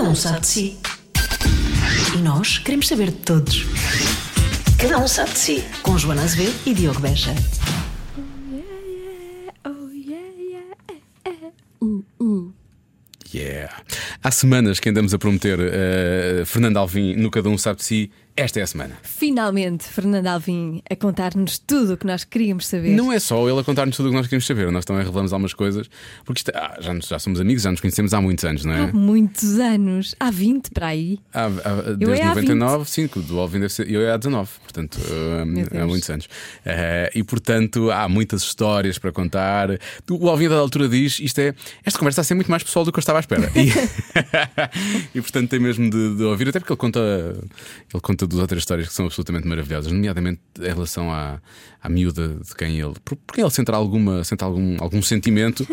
Cada um sabe de si. E nós queremos saber de todos. Cada um sabe de si. Com Joana Azevedo e Diogo Beja. Yeah. Há semanas que andamos a prometer uh, Fernando Alvim no Cada Um Sabe de Si. Esta é a semana. Finalmente, Fernando Alvim a contar-nos tudo o que nós queríamos saber. Não é só ele a contar-nos tudo o que nós queríamos saber, nós também revelamos algumas coisas, porque isto, ah, já, já, somos amigos, já nos conhecemos há muitos anos, não é? Há muitos anos, há 20 para aí. Há, há, desde é 99, 5, do Alvin deve ser, eu é há 19, portanto, uh, há muitos anos. Uh, e portanto, há muitas histórias para contar. O Alvin, da altura, diz: isto é, esta conversa está a ser muito mais pessoal do que eu estava à espera. E, e portanto, tem mesmo de, de, ouvir, até porque ele conta, ele conta duas outras histórias que são absolutamente maravilhosas, nomeadamente em relação à, à miúda de quem ele. Porque ele sente alguma, sente algum, algum sentimento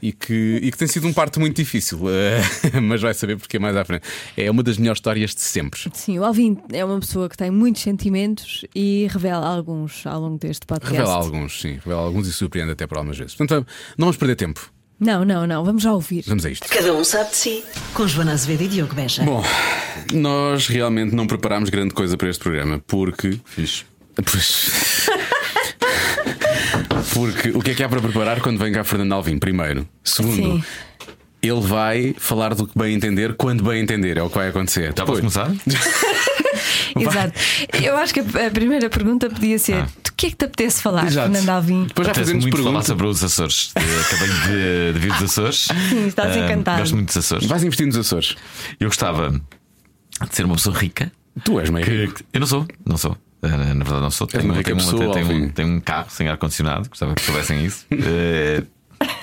e que, e que tem sido um parto muito difícil, uh, mas vai saber porque mais à frente. É uma das melhores histórias de sempre. Sim, o Alvin é uma pessoa que tem muitos sentimentos e revela alguns ao longo deste podcast. Revela alguns, sim, revela alguns e surpreende até por algumas vezes. Portanto, não vamos perder tempo. Não, não, não, vamos já ouvir. Vamos a isto. Cada um sabe de si. Com Joana Azevedo e Diogo Beja. Bom, nós realmente não preparámos grande coisa para este programa porque. Fiz. Pois. porque o que é que há para preparar quando vem cá Fernando Alvim? Primeiro. Segundo. Sim. Ele vai falar do que bem entender quando bem entender, é o que vai acontecer. Já posso começar? Exato. Eu acho que a primeira pergunta podia ser: ah. do que é que te apetece falar, Exato. Fernando Alvim? Depois já fazemos muito falar sobre os Açores. Acabei de, de vir dos Açores. Sim, estás uh, encantado. Gosto muito dos Açores. Vais investir nos Açores. Eu gostava de ser uma pessoa rica. Tu és meio que, Eu não sou, não sou. Eh, na verdade, não sou. Tenho, tenho, pessoa, tenho, um, tenho um carro sem ar-condicionado. Gostava que soubessem isso. Uh,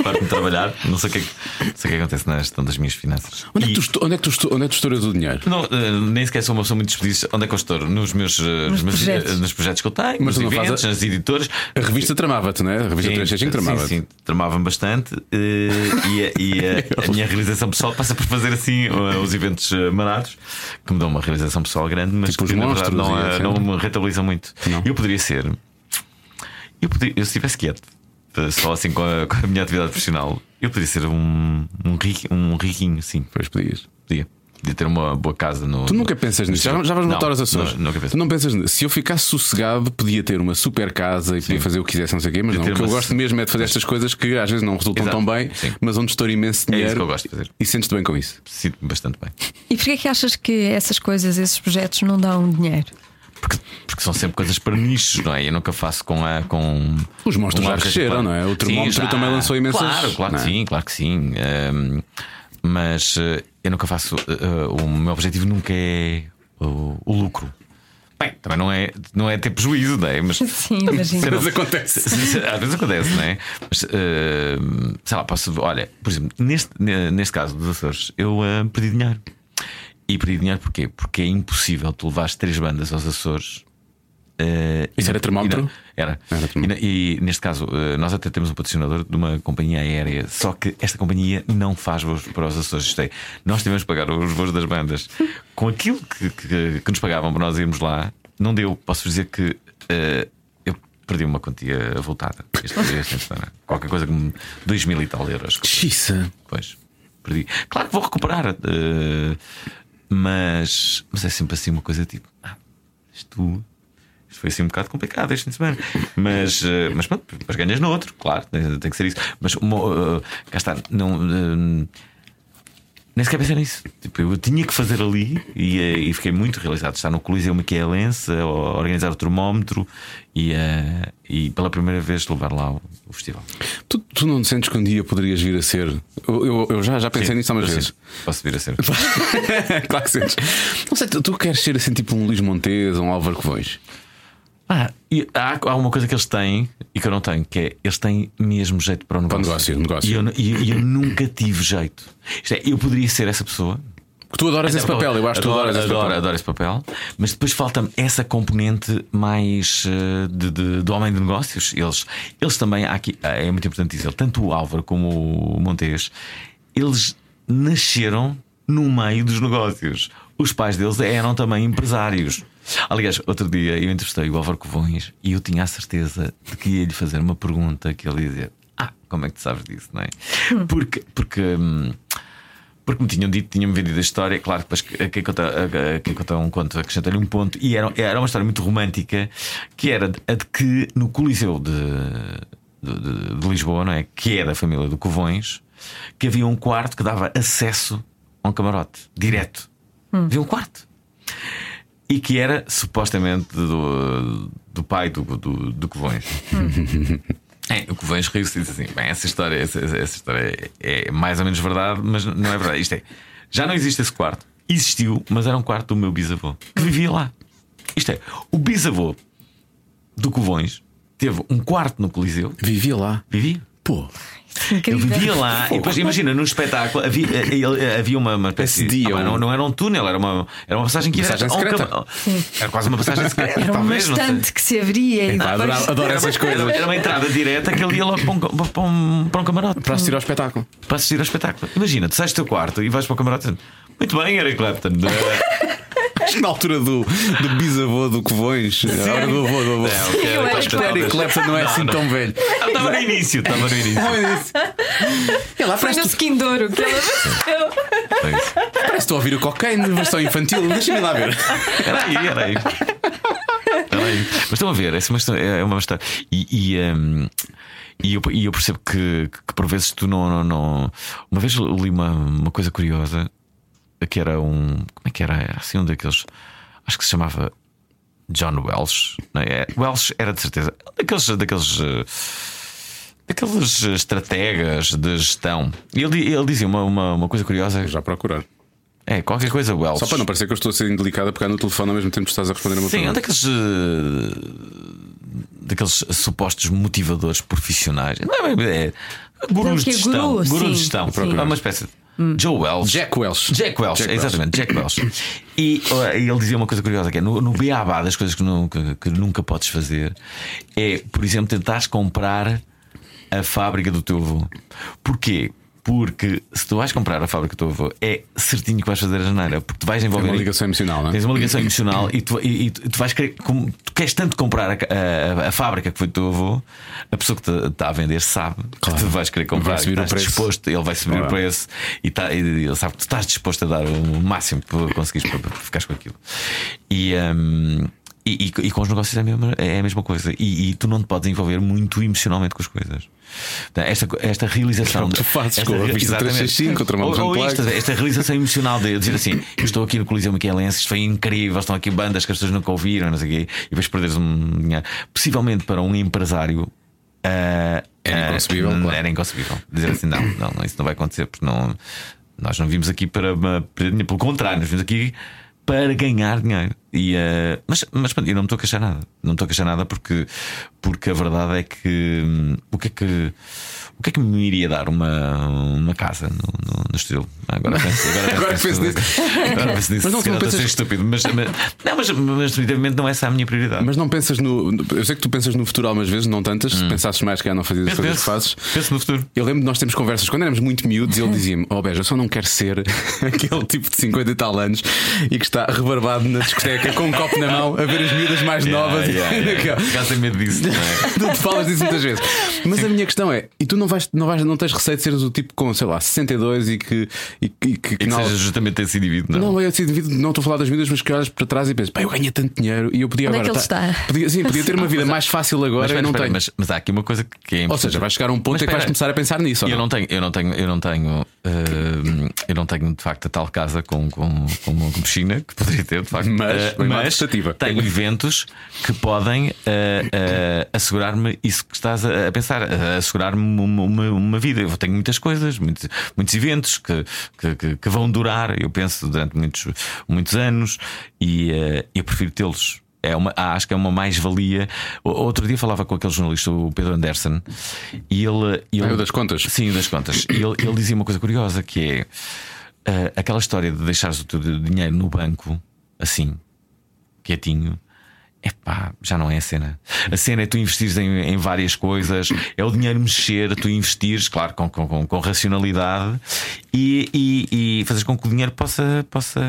Parte-me trabalhar, não sei o que, é que, sei o que, é que acontece na gestão das minhas finanças. Onde, e... é, que tu, onde, é, que tu, onde é que tu estouras o dinheiro? Não, uh, nem sequer sou uma pessoa muito despedida. Onde é que eu estouro? Nos meus, uh, nos, meus projetos. Uh, nos projetos que eu tenho, Mas nos eventos, a... nas editoras. A revista tramava-te, não é? A revista 365 tramava-te. Sim, sim tramava-me bastante. e, a, e a, a, minha realização pessoal passa por fazer assim os eventos marados, que me dão uma realização pessoal grande, mas tipo que na verdade não, não me rentabilizam muito. Não. Eu poderia ser. Eu, poderia, eu se estivesse quieto só assim com a, com a, minha atividade profissional, eu podia ser um, um, um riquinho, sim. Pois podias. Podia. Podia ter uma boa casa no. Tu nunca pensas nisso? Já, já vais montar as Açores? Não, nunca penso. Tu não pensas nisso? Se eu ficasse sossegado, podia ter uma super casa e sim. podia fazer o que quisesse, não sei o quê, mas não. O que eu gosto mesmo é de fazer estas coisas que às vezes não resultam Exato. tão bem, sim. mas onde estou imenso dinheiro. É isso que eu gosto de fazer. E sentes-te bem com isso? Sinto-me bastante bem. E porquê é que achas que essas coisas, esses projetos, não dão dinheiro? Porque, porque são sempre coisas para nichos, não é? Eu nunca faço com a. Com Os monstros já cresceram, não é? O termómetro também lançou imensas. Claro, claro que é? sim, claro que sim. Um, mas uh, eu nunca faço. Uh, o meu objetivo nunca é o, o lucro. Bem, também não é, não é ter prejuízo, não é? Mas, Sim, imagina. Às vezes acontece. Às vezes acontece, não é? Mas, uh, sei lá, posso. Olha, por exemplo, neste, neste caso dos Açores, eu uh, perdi dinheiro. E perdi dinheiro porquê? Porque é impossível tu levares três bandas aos Açores. Uh, Isso era termómetro? Era. era termómetro. E, e, neste caso, uh, nós até temos um patrocinador de uma companhia aérea, só que esta companhia não faz voos para os Açores. Isto é, nós tivemos que pagar os voos das bandas com aquilo que, que, que nos pagavam para nós irmos lá, não deu. Posso dizer que uh, eu perdi uma quantia voltada. Este, este, qualquer coisa como 2 mil e tal euros. Xissa. Pois, perdi. Claro que vou recuperar. Uh, mas, mas é sempre assim uma coisa tipo: ah, isto, isto foi assim um bocado complicado este fim de semana. Mas, uh, mas pronto, mas ganhas no outro, claro, tem que ser isso. Mas uma, uh, cá está, não. Uh, nem sequer pensei nisso. Tipo, eu tinha que fazer ali e, eh, e fiquei muito realizado. Estar no Coliseu Miquelense, a organizar o termómetro e, uh, e pela primeira vez levar lá o, o festival. Tu, tu, não sentes que um dia poderias vir a ser? Eu, eu, eu já, já pensei sim, nisso há umas vezes. Posso vir a ser. claro que sentes. Não sei, tu, tu queres ser assim tipo um Luís Montes ou um Álvaro Covões? Ah, e há, há uma coisa que eles têm e que eu não tenho, que é eles têm mesmo jeito para o negócio. Para o negócio, negócio. E, eu, e, eu nunca tive jeito. Isto é, eu poderia ser essa pessoa. Tu adoras esse papel, eu acho que tu adoras esse adoro, papel. Adoro esse papel, mas depois falta-me essa componente mais uh, de, de, do homem de negócios. Eles, eles também, aqui, é muito importante dizer, tanto o Álvaro como o Montes, eles nasceram no meio dos negócios. Os pais deles eram também empresários. Aliás, outro dia eu entrevistei o Álvaro Covões e eu tinha a certeza de que ia lhe fazer uma pergunta que ele ia dizer: Ah, como é que tu sabes disso, não é? Porque, porque, hum, porque me tinham dito, tinham-me vendido a história. Claro que depois quem conta, quem conta um conto acrescenta-lhe um ponto. E era, era uma história muito romântica que era a de que no Coliseu de, de, de, de Lisboa, não é? Que é da família do Covões, que havia um quarto que dava acesso a um camarote direto. Hum. Havia um quarto. E que era supostamente do, do pai do, do, do Covões. Hum. É, o Covões riu-se e disse assim: bem, essa história, essa, essa história é, é mais ou menos verdade, mas não é verdade. Isto é, já não existe esse quarto. Existiu, mas era um quarto do meu bisavô, que vivia lá. Isto é, o bisavô do Covões teve um quarto no Coliseu. Vivia lá. Vivia. Pô. Ele vivia lá e depois imagina, no espetáculo havia, eh, havia uma, uma espécie de. Ah, não, não, era um túnel, era uma, era uma passagem que passagem era, secreta. era quase uma passagem secreta. Era talvez, uma estante que se abria e depois... adoro, adoro essas coisas. Era uma entrada direta que ele ia logo para um, para um, para um camarote para assistir ao espetáculo. Para assistir ao espetáculo. Imagina, tu sais do teu quarto e vais para o camarote. Muito bem, Eric Clapton. Acho que na altura do, do bisavô do Covões, a hora do avô do avô. É, okay, eu acho que o Eric Clapton não é assim tão velho. Estava no início, estava no início. E lá Foi no skin de ouro que ela Parece que estou a ouvir o cocaine, versão infantil. Deixa-me lá ver. Era aí, era aí. Era aí. Mas estão a ver, essa é uma história. E. e um, e eu, e eu, percebo que, que, por vezes tu não, não, não. Uma vez li uma, uma coisa curiosa que era um. Como é que era? Assim, um daqueles. Acho que se chamava John Welsh. Não é? Welsh era de certeza. Daqueles. daqueles Daqueles estrategas de gestão. E ele, ele dizia uma, uma, uma coisa curiosa. Já procurar. É, qualquer coisa Welsh. Só para não parecer que eu estou a ser indelicada a pegar no telefone ao mesmo tempo que estás a responder a uma Sim, pergunta. é daqueles. Uh, daqueles supostos motivadores profissionais. Não é, é, gurus de gestão. Guru, gurus sim, de gestão. sim. É uma espécie de. Joe Welsh. Jack Welsh. Jack Welsh, Jack exatamente, Jack Welsh. E, uh, ele dizia uma coisa curiosa: que é no, no beabá das coisas que, que, que nunca podes fazer, é, por exemplo, tentares comprar a fábrica do teu avô. Porquê? Porque se tu vais comprar a fábrica do teu avô, é certinho que vais fazer a janeira, porque tu vais envolver. Tem uma ligação emocional, não é? Tens uma ligação emocional e tu, e, e tu vais querer. Como, tu queres tanto comprar a, a, a, fábrica que foi do teu avô, a pessoa que te está a vender sabe claro. que tu vais querer comprar. Vai subir estás o preço. disposto, ele vai subir claro. o preço e, tá, e, ele sabe que tu estás disposto a dar o máximo para conseguires para, para ficares com aquilo. E. Um, e, e, e, com os negócios é a mesma, é a mesma coisa. E, e, tu não te podes envolver muito emocionalmente com as coisas. Esta, esta realização. tu fazes esta, com a vista 365 contra uma ou, ou esta, esta realização emocional de dizer assim: eu estou aqui no Coliseu Miquelense, isto foi incrível, estão aqui bandas que as pessoas nunca ouviram, não sei o quê, e depois perderes um dinheiro. Possivelmente para um empresário. Uh, era inconcebível. Uh, claro. Era inconcebível. Dizer assim: não, não, não, isso não vai acontecer, porque não, nós não vimos aqui para. para pelo contrário, nós vimos aqui para ganhar dinheiro. E, uh, mas, mas eu não me estou a queixar nada. Não estou a queixar nada porque, porque a verdade é que hum, o que é que o que é que me iria dar uma, uma casa no, no, no estilo? Agora penso, agora, agora penso nisso. Agora penso nisso. Mas não, não pensas... estúpido, mas, mas, não, mas, mas definitivamente não é essa a minha prioridade. Mas não pensas no. Eu sei que tu pensas no futuro algumas vezes, não tantas. Se pensasses mais que já não fazias as coisas que fazes. Penso no futuro. Eu lembro de nós termos conversas quando éramos muito miúdos e ele dizia-me: Oh, Beja, eu só não quero ser aquele tipo de 50 e tal anos e que está rebarbado na discoteca com um copo na mão a ver as miúdas mais Yeah, novas. yeah, yeah. Ficar sem medo disso, não é? tu te falas disso muitas vezes. Mas a minha questão é: e tu não vais, não vais, não tens receio de seres o tipo com, sei lá, 62 e que. E, que, E que seja justamente esse indivíduo, não? Não, é esse indivíduo, não estou a falar das miúdas, mas que olhas para trás e pensas, pá, eu ganhei tanto dinheiro e eu podia Onde é agora. que ele tá- está? Podia, sim, podia ter uma vida mais fácil agora Mas, e não espera, tenho. mas, mas há aqui uma coisa que é Ou importante. seja, vai chegar a um ponto Mas em que vais começar a pensar nisso. ou Eu não? não tenho, eu não tenho, eu não tenho, eh, eu não tenho de facto a tal casa com, com, com, uma piscina que poderia ter, de facto. Mas, mais mas tenho eventos que podem eh, eh, assegurar-me isso que estás a, a pensar, assegurar-me uma, uma, uma vida. Eu tenho muitas coisas, muitos, muitos eventos que, que, que, que vão durar, eu penso, durante muitos, muitos anos e eh, eu prefiro tê-los. É uma, acho que é uma mais-valia. Outro dia falava com aquele jornalista, o Pedro Anderson, e ele. ele Ah, o das contas? Sim, das contas. E ele, ele dizia uma coisa curiosa que é ah, aquela história de deixares o teu dinheiro no banco, assim, quietinho, epá, já não é a cena. A cena é tu investires em, em várias coisas, é o dinheiro mexer, tu investires, claro, com, com, com racionalidade e, e, e fazer com que o dinheiro possa, possa,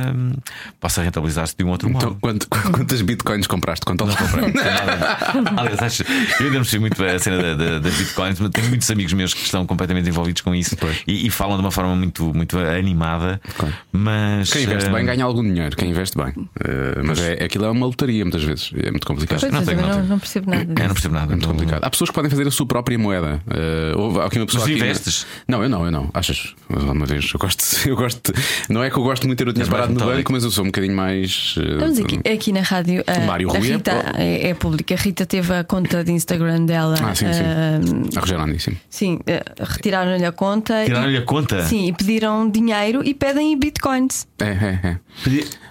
possa rentabilizar-se de um outro então, modo. Quanto, quantas bitcoins compraste? Quanto não comprei? Aliás, acho, eu ainda não muito a cena das bitcoins, mas tenho muitos amigos meus que estão completamente envolvidos com isso e, e, falam de uma forma muito, muito animada. Mas quem investe bem ganha algum dinheiro, quem investe bem. Uh, mas é, aquilo é uma lotaria muitas vezes, é muito complicado. Pois, não, tenho, não, não, não, percebo nada. É, não percebo nada. É muito complicado. Há pessoas que podem fazer a sua própria moeda. Uh, houve aqui uma pessoa. Mas aqui, investes? Não, eu não, eu não. Achas? Uma vez, eu gosto, eu gosto. Não é que eu gosto muito de ter o dinheiro parado no banco, mas eu sou um bocadinho mais. Estamos aqui, aqui na rádio. A, Mário a Rui Rita é, é, pública. A Rita teve a conta de Instagram dela. Ah, sim, sim. Uh, a Rogerandi, sim. Sim, uh, retiraram-lhe a conta. Tiraram-lhe a conta? Sim, e pediram dinheiro e pedem bitcoins. É, é, é.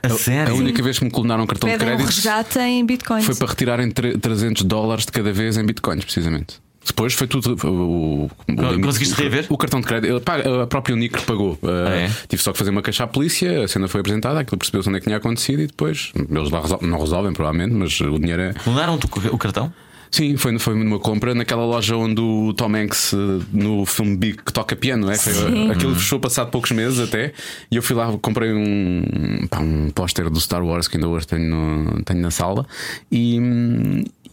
A, sério? A única vez que me clonaram um cartão pedem de crédito. Um resgate em bitcoins. Foi para retirarem 300 dólares de cada vez em bitcoins, precisamente. Depois foi tudo. O, o, Conseguiste rever? O cartão de crédito. A própria Unicre pagou. Ah, é? Tive só que fazer uma queixa à polícia, a cena foi apresentada, aquilo percebeu-se onde é que tinha acontecido e depois. Eles lá não resolvem, provavelmente, mas o dinheiro é. Mudaram-te o cartão? Sim, foi, foi numa compra naquela loja onde o Tom Hanks no filme Big que toca piano, é? Foi, aquilo fechou passado poucos meses até. E eu fui lá, comprei um, pá, um póster do Star Wars que ainda hoje tenho, no, tenho na sala. E,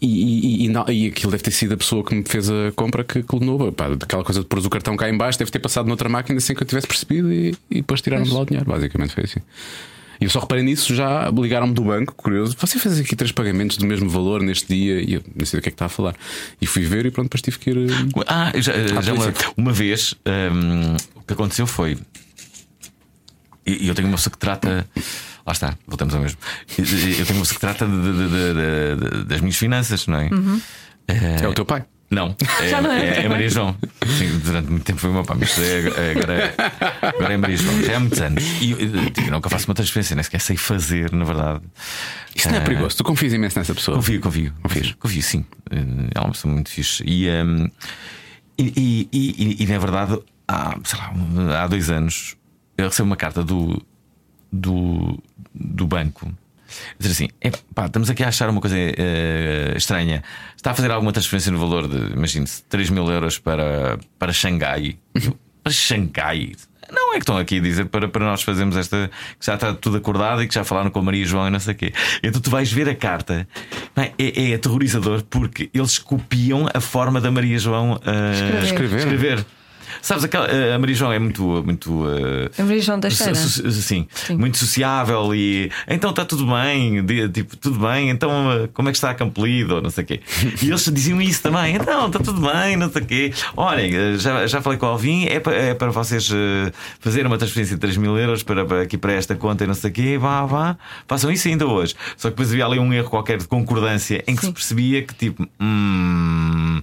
e, e, e, não, e, aquilo deve ter sido a pessoa que me fez a compra que clonou. Pá, aquela coisa de pôr o cartão cá em baixo, deve ter passado noutra máquina sem que eu tivesse percebido e, e depois tiraram-me lá o dinheiro. Basicamente foi assim. E eu só reparei nisso, já ligaram-me do banco, curioso. Você fez aqui três pagamentos do mesmo valor neste dia e eu não sei do que é que está a falar. E fui ver e pronto, depois tive que ir. Eh, ah, já, já uma, uma, vez um, o que aconteceu foi. E eu tenho uma pessoa que trata. Lá está, voltamos ao mesmo. Eu tenho uma pessoa que trata de, de, de, das minhas finanças, não é? Uhum. É, é o teu pai. Não, é, não é, é, Maria João. Sim, durante muito tempo foi o meu pai, mas é, agora, agora é Maria João. Já há muitos anos. E eu, tipo, nunca faço uma transferência, nem sequer sei fazer, na verdade. Isto não é perigoso. Tu confias imenso nessa pessoa? Confio, confio. Confias? Confio, sim. Eh, ela é uma pessoa muito fixe. E, um, e, e, e, e, na verdade, há, sei lá, há dois anos, eu recebo uma carta do, do, do banco dizer assim: pá, estamos aqui a achar uma coisa uh, estranha. Está a fazer alguma transferência no valor de, imagine-se, 3 mil euros para, para Xangai. para Xangai. Não é que estão aqui a dizer para, para nós fazermos esta. que já está tudo acordado e que já falaram com a Maria João e não sei o quê. Então tu vais ver a carta. É? É, é, aterrorizador porque eles copiam a forma da Maria João uh, escrever. escrever. Sabes, aquela, a Maria João é muito. muito uh, a Maria João da so, sim, sim, muito sociável e. Então está tudo bem, tipo, tudo bem, então uh, como é que está a Campolido? Não sei o quê. E eles diziam isso também, então está tudo bem, não sei o quê. Olhem, uh, já, já falei com o Alvin, é para, é para vocês fazerem uma transferência de 3 mil euros para, para, aqui para esta conta e não sei o quê, vá, vá, façam isso ainda hoje. Só que depois havia ali um erro qualquer de concordância em que sim. se percebia que tipo. Hum,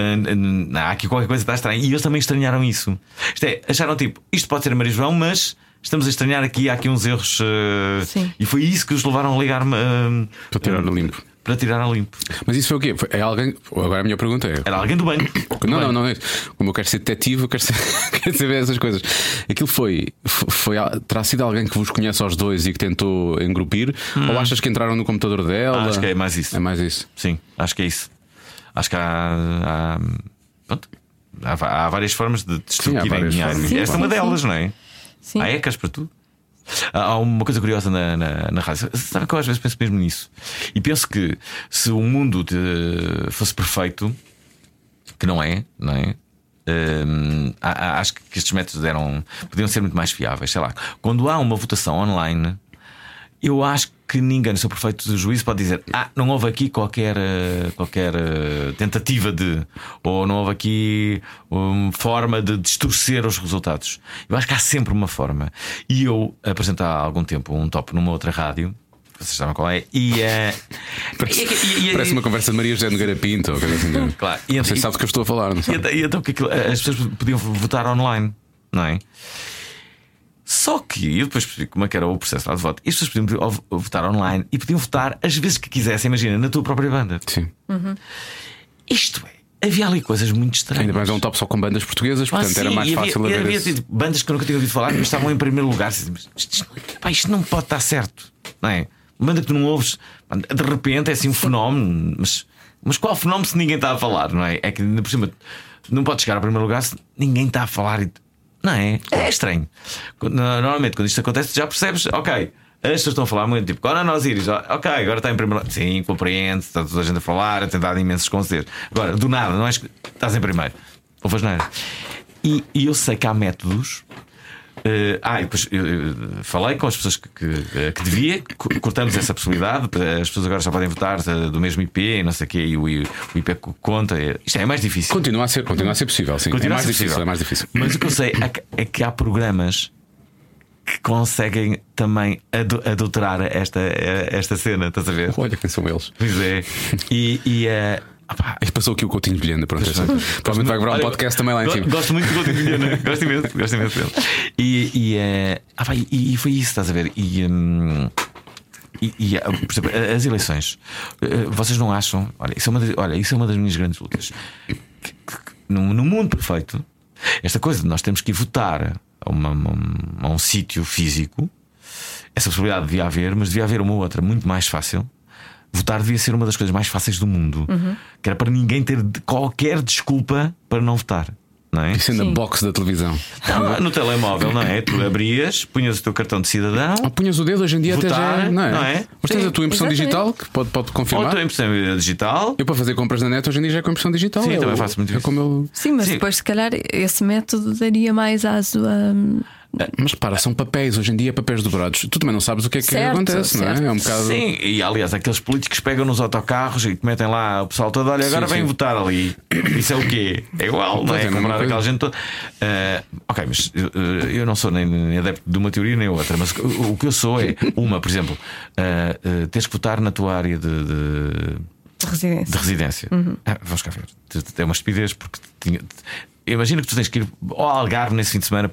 Uh, há aqui qualquer coisa que está estranha. E eles também estranharam isso. Isto é, acharam tipo, isto pode ser Maria João, mas estamos a estranhar aqui, há aqui uns erros. Uh, e foi isso que os levaram a ligar-me uh, para tirar a limpo. Para tirar a limpo. Mas isso foi o quê? Foi, é alguém. Agora a minha pergunta é. Era alguém do banco. Não, não, não é Como eu quero ser detetive, eu quero, ser, quero saber essas coisas. Aquilo foi, foi. Terá sido alguém que vos conhece aos dois e que tentou engrupir? Hum. Ou achas que entraram no computador dela? Ah, acho que é mais isso. É mais isso. Sim, acho que é isso. Acho que há. há, pronto, há, há várias formas de destruírem dinheiro. Sim, Esta é uma delas, não é? Sim. Há ecas para tudo. Há uma coisa curiosa na, na, na rádio. Sabe que eu às vezes penso mesmo nisso? E penso que se o mundo fosse perfeito, que não é, não é? Hum, acho que estes métodos eram podiam ser muito mais fiáveis. Sei lá, quando há uma votação online, eu acho que ninguém, no seu perfeito juízo, pode dizer: Ah, não houve aqui qualquer, eh, qualquer eh, tentativa de, ou não houve aqui uma forma de distorcer os resultados. Eu acho que há sempre uma forma. E eu apresentei há algum tempo um top numa outra rádio. Vocês sabem qual é? E, uh, parece, e, e, parece uma conversa de Maria José Nogueira Pinto. Assim, claro. E, Você sabe do que eu estou a falar, não sabe? E, então, que aquilo, as pessoas podiam votar online, não é? Só que eu depois percebi como é que era o processo de voto. E as pessoas podiam votar online e podiam votar as vezes que quisessem, imagina, na tua própria banda. Sim. Uhum. Isto é. Havia ali coisas muito estranhas. Ainda mais é um top só com bandas portuguesas, ah, portanto sim, era mais fácil havia, havia esse... bandas que eu nunca tinha ouvido falar, mas estavam em primeiro lugar. Isto, isto, pá, isto não pode estar certo, não é? banda que tu não ouves, de repente é assim um fenómeno, mas, mas qual fenómeno se ninguém está a falar, não é? É que por cima não pode chegar ao primeiro lugar se ninguém está a falar. Não é? É estranho. Normalmente, quando isto acontece, já percebes, ok. As pessoas estão a falar muito, tipo, agora nós íris, ok, agora está em primeiro lugar. Sim, compreende, está toda a gente a falar, a tentar imensos conselhos. Agora, do nada, não és que estás em primeiro. Ou faz nada. E, e eu sei que há métodos Uh, ah, e depois eu, eu, falei com as pessoas que, que, eh, que, devia, cortamos essa possibilidade. As pessoas agora já podem votar eh, do mesmo IP e não sei o quê, e o, o IP conta. Isto é mais difícil. Continua a ser, continua a ser possível, sim. Continua é mais difícil, possível. é mais difícil. Mas o que eu sei é que, é há programas que conseguem também adulterar esta, esta cena, estás a ver? Olha quem são eles. Pois é. E, e uh, ah, passou aqui o Coutinho de Vilhena, pronto. Provavelmente vai gravar um podcast também lá em cima. Gosto muito do Coutinho de Vilhena, gosto imenso, gosto imenso dele. E, e, uh, ah, pá, e, e, foi isso, estás a ver? E. Um, e, e, ah, por exemplo, as eleições, vocês não acham? Olha, isso é uma das, olha, isso é uma das minhas grandes lutas. No, no, mundo perfeito, esta coisa de nós temos que ir votar a, uma, a um sítio físico, essa possibilidade devia haver, mas devia haver uma outra muito mais fácil, votar devia ser uma das coisas mais fáceis do mundo. Uhum. Que era para ninguém ter qualquer desculpa para não votar. Não é? Isso é na box da televisão. Não, no telemóvel, não é? Tu abrias, punhas o teu cartão de cidadão. Ah, punhas o dedo hoje em dia votar, até já. Não é? Não é? Mas tens a tua impressão Exatamente. digital, que pode, pode confirmar. Ou a tua impressão digital. Eu para fazer compras na net hoje em dia já é com impressão digital. Sim, eu, também faço muito é isso. Eu... Sim, mas Sim. depois, se calhar, esse método daria mais aso a. Mas repara, são papéis, hoje em dia papéis dobrados. Tu também não sabes o que é que certo, acontece, certo. não é? É um bocado. Sim, e aliás, aqueles políticos pegam nos autocarros e metem lá o pessoal todo, olha, agora sim, vem sim. votar ali. Isso é o quê? É igual, não é? é comprar aquela gente toda. Uh, ok, mas uh, eu não sou nem, adepto de uma teoria nem outra, mas o, o que eu sou é uma, por exemplo, uh, tens que votar na tua área de... de... De residência. De residência. Uhum. Ah, vamos cá ver. É uma estupidez porque tinha... imagina que tu tens que ir ao Algarve nesse fim de semana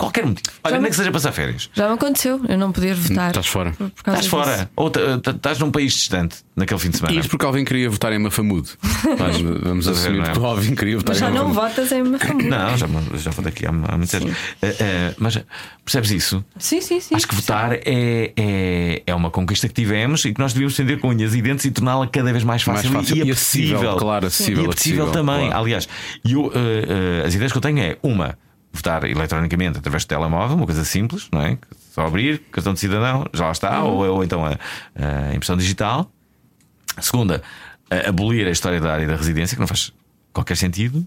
qualquer motivo. Olha, nem que seja passar férias. Já me aconteceu, eu não poder votar. Estás fora. Estás fora. Ou estás num país distante naquele fim de semana. E isto porque Alvin queria votar em Mafamudo. Vamos assumir é? que o Alvin queria votar mas em Mafamudo. Já não votas em Mafamudo. Não, já, já vou daqui há, há muitos anos. Uh, uh, mas percebes isso? Sim, sim, sim. Acho que votar é, é, é uma conquista que tivemos e que nós devíamos defender com unhas e dentes e torná-la cada vez mais fácil, mais fácil e, e acessível. Claro, acessível. E acessível também. Claro. Aliás, eu, uh, as ideias que eu tenho é uma votar eletronicamente através do telemóvel, uma coisa simples, não é? Só abrir, cartão de cidadão, já lá está, ou, ou então a, a, impressão digital. Segunda, a, abolir a história da área da residência, que não faz qualquer sentido.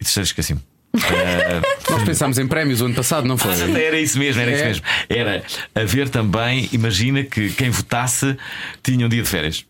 E terceiro, esqueci-me. Uh, Nós pensámos em prémios o ano passado, não foi? Ah, era isso mesmo, era é. isso mesmo. Era haver também, imagina que quem votasse tinha um dia de férias.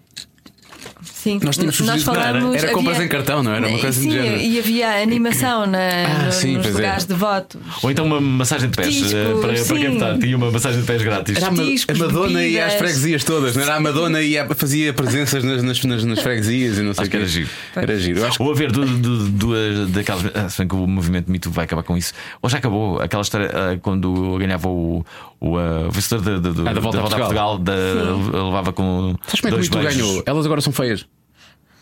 Sim, nós tínhamos nós falamos, era, era compras havia, em cartão, não era? Uma coisa sim, género. E havia animação na, ah, no, sim, nos é. lugares é. de voto. Ou então uma massagem de pés Discos, eh, para, para quem votar. Tinha uma massagem de pés grátis. Era a, a Madonna ia às freguesias todas, não era? A Madonna ia, fazia presenças nas, nas, nas, nas freguesias e não sei acho que era giro. Era giro. Acho Ou haver duas daquelas. Ah, se bem que o movimento Me Too vai acabar com isso. Ou já acabou aquela história ah, quando ganhava o, o uh, vencedor ah, da volta, da volta a Portugal, Portugal levava com. Sabes como é que o Me Too ganhou? Elas agora são feias.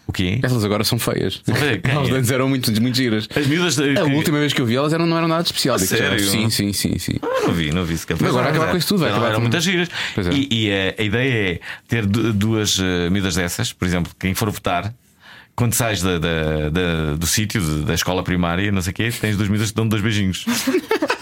O quê? Elas agora são feias. Elas antes eram muito, muito giras. As miúdas. A última vez que eu vi elas eram, não eram nada de especial. sério? Sim, sim, sim, sim. Ah, não vi, não vi sequer. Mas agora acabar com isso tudo. Vai acabar eram com... muitas giras. É. E, e a, a, ideia é ter duas uh, miúdas dessas, por exemplo, quem for votar. Quando sais da, da, da, do sítio, da escola primária, não sei o quê, tens duas miúdas que dão dois beijinhos.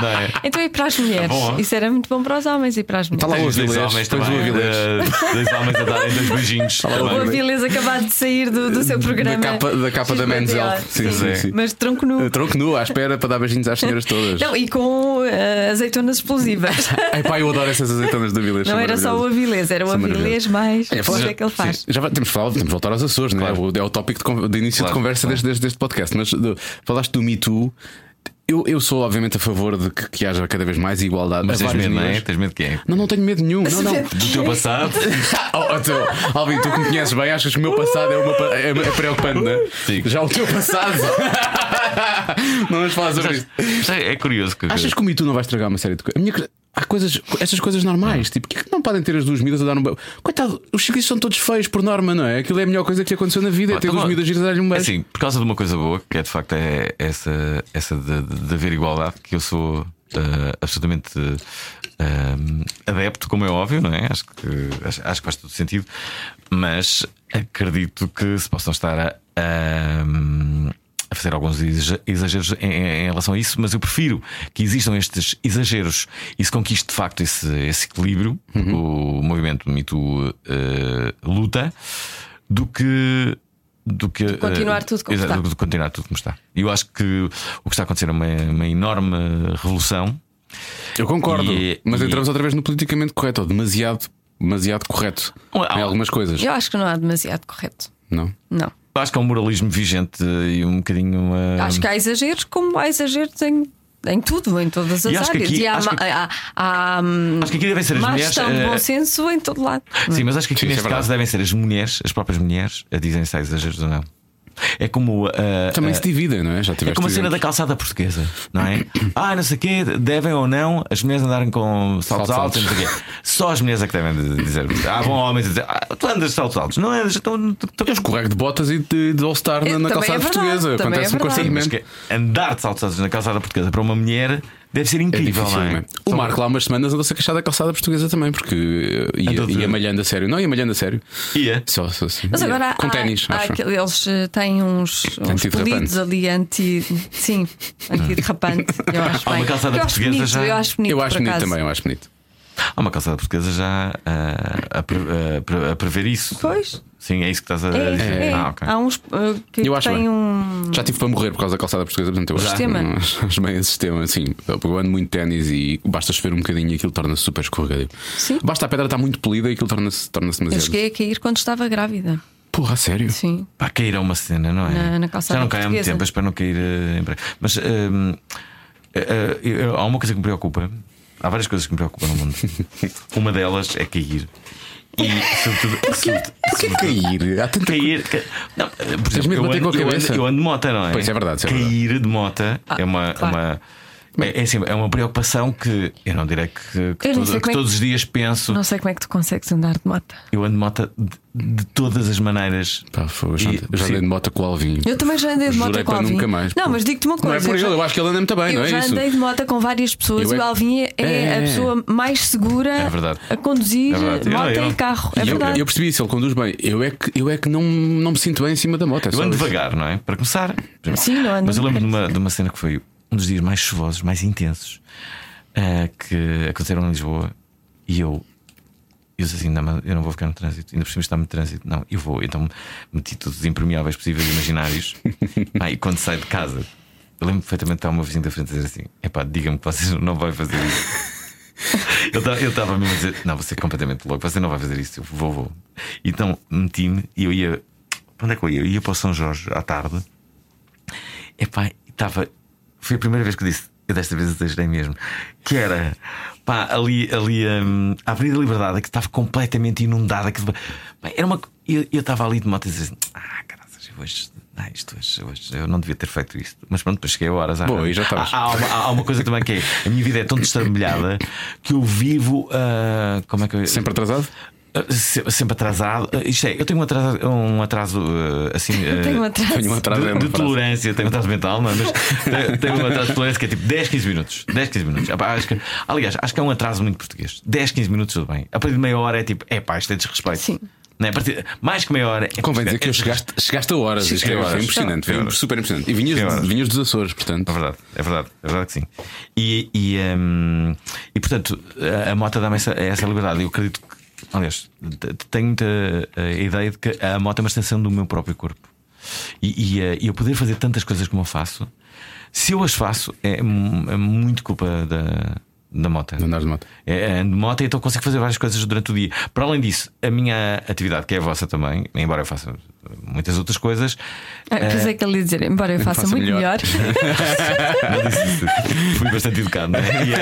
não é? Então e para as mulheres? Tá Isso era muito bom para os homens e para as mulheres. Está lá os dois homens também. Dois homens a darem dois beijinhos. O Avilés acabado de sair do, do seu programa. Da capa da, capa da Men's Health. Sim, sim, sim. Mas tronco nu. Eh, tronco nu, à espera para dar beijinhos às senhoras todas. Não, e com uh, azeitonas explosivas. Ai pá, eu adoro essas azeitonas do Avilés. Não era só o Avilés, era o Avilés mais. É, o que é que ele faz? Já temos que falar, temos que voltar aos Açores, claro. não é? É o tópico de, de início claro, de conversa claro. deste, deste podcast. Mas do, falaste do Me Too. Eu, eu sou, obviamente, a favor de que, que haja cada vez mais igualdade. Mas tens medo, não é? Tens medo de quem? Não, não tenho medo nenhum. Não, não. Do teu passado? oh, então, Alvin, tu que me conheces bem, achas que o meu passado é, uma, é, é preocupante, não é? Sim. Já o teu passado. não vamos falar sobre isto. É, é curioso. Que... Achas que o Me Too não vai estragar uma série de coisas? Minha... há coisas, estas coisas normais. Tipo, que, é que não podem ter as duas miúdas a dar um beijo? Coitado, os ciclistas são todos feios por norma, não é? Aquilo é a melhor coisa que aconteceu na vida, é ter duas miúdas a dar-lhe um beijo. Assim, por causa de uma coisa boa, que é de facto é essa, essa de, de haver igualdade, que eu sou. Uh, absolutamente uh, adepto, como é óbvio, não é? Acho que, acho, acho que faz todo sentido, mas acredito que se possam estar a, a a fazer alguns exageros em, em, relação a isso, mas eu prefiro que existam estes exageros e se conquiste de facto esse, esse equilíbrio, uhum. o movimento Me Too uh, luta, do que do que continuar tudo como está. Do, continuar tudo como está. E eu acho que o que está a acontecer é uma, uma enorme revolução. Eu concordo, e, mas e... entramos outra vez no politicamente correto, ou demasiado, demasiado correto em algumas coisas. Eu acho que não há demasiado correto. Não? Não. Acho que é um moralismo vigente e um bocadinho. Uh... Acho que há exageros, como há exageros em em tudo, em todas as áreas. Aqui, e há, acho, que, há, há, acho que aqui devem ser as mulheres. Gestão de bom eh, senso em todo lado. Sim, mas acho que aqui Sim, neste é caso devem ser as mulheres, as próprias mulheres, a dizem se há exageros ou não. É como. Uh, Também uh, se dividem, não é? Já é como a cena da calçada portuguesa, não é? ah, não sei o quê, devem ou não as mulheres andarem com saltos, saltos altos, altos. não sei o quê. Só as mulheres é que devem dizer. Ah, vão homens dizer, ah, tu andas de saltos altos, não andas. Então, Eu escorrego de botas e de, de All-Star na, na calçada é portuguesa. Acontece-me é constantemente. Andar de saltos altos na calçada portuguesa para uma mulher Deve ser incrível, é não é? O Marco lá umas semanas andou-se a queixar da calçada portuguesa também, porque ia, ia malhando a sério. Não, ia malhando a sério. Ia. Só, só assim. Mas agora com ténis. Eles eh, têm uns, uns polidos ali anti. Sim, anti-derrapante. Eu acho Há uma calçada eu portuguesa bonito, já. Eu acho bonito, eu acho bonito acaso. também, eu acho bonito. Há uma calçada portuguesa já uh, a, a, a, prever isso. Pois. Sim, é isso que estás a é, dizer. É. Ah, okay. Há uns uh, que eu têm um. Já tive para morrer por causa da calçada portuguesa, portanto eu acho sistema. acho bem esse sistema. Sim, eu ando muito ténis e basta chover um bocadinho e aquilo torna-se super escorregadio. Sim. Basta a pedra estar muito polida e aquilo torna-se torna demasiado. Eu cheguei a cair quando estava grávida. Porra, sério? Sim. Para cair é uma cena, não é? Na, na calçada Já não cai há muito tempo, espero não cair uh, em breve. Mas uh, uh, há uma coisa que me preocupa Há várias coisas que me preocupam no mundo. Uma delas é cair. E sobretudo. Porquê cair? Há tanto cair. Ca... Não, por exemplo, eu ando, eu, ando, eu ando de moto, não é? Pois é verdade. É cair verdade. de moto ah, é uma. Claro. uma é, é, assim, é uma preocupação que eu não direi que, que, todo, que é todos os dias penso. Não sei como é que tu consegues andar de moto. Eu ando de moto de, de todas as maneiras. Pá, foi, já, e, já andei de moto com o Alvinho. Eu também já andei de moto com o Alvinho. Nunca mais, não, mas digo-te uma coisa. Não é por ele, eu acho que ele anda muito bem, não é isso? Eu já andei de moto com várias pessoas e o Alvinho é, é, a pessoa mais segura é a conduzir é moto eu, e carro. É eu, verdade. Eu percebi isso, ele conduz bem. Eu é que, eu é que não, não me sinto bem em cima da moto. É eu ando devagar, não é? Para começar. Sim, não ando Mas eu lembro de uma, de uma cena que foi um dos dias mais chuvosos, mais intensos uh, que aconteceram em Lisboa e eu. Eu disse assim: não, eu não vou ficar no trânsito, ainda por cima está no trânsito. Não, eu vou. Então meti todos os impermeáveis possíveis e imaginários. ah, e quando saio de casa, eu lembro perfeitamente de estar uma vizinha da frente a dizer assim: é pá, diga-me que vocês não vão fazer isso. eu estava mesmo a dizer: não, você é completamente louco, você não vai fazer isso. Eu vou, vou. Então meti-me e eu ia. Onde é que eu ia? Eu ia para o São Jorge à tarde. Epá, estava. Foi a primeira vez que disse: eu desta vez exagerei mesmo, que era pá, ali, ali um, a Avenida Liberdade, que estava completamente inundada. Que, pá, era uma, eu estava ali de moto e dizia assim: ah, caralho, hoje. Ah, isto hoje, hoje, eu não devia ter feito isto. Mas pronto, depois cheguei a horas. Boa, e já há, há, uma, há, uma coisa também que é: a minha vida é tão destrambelhada que eu vivo. Uh, como é que eu... Sempre atrasado? Sempre atrasado. Isto é, eu tenho um atraso, um atraso assim. tenho um atraso, tenho um atraso de, de tolerância, tenho um atraso mental, não, é? mas tenho um atraso de tolerância que é tipo 10, 15 minutos. 10, 15 minutos. Acho que, aliás, acho que é um atraso muito português. 10, 15 minutos, tudo bem. A partir de meia hora é tipo, é pá, isto é desrespeito. Sim. Não é? Partir, mais que meia hora. É Convém dizer que eu chegaste, chegaste a horas. Cheguei é, foi impressionante, foi super impressionante. E vinhas, vinhas dos Açores, portanto. É verdade, é verdade, é verdade que sim. E, e, um, e portanto, a, a moto dá-me essa, essa liberdade. Eu acredito que Aliás, tenho muita eh, ideia de que a moto é uma extensão do meu próprio corpo. E, e, eh, e eu poder fazer tantas coisas como eu faço, se eu as faço, é, é muito culpa da, da moto. De andar de moto. É, é de moto, então consigo fazer várias coisas durante o dia. Para além disso, a minha atividade, que é a vossa também, embora eu faça muitas outras coisas. Ah, pensei uh, que ele ia dizer, embora eu faça muito melhor. melhor. Fui bastante educado, não é? E, uh,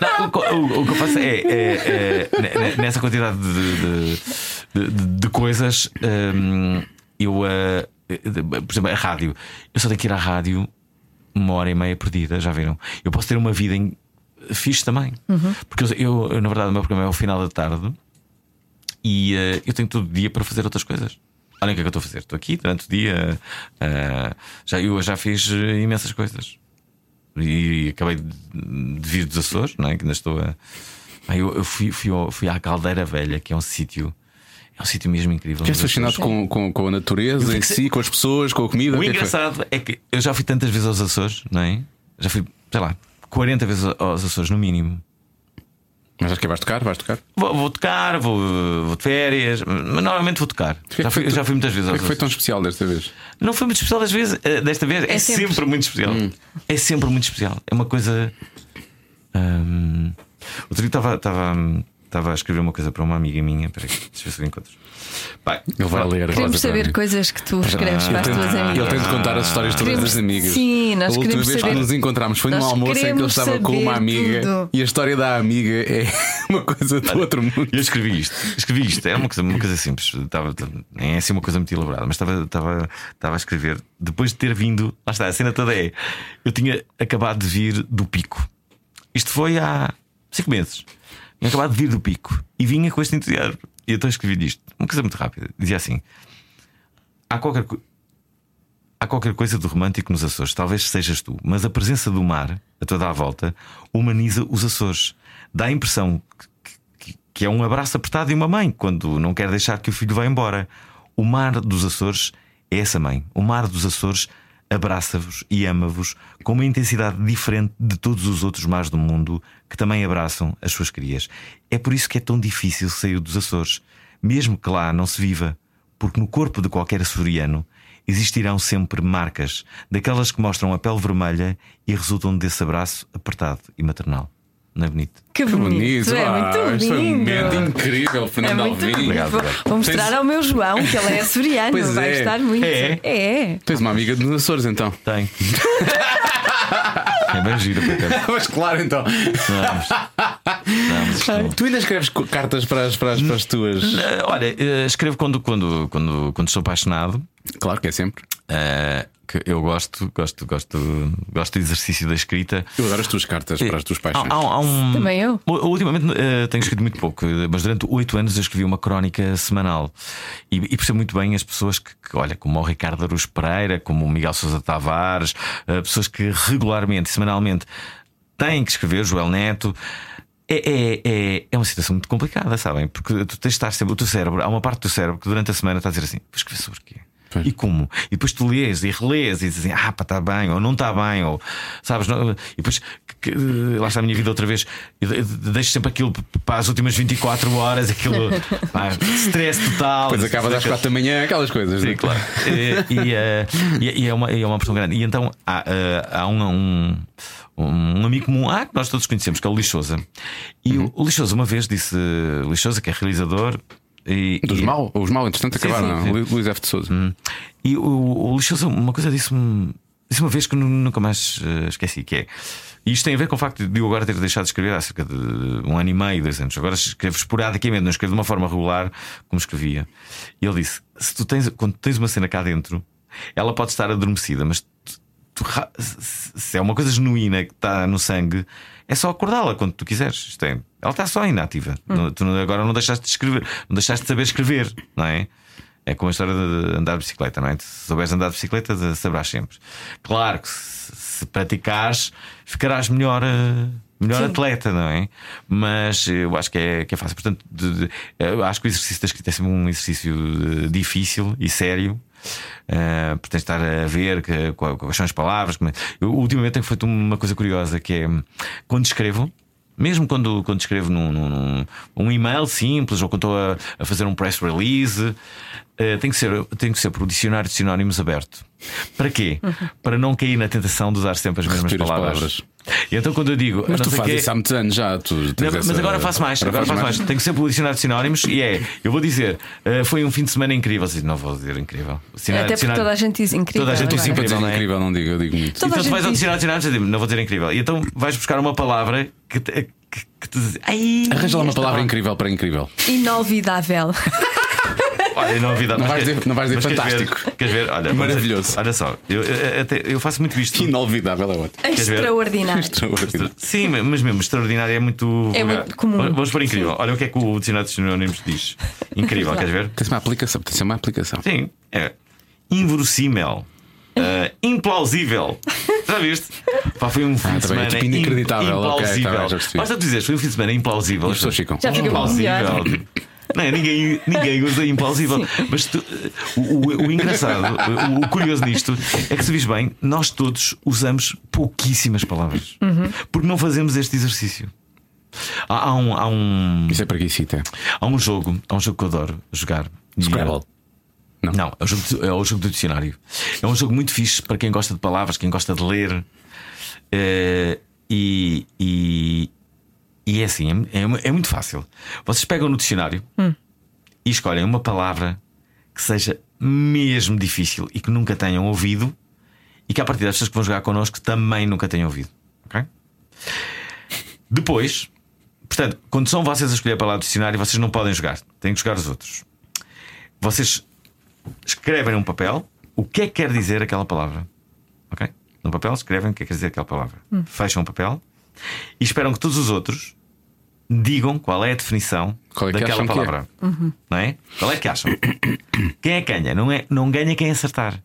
não, o, o, o, que eu faço é, é, é nessa quantidade de, de, de, de coisas, um, eu, uh, por exemplo, a rádio, eu só tenho que ir à rádio uma hora e meia perdida, já viram? Eu posso ter uma vida em fixe também. Uhum. Porque eu, eu, na verdade, o meu programa é ao final da tarde e uh, eu tenho todo o dia para fazer outras coisas. Olha o que é que eu estou a fazer. Estou aqui durante o dia. Uh, já, eu já fiz imensas coisas. E, acabei de, vir dos Açores, não é? que ainda estou a. Eu, eu fui, fui, fui à Caldeira Velha, que é um sítio. É um sítio mesmo incrível. Queres fascinado com, com, com, a natureza em si, com as pessoas, com a comida? O que engraçado é que, é que eu já fui tantas vezes aos Açores, não é? Já fui, sei lá, 40 vezes aos Açores, no mínimo. Mas acho que vais tocar? Vais tocar? Vou, vou tocar, vou, vou de férias, mas normalmente vou tocar. Já fui, já fui muitas vezes. O que é que foi tão especial desta vez? Não foi muito especial desta vez, eh, desta vez é, é sempre. sempre. muito especial. Hum. É sempre muito especial. É uma coisa. Hum, outro dia estava, estava, a escrever uma coisa para uma amiga minha. Espera aí, deixa eu ver se eu encontro. Pai, ele vai ler. Queremos saber coisas que tu escreves ah, para as tuas amigas. Ele tem de contar as histórias todas das amigas. Sim, nós a última queremos vez saber. que nos encontramos foi num almoço em que ele estava com uma amiga tudo. e a história da amiga é uma coisa do outro mundo. Eu escrevi isto, escrevi isto, é uma coisa, uma coisa simples, estava, nem é assim uma coisa muito elaborada, mas estava, estava, estava a escrever depois de ter vindo. Lá está, a cena toda é. Eu tinha acabado de vir do pico. Isto foi há cinco meses. Tinha acabado de vir do pico e vinha com este entusiasmo. E então escrevi isto, uma coisa muito rápida. Dizia assim: há qualquer, há qualquer coisa de romântico nos Açores, talvez sejas tu, mas a presença do mar a toda a volta humaniza os Açores. Dá a impressão que, que, que é um abraço apertado de uma mãe quando não quer deixar que o filho vá embora. O mar dos Açores é essa mãe. O mar dos Açores abraça-vos e ama-vos com uma intensidade diferente de todos os outros mares do mundo que também abraçam as suas crias. É por isso que é tão difícil sair dos Açores, mesmo que lá não se viva, porque no corpo de qualquer açoriano existirão sempre marcas, daquelas que mostram a pele vermelha e resultam desse abraço apertado e maternal. Não é bonito? Que bonito, que bonito. é muito ah, lindo. Foi um momento incrível, Fernando é Alvim. Obrigado, vou, vou mostrar ao meu João que ele é açoriano, pois vai é. gostar muito. É. é. Tens uma amiga dos Açores então? Tem. É bem giro Mas claro, então. Vamos. Vamos, tu ainda escreves cartas para as, para as, para as tuas. Olha, eh, escrevo quando, quando, quando, quando estou apaixonado. Claro que é sempre. Uh, que eu gosto, gosto, gosto, gosto do exercício da escrita. Eu adoro as tuas cartas para as tuas paixões. Há, há um... Também eu. Ultimamente uh, tenho escrito muito pouco, mas durante oito anos eu escrevi uma crónica semanal e, e percebo muito bem as pessoas que, que, olha, como o Ricardo Aruz Pereira, como o Miguel Sousa Tavares, uh, pessoas que regularmente, semanalmente, têm que escrever, Joel Neto. É, é, é, é, uma situação muito complicada, sabem? Porque tu tens de estar sempre, o teu cérebro, há uma parte do teu cérebro que durante a semana está a dizer assim: vou escrever sobre o quê? E como? E depois tu lês e relês e dizes assim, ah, pá, está bem, ou não está bem, ou sabes? Não, e depois que, lá está a minha vida outra vez, deixo sempre aquilo para as últimas 24 horas, aquilo pá, stress total. Depois acaba às 4 da manhã, aquelas coisas. Sim, né? claro. e, e, uh, e, é uma, é uma pressão grande. E então há, uh, há um, um um amigo comum ah, que nós todos conhecemos, que é o Lixosa. E uhum. o Lixosa uma vez disse: Lixosa, que é realizador, e, Dos e... mal? Os mal, entretanto, acabaram, sim, sim, sim. Luís F. de Souza. Hum. E o, o Lixoso, uma coisa disse-me disse uma vez que nunca mais uh, esqueci: que é. E isto tem a ver com o facto de eu agora ter deixado de escrever há cerca de um ano e meio, dois anos. Agora escrevo esporadicamente, não escrevo de uma forma regular como escrevia. E ele disse: se tu tens, quando tens uma cena cá dentro, ela pode estar adormecida, mas tu, tu, se é uma coisa genuína que está no sangue, é só acordá-la quando tu quiseres. Isto é, ela está só inativa. Hum. Tu agora não deixaste de escrever, não deixaste de saber escrever, não é? É como a história de andar de bicicleta, não é? Se souberes andar de bicicleta, saberás sempre. Claro que se, se praticares, ficarás melhor, eh, melhor atleta, não é? Mas eu acho que é, que é fácil. Portanto, de, de, acho que o exercício da escrita é sempre um exercício eh, difícil e sério. Uh, por estar a ver que, quais são as palavras. Eu, ultimamente tenho feito uma coisa curiosa que é quando escrevo. Mesmo quando, quando escrevo num, num, um e-mail simples ou quando estou a, a fazer um press release, uh, tem, que ser, tem que ser por o dicionário de sinónimos aberto. Para quê? Uhum. Para não cair na tentação de usar sempre as mesmas palavras. palavras. E então quando eu digo. Mas tu fazes isso há muitos anos já. Tu não, mas essa... agora faço mais. Agora, faço mais. mais. Tenho sempre o dicionário de sinónimos e é. Eu vou dizer, uh, foi um fim de semana incrível. Não vou dizer incrível. Dicionário, Até porque toda a gente diz incrível. Toda a gente diz incrível. Não, é? incrível, não digo, eu digo muito. Toda então tu vais ao dicionário de sinónimos e digo, não vou dizer incrível. E então vais buscar uma palavra que, te, que, que te diz. Arranja lá uma palavra incrível para incrível. Inolvidável. Olha, novidade. Não vais dizer, não vais dizer fantástico. Queres ver? Queres ver? Olha, Maravilhoso. Olha só, eu, eu, até, eu faço muito isto. Inolvidável é ótimo. Extraordinário. Extraordinário. Sim, mas mesmo extraordinário é muito. É muito comum. Vamos por incrível. Sim. Olha o que é que o dicionário de sinónimos diz. Incrível, queres ver? Tem-se uma aplicação. Tem-se uma aplicação. Sim, é. Inverossímil. Uh, implausível. Já viste? Pá, foi um fim ah, de semana é tipo inacreditável. implausível. Okay, tá Basta tu dizeres, foi um fim de semana implausível. As pessoas ficam. Já fica implausível. Não, ninguém, ninguém usa implausível. Sim. Mas tu, o, o, o, engraçado, o, o, curioso nisto é que se vis bem, nós todos usamos pouquíssimas palavras. Uhum. Porque não fazemos este exercício. Há, há, um, há um. Isso é preguiçita. Há um jogo, há um jogo que eu adoro jogar. Scrabble. Não, não é, o jogo, é o jogo do dicionário. É um jogo muito fixe para quem gosta de palavras, quem gosta de ler. Uh, e, e, e, é assim, é, é, é, muito fácil. Vocês pegam no dicionário hum. e escolhem uma palavra que seja mesmo difícil e que nunca tenham ouvido, e que a partir das pessoas que vão jogar connosco também nunca tenham ouvido. Ok? Depois, portanto, quando são vocês a escolher a palavra do dicionário, vocês não podem jogar, têm que jogar os outros. Vocês escrevem num papel o que é que quer dizer aquela palavra. Ok? No papel escrevem o que é que quer dizer aquela palavra. Hum. Fecham o papel e esperam que todos os outros digam qual é a definição é daquela é? palavra. É? Uhum. Não é? Qual é que acham? quem é que ganha? Não, é, não ganha quem acertar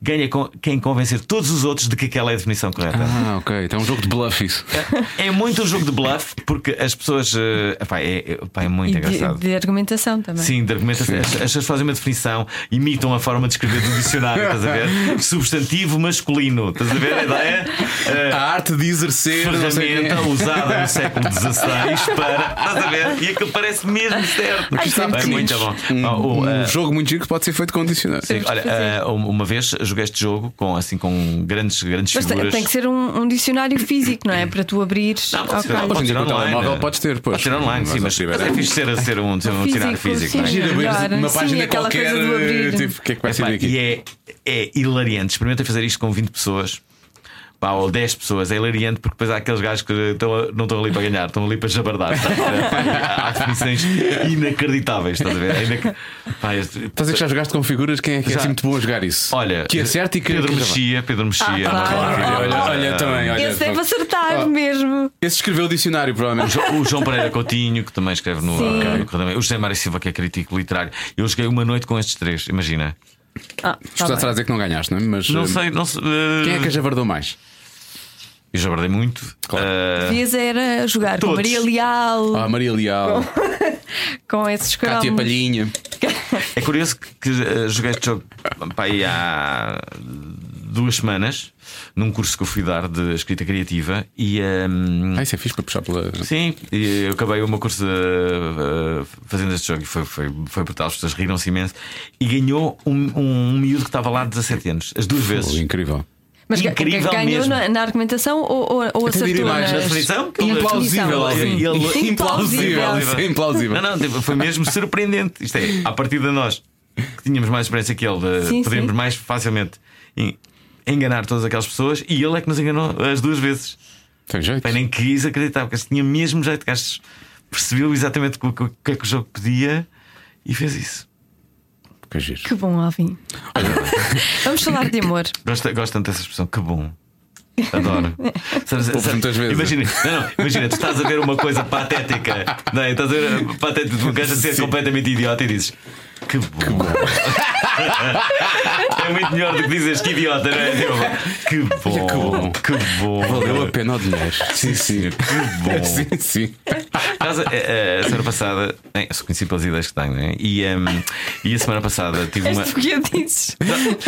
ganha quem convencer todos os outros de que aquela é a definição correta. Ah, ok. Então é um jogo de bluff isso. É, é muito um jogo de bluff porque as pessoas. Uh, epá, é, epá, é muito e engraçado. De, de, argumentação também. Sim, de argumentação. As, as pessoas fazem uma definição, imitam a forma de escrever do dicionário, estás a ver? Substantivo masculino, estás a ver a ideia? Uh, a arte de exercer. Ferramenta usada no século XVI para. Estás a ver? E aquilo parece mesmo certo. Ai, é muito bom. Um, um uh, jogo muito giro que pode ser feito com dicionário. Sim, olha, uma vez joguei este jogo com, assim, com grandes, grandes Mas figuras. Tem que ser um, um, dicionário físico, não é? Para tu abrires. Não, pode, okay. ser, pode ser online. Móvel podes ter, pois. Pode ser online, sim, mas, mas é fixe ser, ser um, ser um dicionário físico. Sim, é? uma página sim, qualquer. Tipo, o que é que vai ser aqui? E é, é hilariante. Experimenta fazer isto com 20 pessoas pá, ou 10 pessoas, é hilariante porque depois há aqueles gajos que estão, não estão ali para ganhar, estão ali para jabardar. há definições inacreditáveis, estás a ver? É inac... pá, este... Estás a que já jogaste com figuras? Quem é que é assim muito bom a jogar isso? Olha, que é certo e que Pedro Mexia, Pedro Mexia, ah, claro. olha, olha, também. Olha, esse deve acertar oh, mesmo. Esse escreveu o dicionário, provavelmente. O João Pereira Coutinho, que também escreve no. Okay. O José Mário Silva, que é crítico literário. Eu joguei uma noite com estes três, imagina. Ah, tá Estás a dizer que não ganhaste, não é? Mas, não sei, não sei. Uh... Quem é que javardou mais? Eu já guardei muito. Claro. Uh... Devias era jogar Todos. com Maria Leal. Ah, Maria Leal. com esses cromos. Cátia Palhinha. É curioso que uh, joguei este jogo pá, há duas semanas num curso que eu fui dar de escrita criativa e um... ah, isso é fixe para puxar pela. Sim, e eu acabei o meu curso uh, fazendo este jogo e foi, foi, foi brutal, as pessoas riram-se imenso e ganhou um, um miúdo que estava lá de 17 anos, as duas vezes. incrível. Mas Incrível ganhou mesmo. Na, na, argumentação ou, ou, ou acertou mais na definição? Implausível. Ele, implausível. implausível. Não, não, foi mesmo surpreendente. Isto é, a partir de nós que tínhamos mais experiência que ele, sim, podíamos sim. mais facilmente enganar todas aquelas pessoas e ele é que nos enganou as duas vezes. Tem jeito. Bem, nem quis acreditar, porque tinha mesmo jeito. Que percebeu exatamente o que é que o jogo pedia e fez isso. Que giro. Que bom, Alvin. Vamos falar de amor. Gosto, gosto tanto dessa expressão, que bom. Adoro. Sabes, sabes, muitas vezes. Imagina, não, não, imagina, tu estás a ver uma coisa patética, não é? estás a ver patética, tu gajo a ser completamente idiota e dizes que bom. Que bom. é muito melhor do que dizes que idiota, não é? Que bom. Que bom. Que bom. Valeu a pena o dinheiro. Sim, sim. Que bom. Sim, sim. A, eh, eh, a semana passada, bem, sou conhecido pelas ideias que tenho, né? e, um, e a semana passada tive uma. Este que dizes.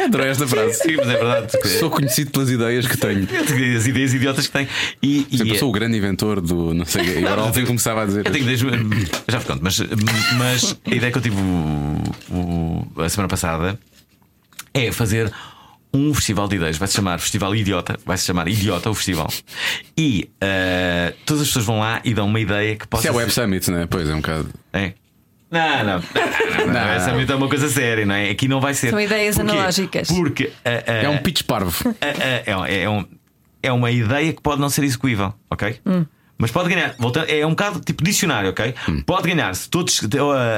Adorei esta frase. Sim, mas é verdade. Sou conhecido pelas ideias que tenho. As ideias idiotas que tenho. E, Sempre e, sou o grande inventor do. Não sei. E agora ontem começava a dizer. Eu tenho desde, já vos conto, mas, mas a ideia que eu tive o, o, a semana passada é fazer um festival de ideias. Vai se chamar Festival Idiota. Vai se chamar Idiota o festival. E uh, todas as pessoas vão lá e dão uma ideia que possa. Isso é Web Summit, não é? Pois é, um bocado. É. Não, não, não, não, não, Essa é uma coisa séria, não é? Aqui não vai ser. São ideias Porquê? analógicas. Porque uh, uh, é um pitch parvo. é, é, um, é uma ideia que pode não ser execuível, ok? Hum. Mas pode ganhar, voltando, é um bocado tipo dicionário, ok? Hum. Pode ganhar se todos. Uh,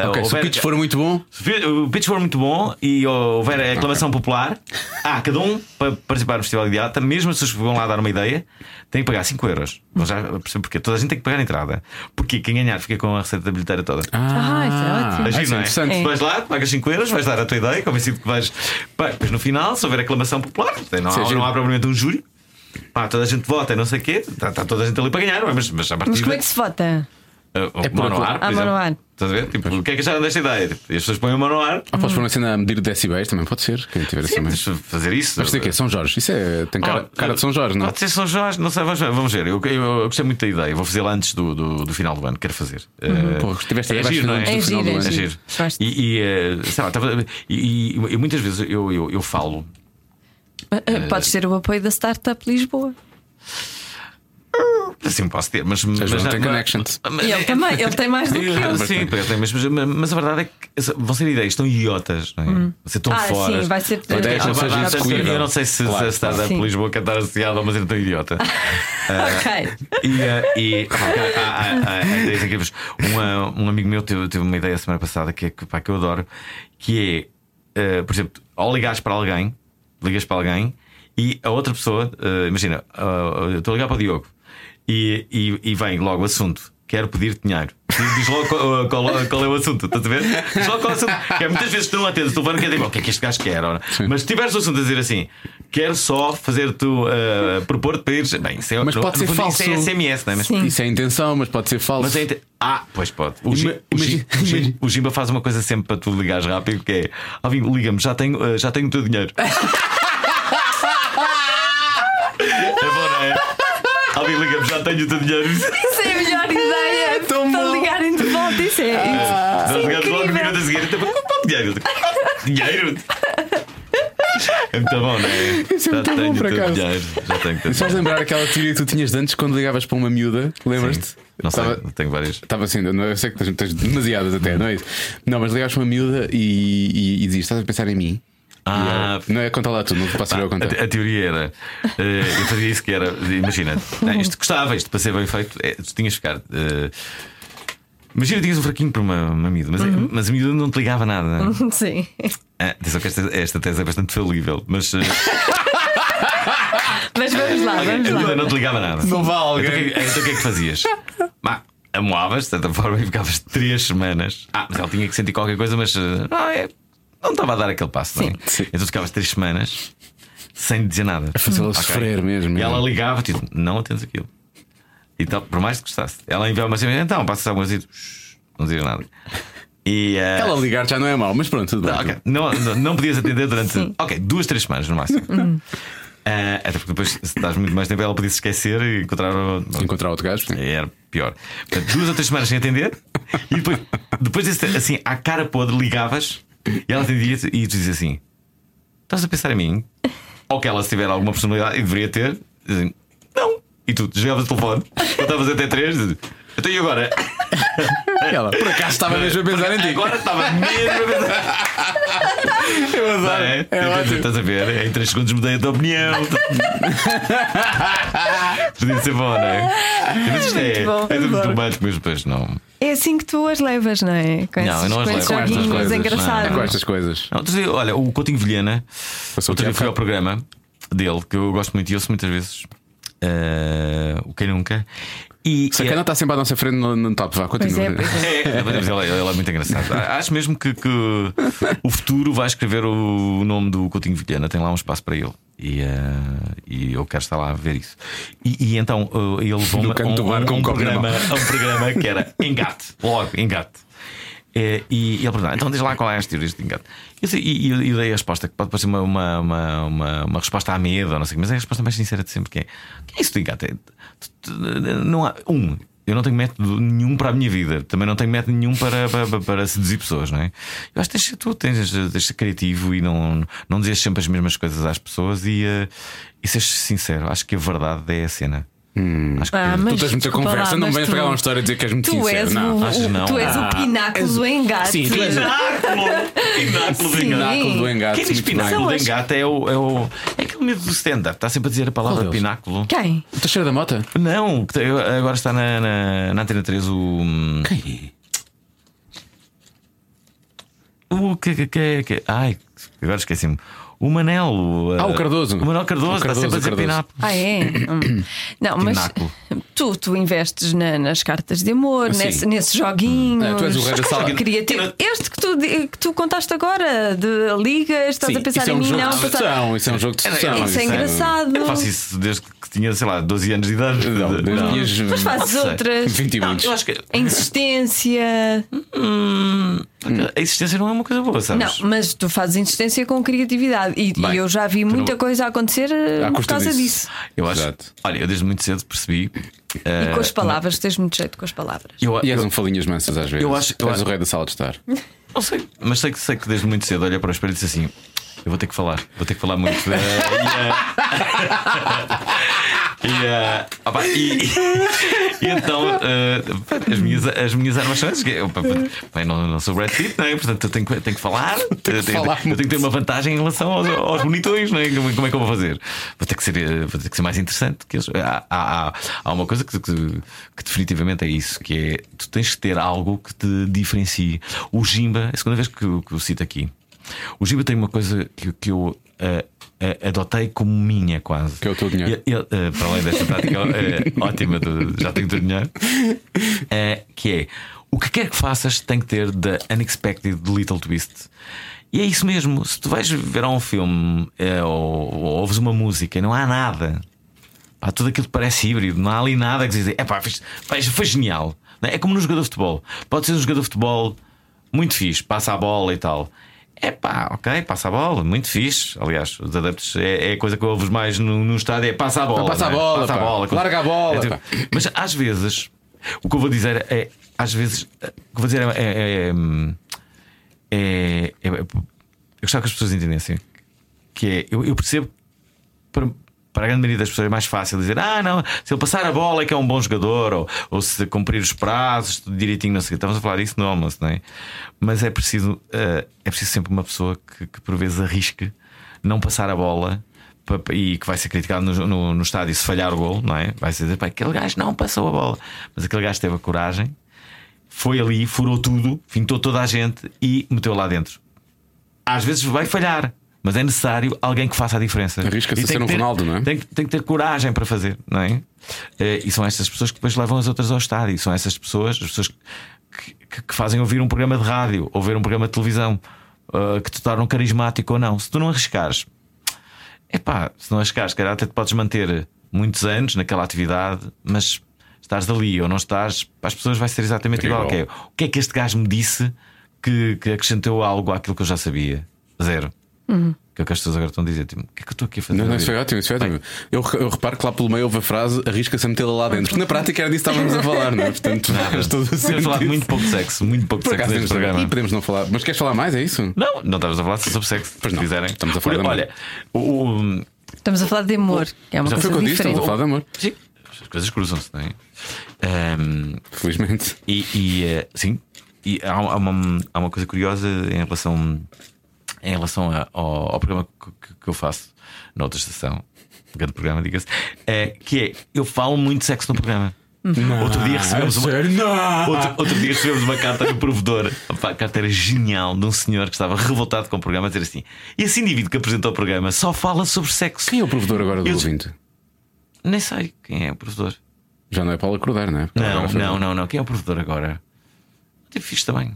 okay, houver, se o pitch for muito bom. Se o pitch for muito bom e houver aclamação okay. popular, ah, cada um para participar do Festival de Teatro, mesmo se vão lá dar uma ideia, tem que pagar 5 euros. Vou já perceber porquê. Toda a gente tem que pagar a entrada. Porque quem ganhar fica com a receita da bilheteira toda. Ah, isso é ótimo. Agir, não é? é? Vais lá, pagas 5 euros, vais dar a tua ideia, convencido que vais. Depois no final, se houver aclamação popular, não, há, não há propriamente um júri. Pá, toda a gente vota e não sei o quê, está tá toda a gente ali para ganhar, mas, mas a partir Mas como é que se vota? Uh, é por mano ar, ah, mano ar. Estás a ver? Tipo, o que é que acharam desta ideia? Tipo, as pessoas põem o ar. Ah, podes pôr uma cena a medir decibéis também, pode ser. Quem tiver Sim, assim fazer isso. Mas tem que São Jorge. Isso é, tem cara, oh, cara de São Jorge, não? Pode ser São Jorge, não sei, vamos ver. Vamos ver. Eu, eu, eu, gostei muito da ideia. Vou fazer lá antes do, do, do final do ano. Quero fazer. Uhum. Uh, Pô, tiveste é giro, não é? É giro, é giro. E, e, uh, sei lá, tava, e, e, muitas vezes eu, eu, eu falo. Uh, Podes ter o apoio da Startup Lisboa. Assim posso ter, mas, mas não tem connections. Mas, e ele também, ele tem mais do que eu. Sim, tem, mas, mas, mas, a verdade é que vão ser ideias tão idiotas, não é? Hum. Vão ser tão ah, fora. Sim, vai ser ideias não seja Eu não sei se, claro, a Startup claro. Lisboa quer estar associada a uma cena tão idiota. ok. E, há incríveis. Um amigo meu teve, teve uma ideia semana passada que, é, pá, que eu adoro, que é, uh, por exemplo, ao ligares para alguém, ligas para alguém e a outra pessoa, uh, imagina, uh, estou a ligar para o Diogo e, e, e vem logo o assunto. Quero pedir dinheiro. Diz logo qual, qual, qual, é o assunto, estás a ver? Diz logo qual é o assunto. Que é, muitas vezes tu não atendes, tu vai quer dizer, o que é que este gajo quer? Mas se tiveres o assunto a dizer assim, quero só fazer-te uh, propor-te para ires. Bem, isso é, mas pode ser falso. Isso é SMS, não é? Mas, isso é intenção, mas pode ser falso. Mas é Ah, pois pode. O, Ima, o, Gimba, o, Gimba, faz uma coisa sempre para tu ligares rápido, que é: Alvin, liga-me, já tenho, já tenho o teu dinheiro. Alguém liga-me, já tenho o teu dinheiro. Isso é. Ah, isso, é logo no minuto a seguir. Então, dinheiro? Dinheiro? É muito bom, não é? Isso é tenho bom, por acaso. Dinheiro, já tenho tanto Só lembrar aquela teoria que tu tinhas antes quando ligavas para uma miúda, lembras-te? Não sei, Estava, tenho várias. Estava assim, não, eu sei que tens, tens demasiadas até, não é isso? Não, mas ligavas para uma miúda e, e, e dizias: Estás a pensar em mim? Ah, não é contar lá tudo, não posso eu contar. A, a, teoria era, uh, eu fazia isso que era, imagina, ah, isto gostava, isto para ser bem feito, é, tu tinhas que ficar. Uh, Imagina, tinhas um fraquinho para uma, uma miúda, mas, uhum. mas a miúda não te ligava nada. Sim. Ah, atenção que esta, esta tese é bastante falível, mas. Uh... mas vamos lá, vamos a lá. A miúda não te ligava nada. Não vale. Então, então, então o que é que fazias? Bah, amoavas, de certa forma, e ficavas três semanas. Ah, mas ela tinha que sentir qualquer coisa, mas. Não, é não estava a dar aquele passo, Sim. não é? Sim. Então ficavas três semanas sem dizer nada. A fazê-la okay. sofrer mesmo. E ela ligava, tipo, não atendes aquilo. Então, por mais que gostasse, ela enviava uma cena, então passa algumas e não dizia nada. E, uh... Ela ligar já não é mau, mas pronto, tudo não, bem. Okay. Não, não, não, podias atender durante ok, duas, três semanas no máximo. Uh, até porque depois, se estás muito mais tempo, ela podia se esquecer e encontrar, encontrar outro gajo. Sim. Era pior. Portanto, duas ou três semanas sem atender, e depois, depois assim, à cara podre, ligavas e ela atendia e tu dizias assim: Estás a pensar em mim? Ou que ela, se tiver alguma personalidade, e deveria ter, não. E tu desligavas o telefone, contavas até três, dizes, então e agora? Ela, por acaso estava mesmo a pensar em ti. Agora estava mesmo a pensar. Eu adoro. É, é estás a ver? Em 3 segundos mudei a tua opinião. Podia ser bom, não é? Mas isto é, é tudo romântico, mas depois não. É assim que tu as levas, não é? Com não, eu não as levo com estas coisas. engraçadas. Com estas coisas. Não, olha, o Coutinho Vilhena, outro dia fui ao programa dele, que eu gosto muito e ouço muitas vezes. Uh, o Quem Nunca. E, Sacana está é... sempre à nossa frente no, no top, vá, continua. Pois é, é. é, mas ele, ele, é muito engraçado. Acho mesmo que, que, o futuro vai escrever o nome do Coutinho Vilhena, tem lá um espaço para ele. E, uh, e eu quero estar lá a ver isso. E, e então uh, ele levou-me a um, um, um, programa, um programa que era Engate, logo, Engate. É, e, e ele perguntou: então diz lá qual é as teorias de engate. E, e, e, dei a resposta, que pode parecer uma, uma, uma, uma, resposta à medo, não sei, mas é a resposta mais sincera de sempre: que é, que é isso de não há, um, eu não tenho método nenhum para a minha vida, também não tenho método nenhum para, para, para seduzir pessoas, não é? Eu acho que deixa, tu tens de ser criativo e não, não dizes sempre as mesmas coisas às pessoas e, uh, e seres sincero. Acho que a verdade é a cena. Hum. Acho que ah, tu tens muita conversa, não vens pegar uma história e dizer que és muito tu sincero. És não. O, Achas não? Tu és ah, o pináculo és... do engate. Sim, tu és o pináculo do engate. do engate. Quem diz pináculo do engate é o, é o. É aquele medo do stand-up. Está sempre a dizer a palavra pináculo. Quem? O Teixeira da Mota? Não, agora está na, na, na Antena 3 o. Hum, Quem? O que, que, que, que. Ai, agora esqueci-me. O Manel. O, ah, o Cardoso. O Manuel Cardoso, o Cardoso está sempre a dizer pináculo. Ah, é? Hum. Não, mas tu, tu investes na, nas cartas de amor, nesse, nesses joguinhos. Hum. É, tu és o rei da sala. Criativo. Este que tu, que tu contaste agora, de ligas, estás Sim, a pensar em é um mim, não. Passar... Isso é um jogo de sedução. Isso, isso é engraçado. Eu faço isso desde que tinha, sei lá, 12 anos de idade. Não, não. Mas fazes outras. 20 minutos. eu acho que... A insistência. Hum, a existência não é uma coisa boa, sabes? Não, mas tu fazes insistência com criatividade. E, e eu já vi muita não... coisa acontecer eh, por causa disso. disso. Eu acho. Exato. Olha, eu desde muito cedo percebi. Uh, e com as palavras, tens muito jeito com as palavras. Eu, e és um falinhas mansas às vezes. Eu acho, eu és acho... o rei da sala de estar. Não sei, mas sei que, sei que desde muito cedo olha para o espelho e disse assim: Eu vou ter que falar, vou ter que falar muito. Uh, E, uh, opa, e, e, então uh, as, minhas, as minhas armas são essas. Eu, bem, não, não sou Brad Pitt, não é? portanto eu tenho, tenho que falar. Tenho que eu, tenho, falar eu tenho que ter uma vantagem em relação aos, aos bonitões. Não é? Como, como, é que eu vou fazer? Vou ter que ser, eh, vou ter que ser mais interessante que eles. Há, há, há uma coisa que, que, que, definitivamente é isso: que é tu tens que ter algo que te diferencie. O Jimba, é a segunda vez que, que eu cito aqui. O Jimba tem uma coisa que, que eu. Uh, adotei como minha quase. Que é o teu dinheiro. E, uh, para além desta prática uh, ótima, de, já tenho o teu dinheiro, que é o que quer que faças tem que ter The Unexpected Little Twist. E é isso mesmo. Se tu vais ver um filme ou, ou ouves uma música e não há nada, pá, tudo aquilo parece híbrido, não há ali nada que dizer, é pá, foi, foi genial. É como no jogador de futebol. Pode ser um jogador de futebol muito fixe, passa a bola e tal. É pá, ok, passa a bola, muito fixe. Aliás, os adeptos é, é a coisa que ouves mais no, no estádio: é passa a bola. Passa a é? bola, passa a bola, larga a bola. É, tipo, mas às vezes, o que eu vou dizer é: às vezes, o que eu vou dizer é. é, é, é eu gostava que as pessoas entendessem que é, eu, eu percebo para, para a grande maioria das pessoas é mais fácil dizer: ah, não, se ele passar a bola é que é um bom jogador, ou, ou se cumprir os prazos, tudo direitinho, não sei. Estamos a falar disso no almoço, não é? Mas é preciso, uh, é preciso sempre uma pessoa que, que por vezes arrisque não passar a bola e que vai ser criticado no, no, no, estádio se falhar o gol, não é? Vai ser dizer, pá, aquele gajo não passou a bola, mas aquele gajo teve a coragem, foi ali, furou tudo, fintou toda a gente e meteu lá dentro. Às vezes vai falhar, mas é necessário alguém que faça a diferença. Arrisca-se a ser um ter, Ronaldo, não é? Tem, tem, que ter coragem para fazer, não é? Eh, e são essas pessoas que depois levam as outras ao estádio. São essas pessoas, as pessoas que, que, que fazem ouvir um programa de rádio, ouvir um programa de televisão, uh, que te tornam carismático ou não. Se tu não arriscares, é pá, se não arriscares, calhar até te podes manter muitos anos naquela atividade, mas estás dali ou não estás, para as pessoas vai ser exatamente igual. igual. O que é que este gajo me disse que, que acrescentou algo àquilo que eu já sabia? Zero. Uhum. Que é o que as pessoas agora estão a dizer, tipo, o que é que eu estou aqui a fazer? Não, não, isso foi ótimo, isso foi ótimo. Eu, eu, reparo que lá pelo meio houve a frase arrisca-se a metê-la lá dentro. Porque na prática era disso que estávamos a falar, não é? Portanto, Temos falado muito pouco de sexo, muito pouco de sexo neste programa. E podemos não falar. Mas queres falar mais? É isso? Não, não estávamos a falar sobre sexo. Pois não. Se quiserem. Estamos a falar de amor. Olha, o, estamos a falar de amor, que é uma Já coisa foi o que eu disse, estamos a falar de amor. Sim, as coisas cruzam-se, não é? Um, Felizmente. E, e uh, sim, e há, há, uma, há uma coisa curiosa em relação em relação a, ao, ao, programa que, que, eu faço na outra estação, um grande programa, diga-se, é, que é eu falo muito de sexo no programa. Não, outro dia recebemos uma. Outro, outro, dia recebemos uma carta do provedor. A carta era genial de um senhor que estava revoltado com o programa a dizer assim: esse indivíduo que apresentou o programa só fala sobre sexo. Quem é o provedor agora do eu, ouvinte? Nem sei quem é o provedor. Já não é Paulo Acordar, não é? Não, não, não, não. Quem é o provedor agora? Tipo, fiz também.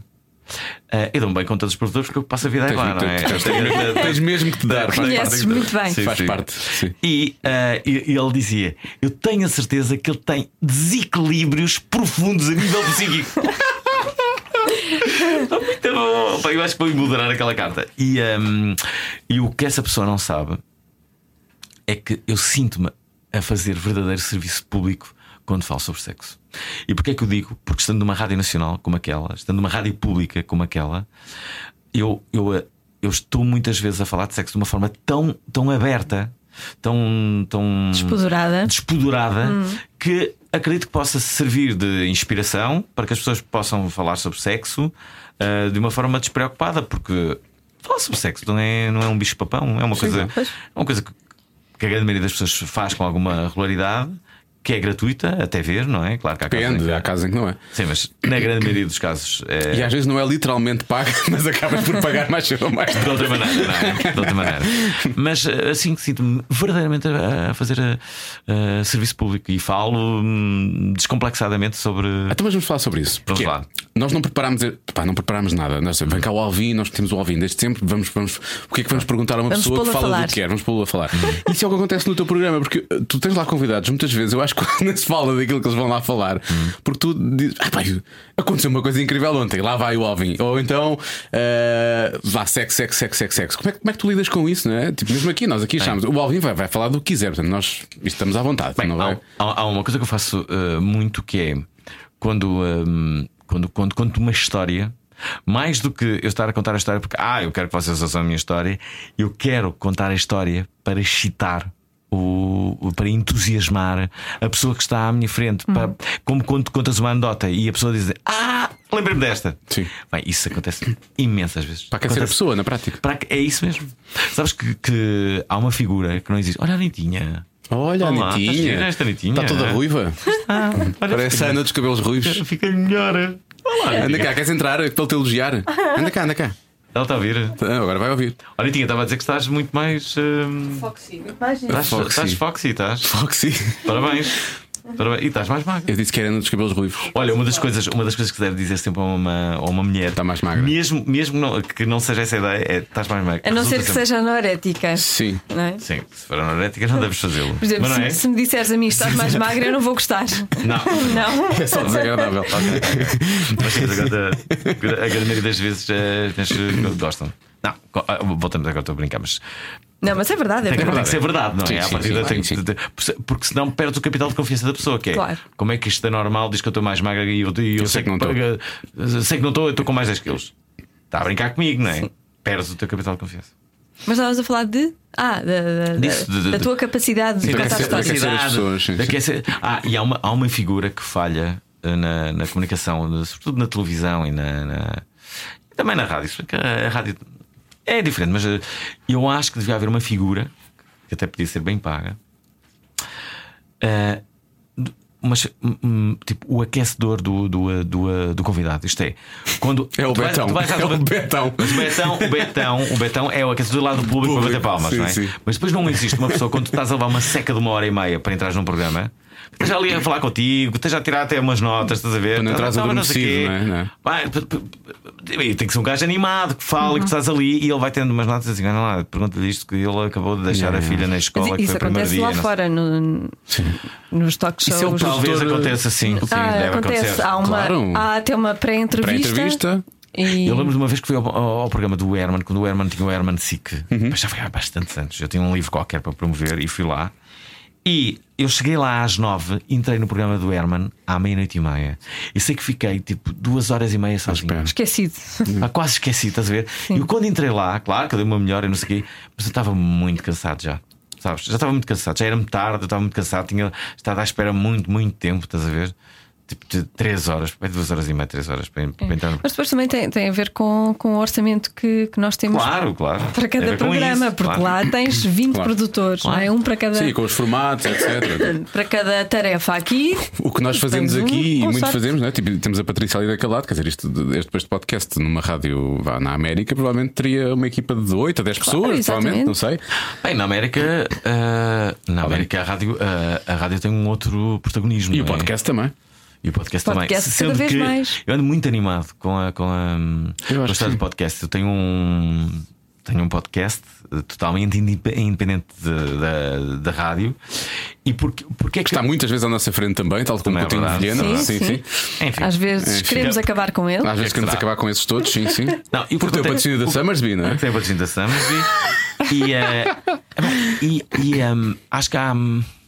Uh, eu dou-me bem com todos os produtores porque eu passo a vida tens, lá, não é? Tens, tens, tens, mesmo que te dar. Conheces muito bem. Sim, faz sim. parte. Sim. E, uh, e, ele dizia: Eu tenho a certeza que ele tem desequilíbrios profundos a nível psíquico. muito bom. Eu acho que vou moderar aquela carta. E, um, e o que essa pessoa não sabe é que eu sinto-me a fazer verdadeiro serviço público quando falo sobre sexo. E porquê é que eu digo? Porque estando numa rádio nacional como aquela, estando numa rádio pública como aquela, eu, eu, eu estou muitas vezes a falar de sexo de uma forma tão, tão aberta, tão, tão despodurada, despodurada hum. que acredito que possa servir de inspiração para que as pessoas possam falar sobre sexo uh, de uma forma despreocupada, porque falar sobre sexo não é, não é um bicho-papão, é uma coisa, é uma coisa que que a grande maioria das pessoas faz com alguma regularidade que é gratuita até ver, não é? Claro que há Depende, casos há casos em que não é. Sim, mas na grande maioria dos casos. É... E às vezes não é literalmente paga, mas acabas por pagar mais cedo ou mais De outra maneira, não é? De outra maneira. Mas assim que sinto-me verdadeiramente a fazer a, a serviço público e falo hum, descomplexadamente sobre. Então vamos falar sobre isso. Porque vamos lá. Nós não preparámos, pá, não preparámos nada. Nós, vem cá o Alvin, nós temos o Alvin desde sempre. Vamos, vamos, o que é que vamos perguntar a uma vamos pessoa que fala do que quer? Vamos pô-lo a falar. Isso é o que acontece no teu programa, porque tu tens lá convidados muitas vezes. Eu acho que quando se fala daquilo que eles vão lá falar. Hum. Porque tu dizes, ah, pá, aconteceu uma coisa incrível ontem, lá vai o Alvin. Ou então, uh, vá, sexo, sexo, sexo, sexo, sexo. Como é, como é que tu lidas com isso, não é? Tipo, mesmo aqui, nós aqui achamos, o Alvin vai, vai falar do que quiser, portanto, nós estamos à vontade. Bem, não há, há, uma coisa que eu faço uh, muito que é quando, um, quando, quando conto uma história. Mais do que eu estar a contar a história porque, ah, eu quero que vocês ouçam a minha história, eu quero contar a história para excitar o, para entusiasmar a pessoa que está à minha frente. Uhum. Para, como quando contas uma anedota e a pessoa diz: Ah, lembrei-me desta. Sim. Bem, isso acontece imensas vezes. Para aquecer a pessoa, na prática. Para, é isso mesmo. Sabes que, que há uma figura que não existe. Olha a Anitinha. Olha, a Anitinha. Esta Anitinha. Está toda ruiva. Ah, Parece a Ana dos cabelos ruivos. Fica melhor. Olá, Anda cá, queres entrar para te elogiar? Anda cá, anda cá. Ela está a ouvir? Agora vai ouvir. Olha, tinha, estava a dizer que estás muito mais. Uh... Foxy, muito mais. Estás, foxy. estás foxy, estás? Foxy. Parabéns. E estás mais magra. Eu disse que era dos cabelos ruivos. Olha, uma das coisas, uma das coisas que deve dizer sempre a uma, a uma mulher está mais magra. Mesmo, mesmo não, que não seja essa ideia, é estás mais magra. A não ser que sempre... seja anorética. Sim. Não é? Sim, se for anorética não deves fazê-lo. Por exemplo, se, é? se, me disseres a mim estás mais magra, eu não vou gostar. Não. não. É só desagradável. Mas agora, a grande maioria das vezes eh, gostam. Não, ah, voltamos agora, estou a brincar, mas. Não, mas é verdade, é tem, verdade. Tem que ser verdade, não é? Sim, a sim, tem, sim. Porque senão perdes o capital de confiança da pessoa, que é claro. como é que isto é normal, diz que eu estou mais magra e eu, eu, eu sei, que não estou. Sei que não estou, eu estou com mais 10 quilos. Está a brincar comigo, não é? Perdes o teu capital de confiança. Mas estavas a falar de. Ah, da, da, Disso, de, de, da tua capacidade de contar histórias. Ah, e há uma, há uma figura que falha eh, na, na comunicação, sobretudo na televisão e na, na também na rádio. A rádio é diferente, mas eh, eu acho que devia haver uma figura que até podia ser bem paga. Uh, mas um, tipo o aquecedor do, do, eh, do, do, convidado. Isto é, quando é o Betão. Vais, é o Betão. Mas o Betão, o Betão, o Betão é o aquecedor lá do público, público. para bater palmas, sim, não é? Sim. Mas depois não existe uma pessoa quando tu estás a levar uma seca de uma hora e meia para entrar num programa esteja ali a falar contigo, esteja a tirar até umas notas, estás a ver? Quando entras não, não sei não é? Não é? Vai, tem que ser um gajo animado que fala uhum. e que estás ali e ele vai tendo umas notas assim, não lá, pergunta-lhe isto que ele acabou de deixar a filha na escola. Mas isso acontece dia, lá fora, no, nos talk shows. Isso é talvez aconteça assim. Sim, deve acontece. acontecer. Há, uma, claro. há até uma pré-entrevista. Pré-entrevista. E... Eu lembro de uma vez que fui ao, ao, ao, programa do Herman, quando o Herman tinha o Herman Sick, uhum. já foi há bastantes anos. Eu tinha um livro qualquer para promover e fui lá. E eu cheguei lá às nove, entrei no programa do Herman à meia-noite e meia. E sei que fiquei tipo duas horas e meia sozinho. Esquecido. Ah, quase esquecido, estás a ver? Sim. E quando entrei lá, claro que eu dei uma melhor e não sei o quê, mas eu estava muito cansado já. Sabes? Já estava muito cansado, já era-me tarde, eu estava muito cansado, tinha estado à espera muito, muito tempo, estás a ver? Tipo de 3 horas, 2 horas e meia, 3 horas para, para entrar no... Mas depois também tem, tem a ver com, com o orçamento que, que nós temos claro, claro. para cada programa, isso, porque claro. lá tens 20 claro. produtores, não é? Um para cada. Sim, com os formatos, etc. para cada tarefa aqui. O que nós fazemos aqui um, e muito sorte. fazemos, não é? Tipo, temos a Patrícia ali daquele lado, quer dizer, isto, este, depois de podcast numa rádio vá, na América, provavelmente teria uma equipa de 8 a 10 pessoas, provavelmente, não sei. Bem, na América, uh, na América a rádio, uh, a rádio tem um outro protagonismo. E o é? podcast também. E o podcast, podcast também. Sendo que mais. eu ando muito animado com a, com a, com a história do podcast. Eu tenho um, tenho um podcast eh, totalmente independente da, da rádio. E porque, porque é que. Está muitas vezes à nossa frente também, tal como o Coutinho é Vilhena. Sim, sim. sim. Enfim, Às vezes enfim. queremos acabar com ele. Às vezes queremos acabar com esses todos, sim, sim. Não, e porque tem o patrocínio da Summersby, não é? Tem o patrocínio da Summersby. e, uh, e, e um, acho que há. É, é,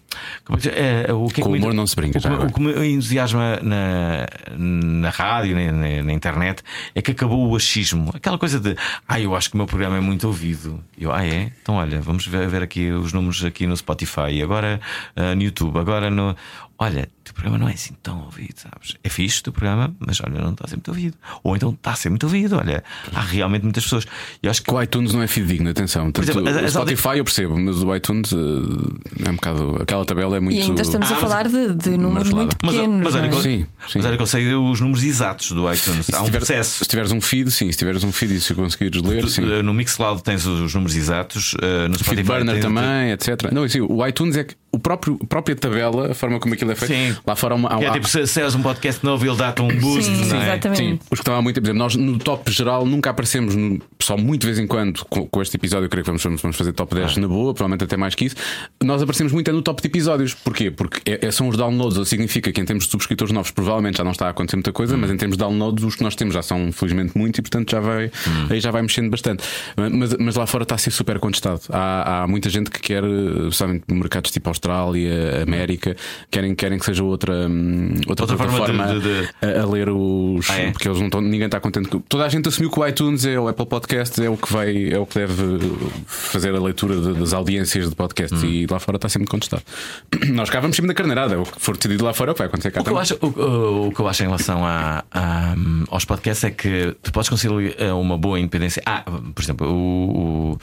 o que é Com o humor não se brinca. O, o que me entusiasma na, na rádio, na, na, na, internet, é que acabou o achismo. Aquela coisa de, ah, eu acho que o meu programa é muito ouvido. Eu, ah, é? Então, olha, vamos ver, ver aqui os números aqui no Spotify, agora uh, no YouTube, agora no olha, o teu programa não é assim tão ouvido, sabes? É fixe o teu programa, mas olha, não está a ser muito ouvido. Ou então está a ser muito ouvido, olha, há realmente muitas pessoas. Eu acho que... O iTunes não é fidedigno, atenção. Tanto, exemplo, o Spotify eu percebo, mas o iTunes uh, é um bocado. Aquela tabela é muito. E ainda estamos ah, a falar de, de números muito pequenos. Mas, mas, olha, é? sim, sim. mas olha que eu sei os números exatos do iTunes. Há um tiver, processo. Se tiveres um feed, sim, se tiveres um feed e se conseguires ler. Sim. Eh, no Mixcloud tens os números exatos, uh, no Spotify. Feedburner também, etc. Não, sim, o iTunes é que o próprio, a própria tabela, a forma como aquilo é feito, sim. Lá fora há uma. Há, é tipo, se, se és um podcast novo, ele dá-te um boost. Sim, não é? exatamente. Sim, os que estão há muito a dizer, nós no top geral nunca aparecemos, no, só muito de vez em quando, com, com este episódio, eu creio que vamos, vamos fazer top 10 ah. na boa, provavelmente até mais que isso. Nós aparecemos muito é no top de episódios. Porquê? Porque é, é, são os downloads, ou significa que em termos de subscritores novos, provavelmente já não está a acontecer muita coisa, hum. mas em termos de downloads, os que nós temos já são felizmente muitos e portanto já vai, hum. aí já vai mexendo bastante. Mas, mas lá fora está a ser super contestado. Há, há muita gente que quer, sabem, mercados tipo Austrália. América, querem, querem que seja outra, hum, outra, outra plataforma forma de, de. A, a, ler os. Ah, é? Porque eles não estão, ninguém está contente. Com... Toda a gente assumiu que o iTunes é o Apple Podcast, é o que vai, é o que deve fazer a leitura de, das audiências de podcasts hum. e lá fora está sempre contestado. Nós cá vamos sempre na carneirada, o que for decidido lá fora é o que vai acontecer cá o que, acho, o, o, que eu acho em relação a, a, aos podcasts é que tu podes conseguir uma boa independência. Ah, por exemplo, o, o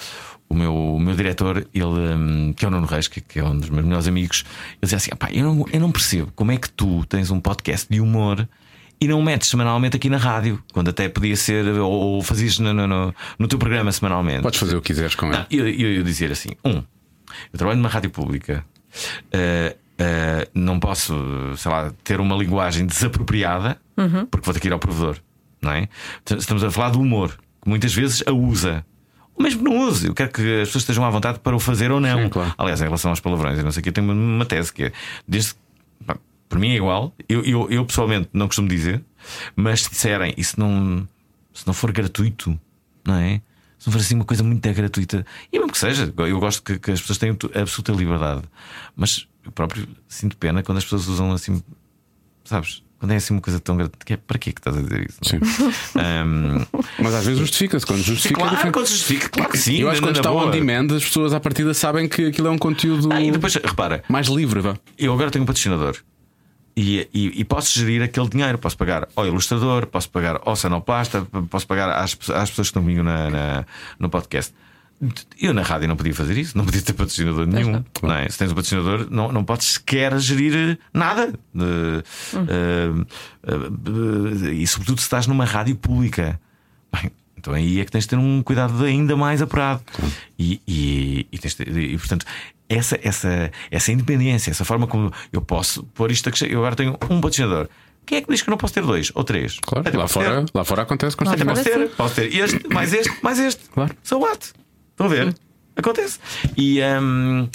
meu, o meu diretor, ele, hum, que é o Nuno Reis, que, que é um dos meus melhores amigos, ele dizia assim: eu não, eu não percebo como é que tu tens um podcast de humor e não metes semanalmente aqui na rádio, quando até podia ser, ou, ou fazias no, no, no, teu programa semanalmente. Podes fazer o que quiseres com ele. eu, eu, eu dizer assim: um, eu trabalho numa rádio pública. Uh, uh, não posso, sei lá, ter uma linguagem desapropriada uhum. porque vou ter que ir ao provedor, não é? Estamos a falar do humor, que muitas vezes a usa mesmo que não use. Eu quero que as pessoas estejam à vontade para o fazer ou não. Sim, claro. Aliás, em relação aos palavrões, eu não sei que eu tenho uma tese que é desde para mim é igual. Eu, eu, eu, pessoalmente não costumo dizer, mas se disserem e se não, se não for gratuito, não é? Se não for assim uma coisa muito gratuita, e mesmo que seja, eu gosto que, que as pessoas tenham absoluta liberdade, mas eu próprio sinto pena quando as pessoas usam assim, sabes? Quando é assim uma coisa tão grande, que é, para que estás a dizer isso? Sim. Um... Mas às vezes justifica-se. Quando justifica, sim, claro, quando justifica, claro que sim. Eu acho que quando está on demand, as pessoas à partida sabem que aquilo é um conteúdo ah, e depois, repara, mais livre. Vá. Eu agora tenho um patrocinador. E, e, e, posso gerir aquele dinheiro. Posso pagar ao ilustrador, posso pagar ao sonoplasta, posso pagar às, às pessoas que estão comigo na, na, no podcast. Eu na rádio não podia fazer isso, não podia ter patrocinador nenhum. Não é? Se tens um patrocinador, não, não podes sequer gerir nada. Uh, uh, uh, e sobretudo se estás numa rádio pública. Bem, então aí é que tens de ter um cuidado ainda mais apurado. E, e, e, e, portanto, essa, essa, essa independência, essa forma como eu posso pôr isto a crescer. Eu agora tenho um patrocinador. Quem é que diz que eu não posso ter dois ou três? Claro, lá fora, lá fora acontece constantemente. Posso ter, posso ter este, mais este, mais este. Claro. So what? Estão a ver? Acontece. E um,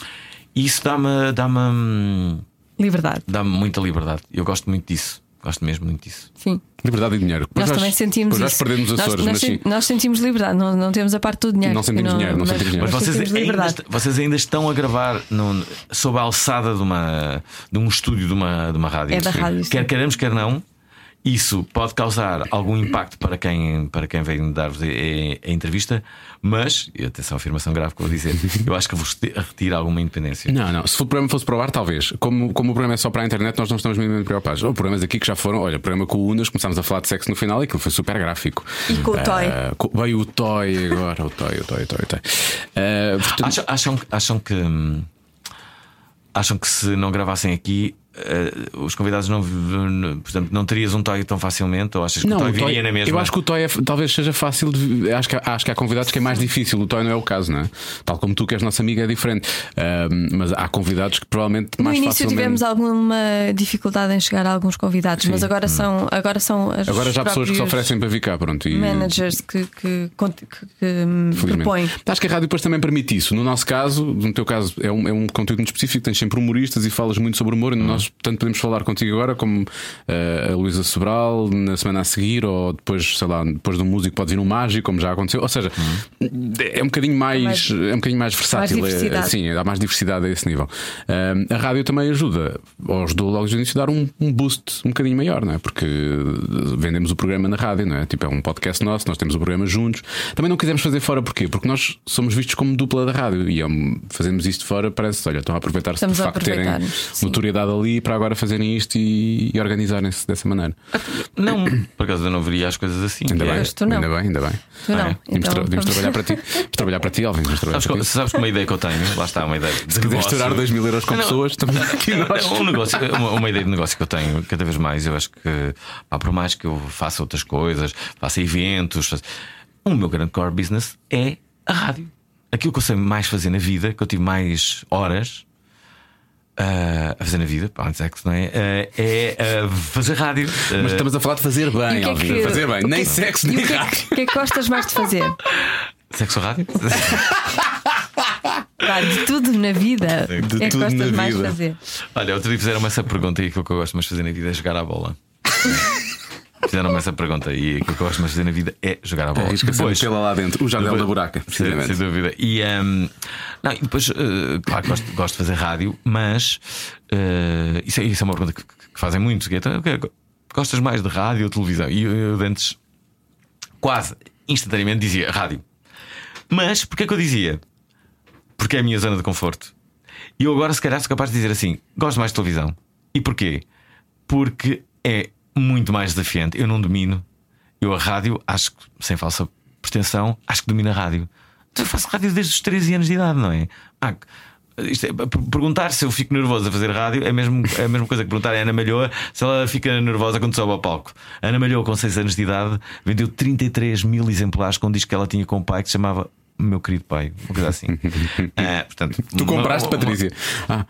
isso dá-me. Dá-me hum, liberdade. Dá-me muita liberdade. Eu gosto muito disso. Gosto mesmo muito disso. Sim. Liberdade e dinheiro. Nós, nós também sentimos nós perdemos os Açores, nós, nós, nós, sentimos liberdade, não, não temos a parte do dinheiro. Não sentimos não, dinheiro, não mas, sentimos dinheiro. Mas vocês ainda, vocês ainda estão a gravar no, sob a alçada de, uma, de um estúdio de uma, de uma rádio. É da rádio. Quer queremos, quer não. Isso pode causar algum impacto para quem, para quem vem dar-vos a, a, entrevista, mas, e atenção, afirmação grave que eu vou dizer, eu acho que vos retira alguma independência. Não, não. Se o programa fosse provar, talvez. Como, como o programa é só para a internet, nós não estamos minimamente preocupados. Ou programas aqui que já foram, olha, o programa com o Unas, começámos a falar de sexo no final e aquilo foi super gráfico. E com o Toy. Uh, veio o Toy agora, o Toy, o Toy, o Toy, o Toy. Uh, portanto... acham, acham, acham que. Hum, acham que se não gravassem aqui Uh, os convidados não, portanto, não terias um toy tão facilmente? Ou achas que não, o toy viria toy, na mesma? Eu acho que o toy é, talvez seja fácil. De, acho, que, acho que há convidados que é mais difícil. O toy não é o caso, não é? Tal como tu, que és nossa amiga, é diferente. Uh, mas há convidados que provavelmente no mais No início facilmente... tivemos alguma dificuldade em chegar a alguns convidados, Sim. mas agora são, agora são as Agora já há pessoas que se oferecem para vir cá. Pronto, e... Managers que, que, que, que propõem. Acho que a rádio depois também permite isso. No nosso caso, no teu caso, é um, é um conteúdo muito específico. Tens sempre humoristas e falas muito sobre humor. E no hum. nosso nós tanto podemos falar contigo agora como uh, a Luísa Sobral na semana a seguir, ou depois, sei lá, depois do músico pode vir um mágico, como já aconteceu. Ou seja, uhum. é um bocadinho mais, mais, é um bocadinho mais versátil. Mais é, sim, há mais diversidade a esse nível. Uh, a rádio também ajuda, ou ajudou logo de início a dar um, um boost um bocadinho maior, não é? Porque vendemos o programa na rádio, não é? Tipo, é um podcast nosso, nós temos o programa juntos. Também não quisemos fazer fora, porquê? Porque nós somos vistos como dupla da rádio e fazemos isto fora, parece, olha, estão a aproveitar-se de facto terem notoriedade ali para agora fazerem isto e, e organizarem-se dessa maneira. Não, por acaso eu não veria as coisas assim. Ainda bem, não. ainda bem, ainda bem. Tu não. Ah, é? então, devemos, trabalhar para ti. trabalhar para ti, Alvin. Sabes, para sabes que uma ideia que eu tenho, lá está, uma ideia. Se quiseres estourar 2 mil euros com não, pessoas, também aqui nós. Um negócio, uma, uma, ideia de negócio que eu tenho cada vez mais, eu acho que, pá, por mais que eu faça outras coisas, faça eventos, faça... o meu grande core business é a rádio. Aquilo que eu sei mais fazer na vida, que eu tive mais horas, Uh, a fazer na vida, pá, é que não é? Uh, é uh, fazer rádio. Mas estamos a falar de fazer bem, que é que, fazer bem, nem sexo, nem rádio. O que é que gostas mais de fazer? Sexo rádio? Claro, de tudo na vida. De é que gostas mais de fazer? Olha, outro dia fizeram-me essa pergunta e aquilo que eu gosto mais de fazer na vida é jogar a bola. Fizeram-me essa pergunta e aquilo que eu gosto mais de fazer na vida é jogar a bola. É, depois, pela lá dentro, o janela da buraca, precisamente. Sem, sem dúvida. E, um, não, e depois, uh, claro, gosto, gosto de fazer rádio, mas uh, isso, é, isso é uma pergunta que, que fazem muito. Que é, então, gostas mais de rádio ou televisão? E eu, eu antes, quase instantaneamente, dizia rádio. Mas porquê que eu dizia? Porque é a minha zona de conforto. E eu agora, se calhar, sou capaz de dizer assim: gosto mais de televisão. E porquê? Porque é muito mais desafiante. Eu não domino. Eu a rádio, acho que, sem falsa pretensão, acho que domino a rádio. Eu faço rádio desde os 13 anos de idade, não é? Ah, é, perguntar se eu fico nervoso a fazer rádio é, mesmo, é a mesma coisa que perguntar a Ana Malhoa se ela fica nervosa quando sobe ao palco. A Ana Malhoa, com 6 anos de idade, vendeu 33 mil exemplares com um disco que ela tinha com o pai que se chamava Meu Querido Pai, uma coisa assim. ah, portanto, tu compraste, uma, Patrícia? Ah.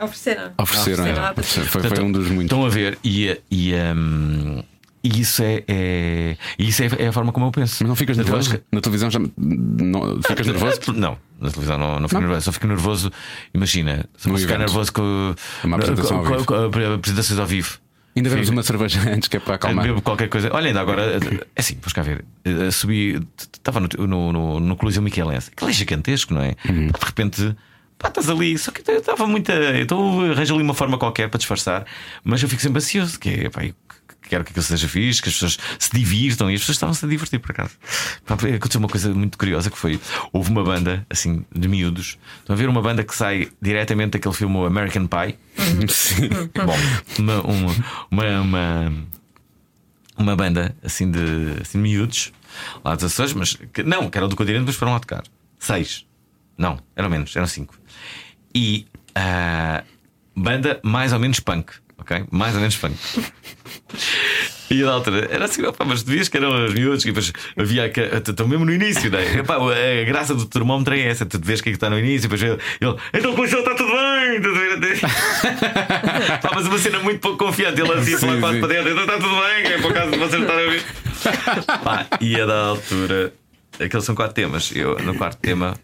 Ofereceram. Ofereceram, é. Foi, foi, um dos muitos. Estão a ver, e, e, um, e isso é, é, isso é, é, a forma como eu penso. Mas não ficas nervoso? Na televisão já. Não, ficas nervoso? Não, na televisão não, não fico não. nervoso. Só fico nervoso, imagina, se ficar nervoso com, uma apresentação com, com, com, apresentações ao vivo. Ainda vemos uma cerveja antes que é para acalmar. Bebo qualquer coisa. Olha, ainda agora, é assim, vamos cá ver. Eh, subi, estava no, no, no, no Coliseu Michelense, aquele é gigantesco, não é? Uhum. De repente pá, estás ali, só que eu estava muito. Então arranjo ali uma forma qualquer para disfarçar, mas eu fico sempre ansioso, que é, pá, quero que aquilo seja fixe, que as pessoas se divirtam e as pessoas estavam-se a divertir por acaso. Pá, aconteceu uma coisa muito curiosa que foi: houve uma banda, assim, de miúdos. Estão a ver uma banda que sai diretamente daquele filme American Pie. Sim. Bom, uma, uma, uma, uma, uma banda assim de, assim, de miúdos lá dos Açores, mas que, não, que era do continente, mas foram lá tocar. Seis. Não, eram menos, eram cinco. E uh, banda mais ou menos punk, ok? Mais ou menos punk. E da altura era assim, opa, mas tu vias que eram os miúdos, que depois havia. Estão mesmo no início, né? Epá, a graça do termómetro é essa, tu vês que é que está no início, depois ele, então com está tudo bem. Pá, mas uma cena muito pouco confiante, ele assim, falar quase para dentro, então está tudo bem, é por causa de vocês estarem a ver. Pá, e a da altura, aqueles são quatro temas. Eu, no quarto tema.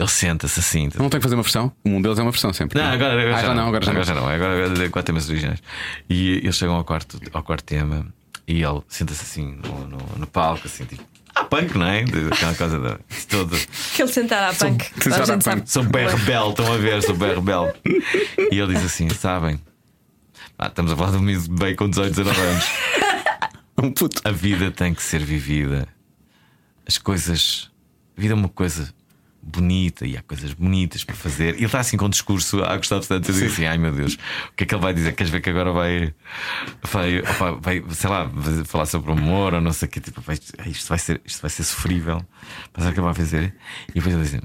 Ele senta-se assim. Não tem que fazer uma versão? Um deles é uma versão sempre. Não, agora, agora ah, já, não, agora já agora não. Agora, agora quatro temas originais. E eles chegam ao quarto, ao quarto tema e ele senta-se assim no, no, no, palco, assim, tipo. Ah, punk, não é? Aquela coisa de, de todo. Aquele sentar à punk. Sou, sentar à punk. Sou bem rebelde, estão a ver, sou bem rebelde. E ele diz assim: sabem, ah, estamos a falar de um miúdo bem com 18, 19 anos. Um puto. A vida tem que ser vivida. As coisas. A vida é uma coisa bonita e há coisas bonitas para fazer. E ele está assim com um discurso a gostar bastante. Eu digo assim: ai meu Deus, o que é que ele vai dizer? Queres ver que agora vai, vai, opa, vai sei lá, vai falar sobre o amor ou não sei o que? Tipo, vai, isto, vai ser, isto vai ser sofrível. Mas é o que ele vai fazer. E depois ele diz: assim,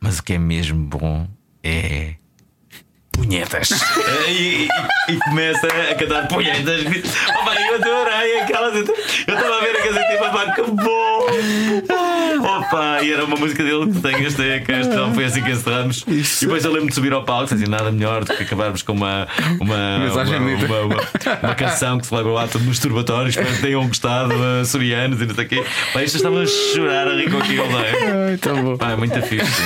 mas o que é mesmo bom é punhetas. e, e, e, começa a cantar punhetas. Oh, bem, eu adorei aquelas. Eu estava a ver aquelas tipo, pá, que bom! Opa, e era uma música dele que tem este, que este não foi assim que encerramos. Isso. E depois eu lembro de subir ao palco dizer nada melhor do que acabarmos com uma, uma, uma, uma, uma, uma canção que celebra o ato de masturbatório. Espero que tenham gostado, uh, açorianos e não sei o quê. Pá, isto estava a chorar a rir com aquilo, não é? Tão bom. Pá, é muito fixe.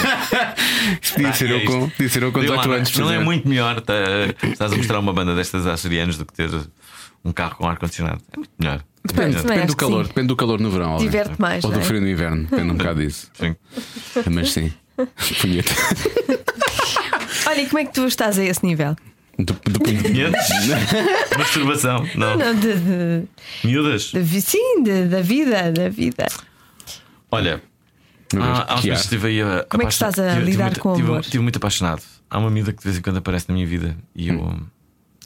Com, podia ser eu com 18 anos. Não é muito melhor tá, estás a mostrar uma banda destas açorianas do que ter um carro com ar-condicionado. É muito melhor. Depende, depende do calor, sim. depende do calor no verão. Diverte mais. Ou do é? frio no inverno, depende um bocado disso. Sim. Mas sim. Punheta. Olha, e como é que tu estás a esse nível? Do, do punhetes? Masturbação? Não. Não, de, de, Miúdas? De, sim, de, da vida, da vida. Olha, há, há uns meses estive aí a. Como é que estás a tive, lidar tive, com o amor? Estive muito apaixonado. Há uma miúda que de vez em quando aparece na minha vida e eu. Hum.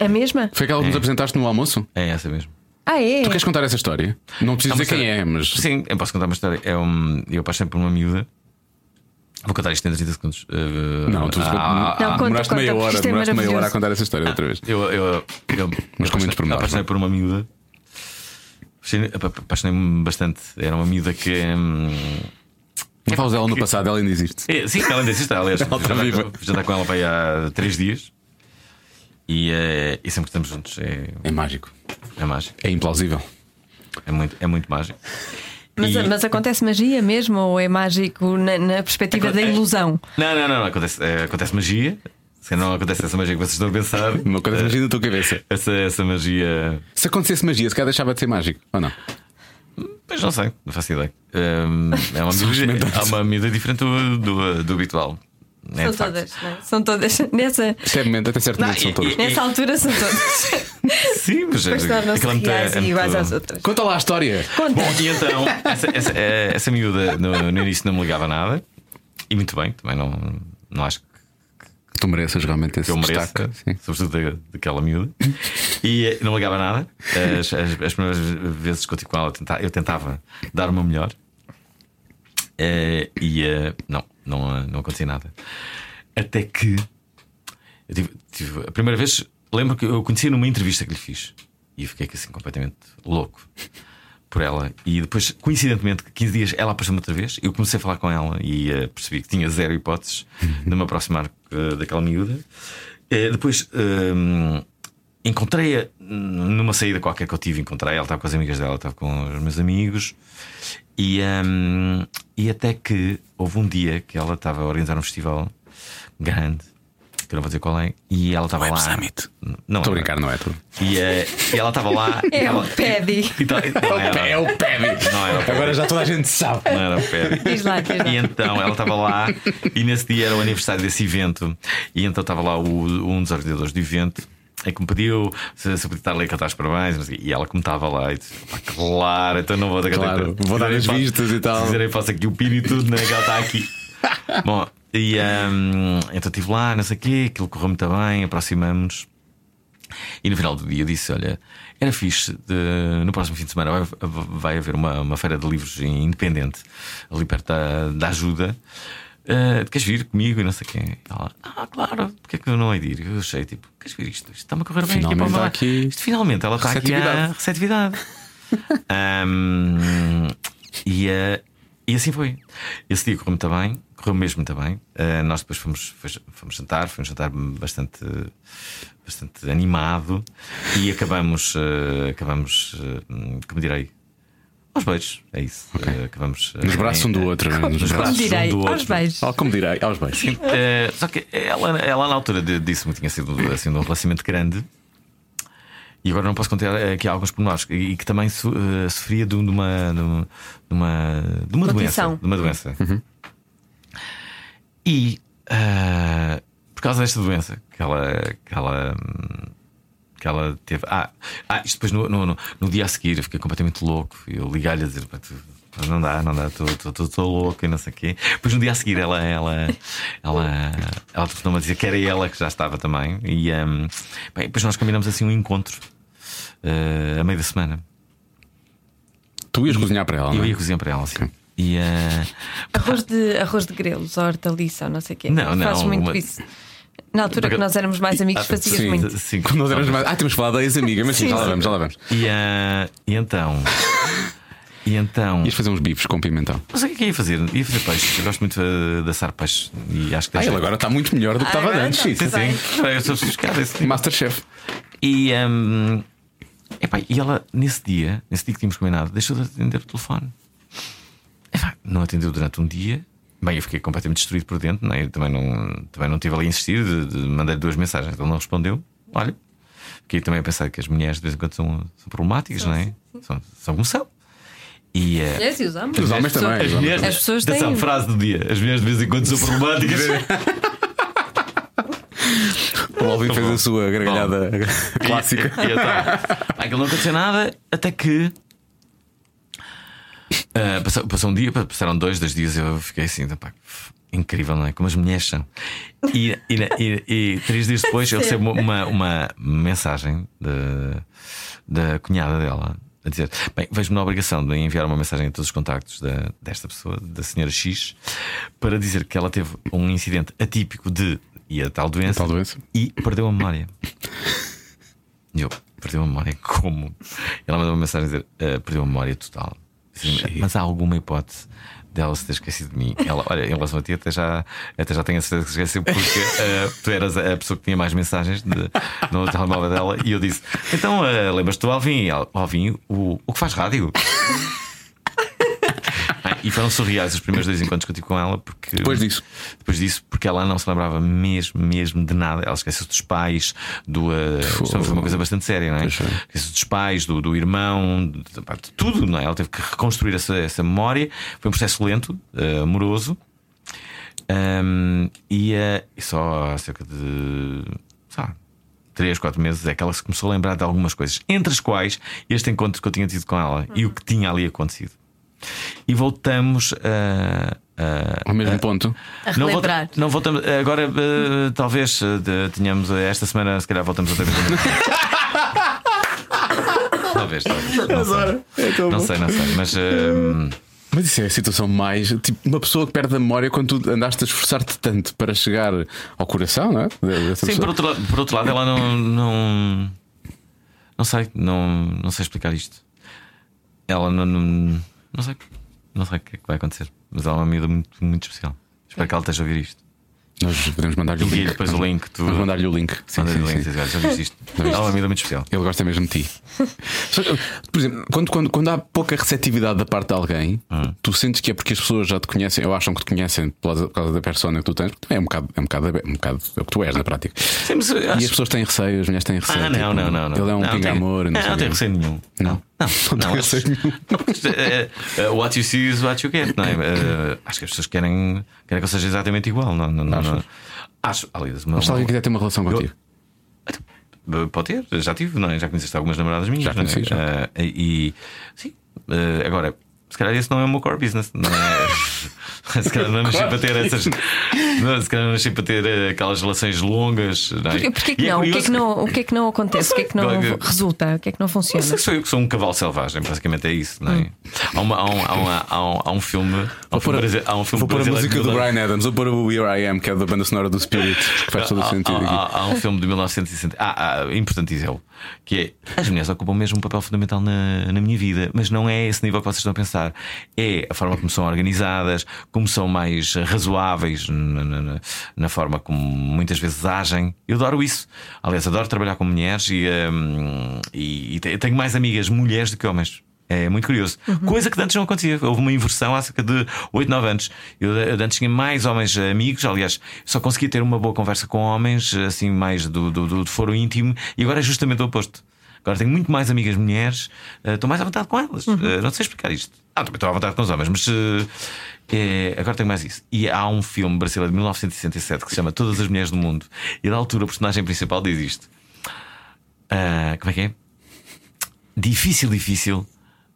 A mesma? Foi aquela que nos apresentaste no almoço? É essa mesmo. Ah, é? Tu queres contar essa história? Não preciso dizer quem é, mas. Sim, eu posso contar uma história. É um, eu apaixonei por uma miúda. Vou contar isto em 30 segundos. Uh, não, tu ah, não, conta, demoraste conta, meia hora, é demoraste meia hora a contar essa história outra vez. Eu, eu, eu, mas com menos pormenores. Apaixonei por uma miúda. Apaixonei-me bastante. Era uma miúda que. Hum, não falas dela no passado, ela ainda existe. É, sim, ela ainda existe. Aliás, ela está viva. Já com ela para aí há 3 dias. E, uh, e sempre que estamos juntos é. É mágico. É mágico. É implausível. É muito, é muito mágico. Mas, e... mas acontece magia mesmo ou é mágico na, na perspectiva Aconte... da ilusão? Não, não, não, não. Acontece, é, acontece magia. Se não acontece essa magia que vocês estão a pensar. Não acontece magia na tua cabeça. Essa, essa magia. Se acontecesse magia, se calhar deixava de ser mágico, ou não? Pois não sei, não faço ideia. Um, é uma medida, há uma medida diferente do, do, do habitual. É são todas, não é? São todas. Nessa... Até, momento, até certo momento são todas. Nessa altura são todas. Sim, mas é, é iguais às outras. Conta lá a história. Conta. Bom, e então, essa, essa, essa miúda no, no início não me ligava nada. E muito bem, também não, não acho que tu mereças realmente esse eu mereço, destaque, sobretudo daquela miúda. E eh, não ligava nada. As, as, as primeiras vezes que eu estive com ela, eu tentava, eu tentava dar o meu melhor. Uh, e uh, não, não, não acontecia nada. Até que tive, tive, a primeira vez, lembro que eu conheci numa entrevista que lhe fiz e fiquei assim completamente louco por ela. E depois, coincidentemente, 15 dias ela apareceu-me outra vez. Eu comecei a falar com ela e uh, percebi que tinha zero hipóteses de me aproximar uh, daquela miúda. Uh, depois encontrei-a numa saída qualquer que eu tive. Encontrei ela, estava com as amigas dela, estava com os meus amigos. E, um, e até que houve um dia que ela estava a organizar um festival grande, que eu não vou dizer qual é, e ela estava lá. Summit. Não, Estou a brincar, não é tudo. E, uh, e ela estava lá. É ela, o Pedi. Então, é o Pedi. Não era o. Agora já toda a gente sabe. Não era o Pedi. Diz lá, diz lá. E então ela estava lá, e nesse dia era o aniversário desse evento, e então estava lá o, um dos organizadores do evento é que me pediu se, se podia estar ali a cantar os parabéns e ela como estava lá e disse, claro, então não vou dar claro, vou dar as vistas e tal. Dizer, faço aqui o pino e tudo, né? Que ela está aqui. Bom, e um, então estive lá, não sei o quê, aquilo correu muito bem, aproximamos. E no final do dia disse: Olha, era fixe, de, no próximo fim de semana vai, vai haver uma, uma feira de livros independente ali perto da, da ajuda. Uh, queres vir comigo e não sei quem. Ela, ah, claro, porque é que eu não hei de ir? Eu achei, tipo, queres vir isto? Isto está-me a correr bem finalmente aqui para aqui... Isto finalmente ela está aqui a receptividade. um, e, uh, e assim foi. Esse dia correu muito bem, correu mesmo muito bem. Uh, nós depois fomos, fomos jantar, foi um jantar bastante, bastante animado e acabamos, acabamos como direi, aos beijos, é isso. Okay. Uh, acabamos, uh, nos braços um do outro, né? Nos braços direi, um do outro. Aos beijos. Oh, como direi, aos beijos. Uh, só que ela, ela na altura disse-me que tinha sido assim, um relacionamento grande. E agora não posso contar aqui alguns pormenores. E que também so, sofria de uma, de uma, de uma doença. De uma doença. Uhum. E por causa desta doença que ela, que ela que ela teve. Ah, ah isto depois no, no, no, no dia a seguir eu fiquei completamente louco. Eu liguei-lhe a dizer: não dá, não dá, estou louco e não sei o quê. Depois no dia a seguir ela, ela, ela, ela telefonou-me a dizer que era ela que já estava também. E um, bem, depois nós combinamos assim um encontro uh, a meio da semana. Tu ias e, cozinhar para ela? Eu não? É? ia cozinhar para ela, sim. Okay. E, uh, arroz, de, arroz de grelos, hortaliça, não sei o quê. Não, não. Fazes muito uma... isso. Na altura Porque... que nós éramos mais amigos, fazias sim, muito. Sim, quando nós éramos mais. Ah, temos falado da ex-amiga, mas sim, já lá vamos, já lá vamos. E, uh, e então. E então. Ias fazer uns bifes com pimentão. Mas o que é que ia fazer? Ia fazer peixe. Eu gosto muito de assar peixe. E acho que ah, ele agora está muito melhor do que estava antes. Sim, sim. sim. Eu sou. Tipo. Masterchef. E, um, epá, e ela, nesse dia, nesse dia que tínhamos combinado, deixou de atender o telefone. Epá, não atendeu durante um dia. Bem, eu fiquei completamente destruído por dentro, né? eu também não, também não tive ali a insistir, de, de mandar duas mensagens, ele não respondeu. Olha, fiquei também a pensar que as mulheres de vez em quando são, são problemáticas, não é? São, são como são. E, uh, yes, e os homens, os homens também. As, mulheres, as pessoas têm. Essa frase do dia: as mulheres de vez em quando são problemáticas. o Alvin fez a sua gargalhada clássica. E, e, e, então, aquilo não aconteceu nada até que Uh, passou, passou, um dia, passaram dois, dois dias, eu fiquei assim, pá, incrível, não é? Como as mulheres são. E, e, e, e três dias depois eu recebo uma, uma mensagem de, da cunhada dela a dizer: Bem, vejo-me na obrigação de enviar uma mensagem a todos os contactos da, desta pessoa, da senhora X, para dizer que ela teve um incidente atípico de e a tal doença, a tal doença. e perdeu a memória. E eu, perdeu a memória como? Ela mandou uma mensagem a dizer: uh, Perdeu a memória total. Mas há alguma hipótese dela se ter esquecido de mim. Ela, olha, em relação a ti, até já, até já tenho a certeza que esqueceu, porque uh, tu eras a pessoa que tinha mais mensagens de, no telemóvel dela. E eu disse: Então, uh, lembras-te do Alvin? Alvin, o, o que faz rádio? E foram surreais os primeiros dois encontros que eu tive com ela, porque. Depois disso. Depois disso, porque ela não se lembrava mesmo, mesmo de nada. Ela esqueceu dos pais, do. Uh, foi uma coisa bastante séria, não é? Esqueceu dos pais, do, do irmão, de, de, tudo, não é? Ela teve que reconstruir essa, essa memória. Foi um processo lento, uh, amoroso. Um, e, uh, e só há cerca de. Sabe, três, quatro meses é que ela se começou a lembrar de algumas coisas, entre as quais este encontro que eu tinha tido com ela uhum. e o que tinha ali acontecido. E voltamos a. a Ao mesmo a, ponto. A não, volta, não voltamos. Agora, uh, talvez uh, tenhamos. Uh, esta semana, se calhar, voltamos outra vez. talvez, talvez. Não, sei. É não sei, não sei. Mas. Mas isso é a situação mais. Tipo, uma pessoa que perde a memória quando tu andaste a esforçar-te tanto para chegar ao coração, não é? Sim, por outro, por outro lado, ela não. Não, não sei, não, não sei explicar isto. Ela não, não não sei. Não sei o que é que vai acontecer. Mas ela é uma amiga muito, muito especial. Espero que ela esteja a ouvir isto. Nós podemos mandar-lhe o link. depois o link. Tu... Vamos mandar-lhe o link. Sim, sim, link. Sim. Já viste isto? Ela é uma amiga muito especial. Ele gosta mesmo de ti. Por exemplo, quando, quando, quando há pouca receptividade da parte de alguém, hum. tu sentes que é porque as pessoas já te conhecem ou acham que te conhecem por causa da persona que tu tens. É um bocado, é um bocado, é um bocado é o que tu és na prática. Sim, acho... E as pessoas têm receio, as mulheres têm receio. Ah, não, tipo, não, não, não. Ele é um pinga-amor. Não, não, não tem receio nenhum. Não. Não, não, não, acho, uh, what you see is what you get, não é? Uh, acho que as pessoas querem, querem que eu seja exatamente igual. Não, não, não, não. Acho, aliás, uma, Mas se alguém quiser ter uma relação contigo. Eu, pode ter, já tive, não é? já conheceste algumas namoradas minhas. Já conheci, é? já. Uh, e sim, agora se calhar esse não é o meu core business. Não é? se calhar não nasci para ter essas. Não, se calhar não nasci para ter eh, aquelas relações longas. Não é? Porquê, porquê que é não? É o, que é que não? o que é que não acontece? o que é que não resulta? O que é que não funciona? Não sei, eu que sou um cavalo selvagem, basicamente é isso. Não é? Hum. há, uma, há, um, há, uma, há, um, há um filme. Há um filme, pôr, há um filme vou pôr a música do Brian Adams, vou pôr o Here I Am, que é da banda sonora do Spirit, que faz todo o sentido. Há, há, há, um filme de 1960. Ah, ah, importante dizê-lo que é as mulheres ocupam mesmo um papel fundamental na, na minha vida, mas não é esse nível que vocês estão a pensar. É a forma como são organizadas, como são mais razoáveis na, na, na forma como muitas vezes agem. Eu adoro isso. Aliás, adoro trabalhar com mulheres e, um, e, e tenho mais amigas mulheres do que homens. É muito curioso. Uhum. Coisa que antes não acontecia. Houve uma inversão há cerca de 8, 9 anos. Eu, eu antes tinha mais homens amigos, aliás, só conseguia ter uma boa conversa com homens, assim, mais do, do, do foro íntimo, e agora é justamente o oposto. Agora tenho muito mais amigas mulheres, uh, estou mais à vontade com elas. Uhum. Uh, não sei explicar isto. Ah, também estou à vontade com os homens, mas uh, é, agora tenho mais isso. E há um filme brasileiro de 1967 que se chama Todas as Mulheres do Mundo, e da altura o personagem principal diz isto: Como é que é? Difícil, difícil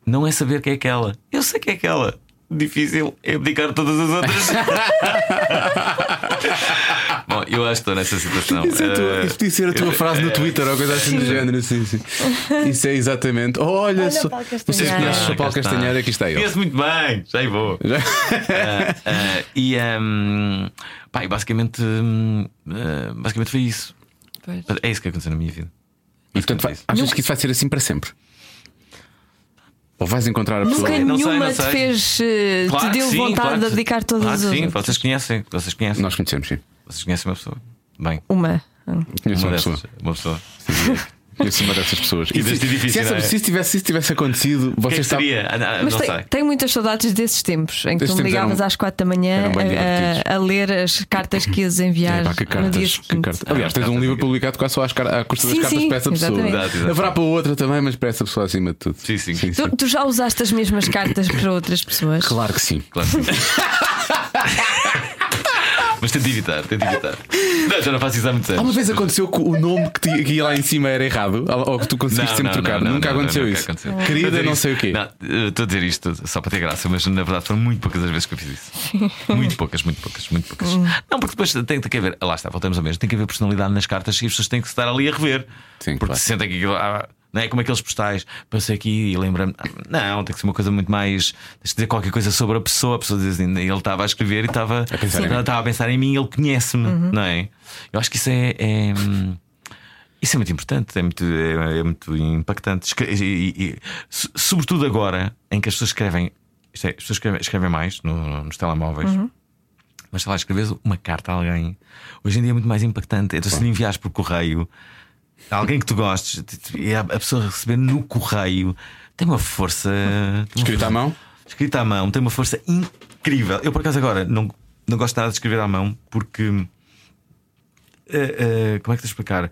não é saber quem é aquela. Eu sei quem é aquela. Difícil é abdicar todas as outras. Bom, eu acho que estou nessa situação. Isso, é tua, isso podia ser a tua frase no Twitter ou coisa assim do género. Sim, sim. Isso é exatamente. Olha, Olha só, vocês conhecem o Paulo Castanheira, aqui está ele. Conheço muito bem, já vou. Já? Uh, uh, e um, pá, basicamente, uh, basicamente foi isso. Pois. É isso que aconteceu na minha vida. E portanto, achas que isso vai ser assim para sempre? Ou vais encontrar a pessoa? Nunca não nenhuma sei, sei. te fez. Uh, claro te deu sim, vontade claro. de dedicar todas claro as Sim, outras. vocês conhecem, vocês conhecem. Nós conhecemos, sim. Vocês conhecem uma pessoa. Bem. Uma. Conheço uma, uma pessoa. Uma pessoa. Conheço uma dessas pessoas. E, se, difícil, se, essa, é? se, isso tivesse, se isso tivesse acontecido, você está. Seria? Ah, Mas tem, tenho muitas saudades desses tempos em que tu me ligavas eram, às quatro da manhã a, a, ler as cartas que ias enviar. É, pá, que cartas, que cartas. Aliás, tens um livro publicado quase só às, à custa das sim, cartas sim, para essa pessoa. Exatamente. Haverá para outra também, mas para essa pessoa acima de tudo. Sim, sim. sim, tu, tu, já usaste as mesmas cartas para outras pessoas? Claro que sim. Claro que sim. Mas tento evitar, tento evitar. Não, já não faço isso há muitos anos. Alguma vez aconteceu que o nome que, te, que ia lá em cima era errado? Ou que tu conseguiste não, sempre não, trocar? Não, nunca aconteceu nunca isso. Aconteceu. Querida, não sei o quê. Estou a dizer isto só para ter graça, mas na verdade foram muito poucas as vezes que eu fiz isso. muito poucas, muito poucas, muito poucas. Hum. não, porque depois tem, tem que haver, lá está, voltamos ao mesmo, tem que haver personalidade nas cartas e as pessoas têm que estar ali a rever. Sim, porque claro. se sentem que ah, não é como aqueles postais, passei aqui e lembra-me. Não, tem que ser uma coisa muito mais. Deixa dizer qualquer coisa sobre a pessoa. A pessoa diz assim, ele estava a escrever e estava a pensar, em, estava a pensar em mim, ele conhece-me, uhum. não é? Eu acho que isso é, é. isso é muito importante, é muito, é, é muito impactante. E, e, e, sobretudo agora, em que as pessoas escrevem. É, as pessoas escrevem, escrevem mais no, nos telemóveis. Uhum. Mas sei lá, escreves uma carta a alguém. Hoje em dia é muito mais impactante. Então, se lhe enviares por correio, alguém que tu gostes e a pessoa receber no correio tem uma força. Escrita à mão? Escrita à mão, tem uma força incrível. Eu, por acaso, agora não, não gosto nada de escrever à mão porque. Uh, uh, como é que te explicar?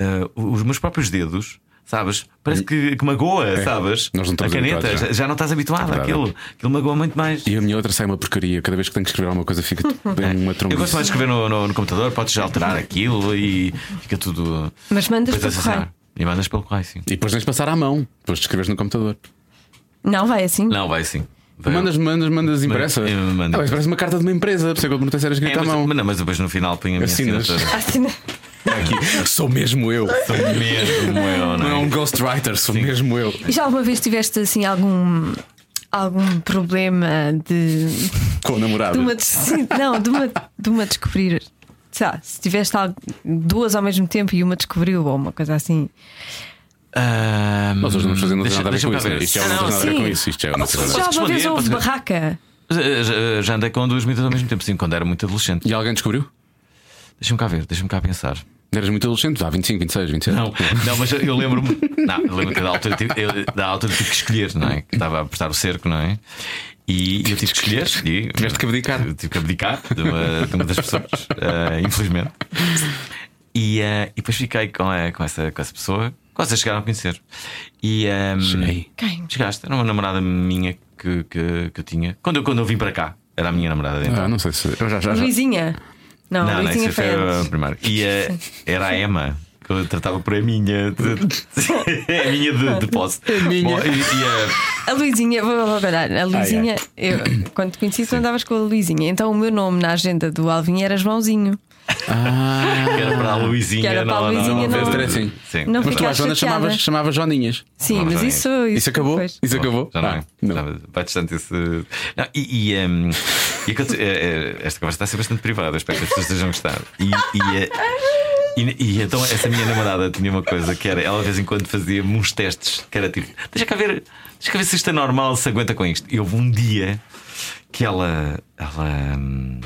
Uh, os meus próprios dedos sabes? Parece que, que magoa, é. sabes? Nós não a caneta, já. já. não estás habituado é àquilo. Aquilo magoa muito mais. E a minha outra sai uma porcaria. Cada vez que tenho que escrever alguma coisa, fica bem uma tromba. Eu gosto mais de escrever no, no, no, computador, podes já alterar aquilo e fica tudo. Mas mandas pelo correio. E mandas pelo correio, sim. E depois tens de passar à mão, depois de escreveres no computador. Não, vai assim? Não, vai assim. Mandas, mandas, mandas impressa. Manda. Ah, parece uma carta de uma empresa, por isso é que eu perguntei se era escrita é, à mão. Não, mas depois no final põe a minha Assinas. assinatura. Assina. Aqui, sou mesmo eu. Sou mesmo eu, não, não é? um ghostwriter, sou Sim. mesmo eu. E já alguma vez tiveste assim algum algum problema de. Com o namorado? De uma, não, de uma, de uma descobrir. Lá, se tiveste duas ao mesmo tempo e uma descobriu, ou uma coisa assim. Um, Nós hoje não estamos fazendo nada a ver com isso. Isto é uma coisa nada a ver com isso. Isto é uma coisa Já uma vez houve barraca. Já, já andei com duas medidas ao mesmo tempo, sim, quando era muito adolescente. E alguém descobriu? Deixa-me cá ver, deixa-me cá pensar. Eras muito adolescente, há 25, 26, 27. Não, não mas eu lembro-me. Não, eu lembro que da altura, eu, da altura tive que escolher, não é? Que estava a apertar o cerco, não é? E eu tive que escolher. E, Tiveste que abdicar. Tive que abdicar de uma, de uma das pessoas, uh, infelizmente. E, uh, e depois fiquei com, uh, com, essa, com essa pessoa. Vocês chegaram a conhecer. E um, ehm, Cheguei. Quem? Chegaste, era uma namorada minha que, que, que eu tinha. Quando eu, quando eu vim para cá, era a minha namorada. Então. Ah, não sei se. Eu já, já, já. Luizinha. Não, não, não isso foi a. E uh, era a Emma. Que eu tratava por a minha a minha de, de posse. A minha. Bom, e, e a... a Luizinha, vou, vou olhar, a Luizinha, ah, eu, quando te conheci, tu andavas com a Luizinha. Então o meu nome na agenda do Alvin era Joãozinho. Ah, que era para a Luizinha, que era para a Luizinha, não, não, não, assim. Sim. não Mas tu às Jonas chamavas, chamavas Joninhas. Sim, mas isso, isso, isso acabou? Depois. Isso acabou? Já não, ah, não. vai distante esse. Não, e, e, um, e é, é, esta conversa está a ser bastante privada, espero que as pessoas estejam a gostar. E, e, é, e, e, então essa minha namorada tinha uma coisa que era, ela de vez em quando fazia-me uns testes que era tipo, deixa cá ver, deixa cá ver se isto é normal, se aguenta com isto. E houve um dia que ela. ela hum,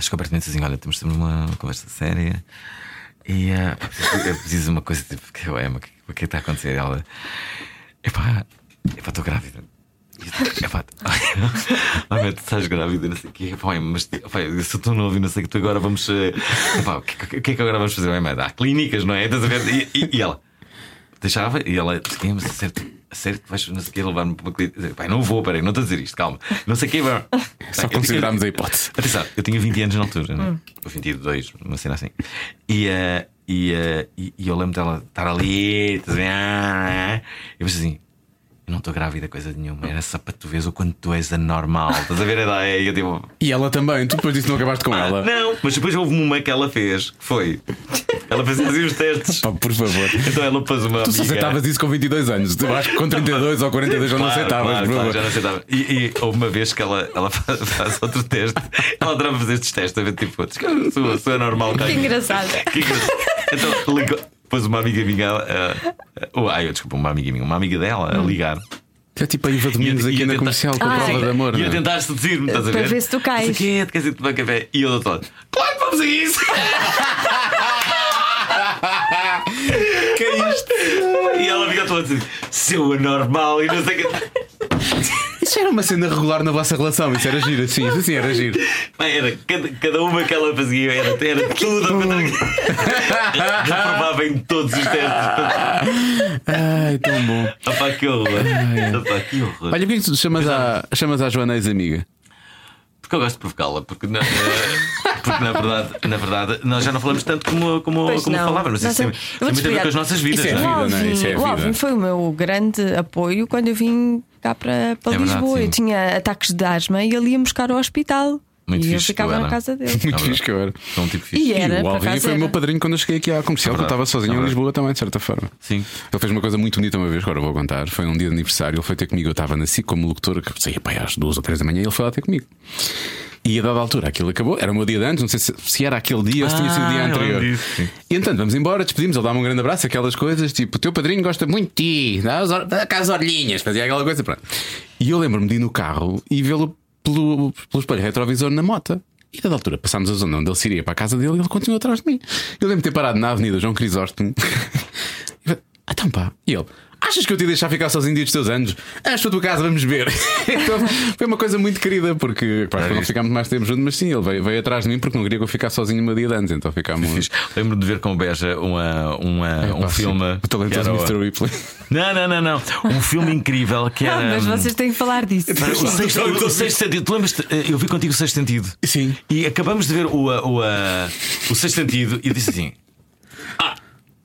chegou perto assim: olha, temos de ter uma, conversa séria. E uh, eu preciso uma coisa tipo, que amo, o que está a acontecer? Ela, epá, epá, estou grávida. Epá, ai, tu estás grávida, não sei o quê. Epá, mas epá, eu sou tão novo e não sei o que tu agora vamos. Eh, epá, o, que, que é que agora vamos fazer? Há clínicas, não é? E, e, e ela deixava e ela disse: mas certo sério que vais não sei o que levar-me para uma clínica? Pai, não vou, peraí, não estou a dizer isto, calma. Não sei o que. Só considerámos a hipótese. Atenção, eu tinha 20 anos na altura, né? ou 22, uma cena assim. E, uh, e, uh, e, e, eu lembro dela estar ali, e eu pensei assim: eu não estou grávida, coisa nenhuma. Era só para tu veres o quanto tu és anormal. Estás a ver a ideia? E, eu, tipo... e ela também, tu depois disso não acabaste com ah, ela? Não, mas depois houve uma que ela fez, que foi. Ela fazia assim os testes. Pá, por favor. Então ela pôs uma. Tu aceitavas isso com 22 anos. Eu acho que com 32 ou 42 já claro, não aceitavas. Claro, claro, já não aceitava. E, e, houve uma vez que ela, ela faz, faz outro teste. Ela adorava fazer estes testes, a ver tipo, sou, sou anormal. Que engraçado. Que engraçado. Então ligou. Pôs uma amiga minha. Uh, uh, oh, ai, desculpa, uma amiga minha, uma amiga dela a ligar É tipo a Iva Domingos aqui na tentar... comercial com a prova de amor. E a é? tentar seduzir-me, estás a ver? Para ver se tu cais. Que queres ir tomar café? E eu doutor, claro que vamos a isso! que é isto? E ela fica toda assim, seu anormal e não sei o que. Isso era uma cena regular na vossa relação, isso era giro, sim, isso sim era giro. Era, cada, cada uma que ela fazia era, era tudo a Reprovava em todos os testes. Ai, tão bom. Opa, que horror. Opa, que horror. Olha, porquê que tu chamas, a, chamas a Joana ex-amiga? Porque eu gosto de provocá-la, porque, na, porque na, verdade, na verdade nós já não falamos tanto como, como, como falávamos. Isso tem, tem muito a ver com as nossas vidas. Isso é, não é? Vida, não é? Isso é o Alvin foi o meu grande apoio quando eu vim cá para, para é Lisboa. Verdade, eu tinha ataques de asma e ele ia buscar ao hospital. Muito e eu ficava na casa dele. Muito fixe que eu era. um tipo fixe. E, era, e o Alvin foi o meu padrinho quando eu cheguei aqui à comercial, é que eu estava sozinho é em Lisboa também, de certa forma. Sim. Ele fez uma coisa muito bonita uma vez, agora vou contar. Foi um dia de aniversário, ele foi ter comigo. Eu estava na SIC como locutor, que saía para às duas ou três da manhã e ele foi lá ter comigo. E a dada altura aquilo acabou, era o meu dia de antes, não sei se, se era aquele dia ou se tinha sido o dia ah, anterior. E então vamos embora, despedimos, ele dá-me um grande abraço, aquelas coisas, tipo, o teu padrinho gosta muito de ti, dá cá as orelhinhas, fazia aquela coisa, pronto. E eu lembro-me de ir no carro e vê-lo pelo, pelo espelho retrovisor na moto. E da altura passámos a zona onde ele se iria para a casa dele e ele continuou atrás de mim. Eu lembro de ter parado na Avenida João Crisóstomo. ah, então pá. E ele. Achas que eu te ia deixar ficar sozinho dia dos teus anos? Acho a tua casa, vamos ver. então foi uma coisa muito querida, porque pá, não ficámos mais tempo juntos, mas sim, ele veio, veio, atrás de mim porque não queria que eu ficasse sozinho no dia de antes, então ficámos. Lembro de ver com o Beja uma, uma, é, um pá, filme. Sim. O talentoso Mr. Ripley. Não, não, não, não. Um filme incrível que era. Não, mas vocês têm que falar disso. O sexto, o sexto sentido. Tu lembras Eu vi contigo o sexto sentido. Sim. E acabamos de ver o, o, o, o sexto sentido e eu disse assim.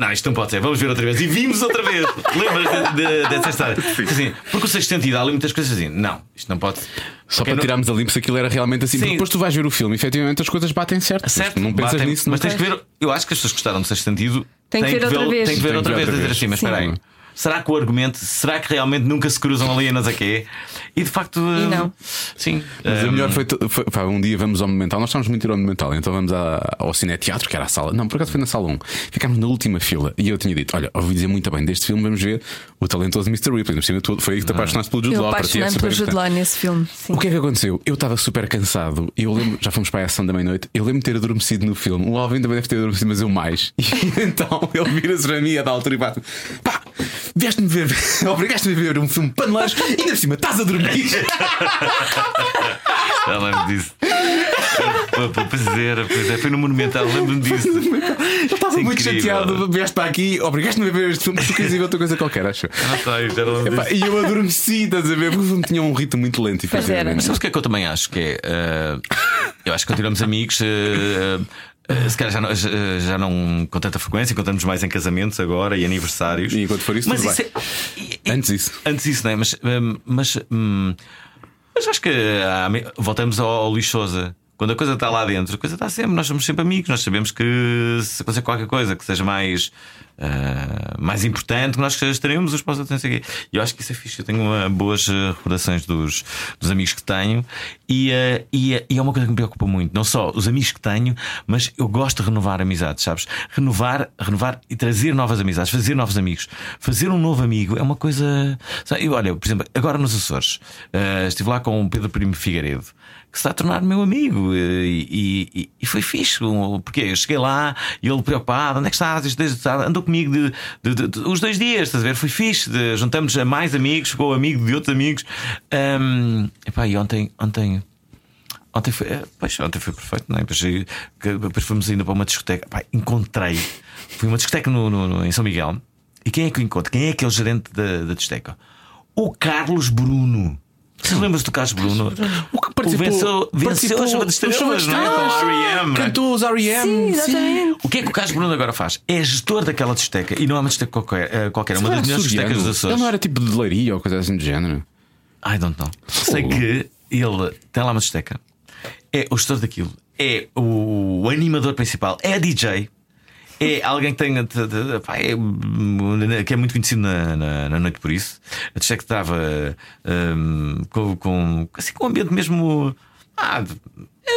Não, isto não pode ser, vamos ver outra vez. E vimos outra vez. Lembras de, de, dessa história? Assim, porque o sexto sentido há ali muitas coisas assim. Não, isto não pode. Só para não... tirarmos a limpo se aquilo era realmente assim. Sim. Porque depois tu vais ver o filme efetivamente as coisas batem certo. certo não pensas batem, nisso. Mas tens que ver. Eu acho que as pessoas gostaram do sexto sentido. Tem que ver outra vez. Tem que ver outra vez. Dizer assim, mas espera aí. Será que o argumento, será que realmente nunca se cruzam ali a quê? E de facto. E não. Sim. Mas um... a melhor foi, foi pá, um dia vamos ao Monumental. Nós estávamos muito ir ao Monumental, então vamos à, ao Cineteatro, que era a sala. Não, por acaso foi na sala 1. Ficámos na última fila e eu tinha dito: Olha, ouvi dizer muito bem deste filme, vamos ver o talentoso Mr. Ripley. Cima, foi aí que te apaixonaste pelo Jude Law. Eu apaixonei pelo Jude Law nesse filme. Sim. O que é que aconteceu? Eu estava super cansado e eu lembro, já fomos para a ação da meia-noite. Eu lembro de ter adormecido no filme. O Alvin também deve ter adormecido, mas eu mais. E então ele vira-se para mim a da altura e bate: Pá, vieste-me ver Obrigaste-me a ver um filme panelares e ainda por cima estás a dormir. Já lembro disso. Pois era, pois é, foi no Monumental, lembro-me disso. Eu estava é muito chateado, vieste para aqui, obrigaste-me a ver este filme, porque querias ver outra coisa qualquer, acho. Ah, tá, já Epá, E eu adormeci, estás a ver? Porque o filme tinha um ritmo muito lento. E Mas sabes o que é que eu também acho? Que é. Uh, eu acho que continuamos amigos. Uh, eh, se calhar já não, já não com tanta frequência, contamos mais em casamentos agora e aniversários. E enquanto for isso, mas isso é, antes isso. Antes isso, não é? Mas, hum, mas, hum, mas acho que ah, voltamos ao, ao Luís Souza. Quando a coisa está lá dentro, a coisa está sempre, nós somos sempre amigos, nós sabemos que se acontecer qualquer coisa que seja mais uh, mais importante nós estaremos os pós não E eu acho que isso é fixe. Eu tenho uma, boas eh, recordações dos, dos amigos que tenho e, uh, e, e, é uma coisa que me preocupa muito. Não só os amigos que tenho, mas eu gosto de renovar amizades, sabes? Renovar, renovar e trazer novas amizades, fazer novos amigos. Fazer um novo amigo é uma coisa. Sabe? olha, por exemplo, agora nos Açores, uh, estive lá com o Pedro Primo Figueiredo que se está a tornar meu amigo. E, e, e foi fixe, porque eu cheguei lá e ele preocupado: onde é que estás? Andou comigo de, de, de, de, os dois dias, estás a ver? Foi fixe. juntamos a mais amigos, ficou amigo de outros amigos. Um, epá, e ontem, ontem Ontem foi, eh, pois, ontem foi perfeito, não é? Depois, depois fomos ainda para uma discoteca. Pá, encontrei, fui uma discoteca no, no, no, em São Miguel. E quem é que eu encontro? Quem é aquele gerente da, da discoteca? O Carlos Bruno. Você lembra-se do Carlos Bruno? O participou, venceu, venceu a chuva de estrelas, não é? O R.E.M. Cantou os R.E.M. Sim, exatamente. O que é que o Carlos Bruno agora faz? É gestor daquela discoteca e não é uma discoteca qualquer, eh, qualquer é uma das melhores discotecas dos Açores. Ele não era tipo de leiria ou coisa assim do género? I don't know. Sei que ele tem lá uma discoteca, é o gestor daquilo, é o animador principal, é a DJ é alguém que tem pá, é, que é muito conhecido na, na, na noite por isso. A que estava um, com, com, assim, com um ambiente mesmo. Ah,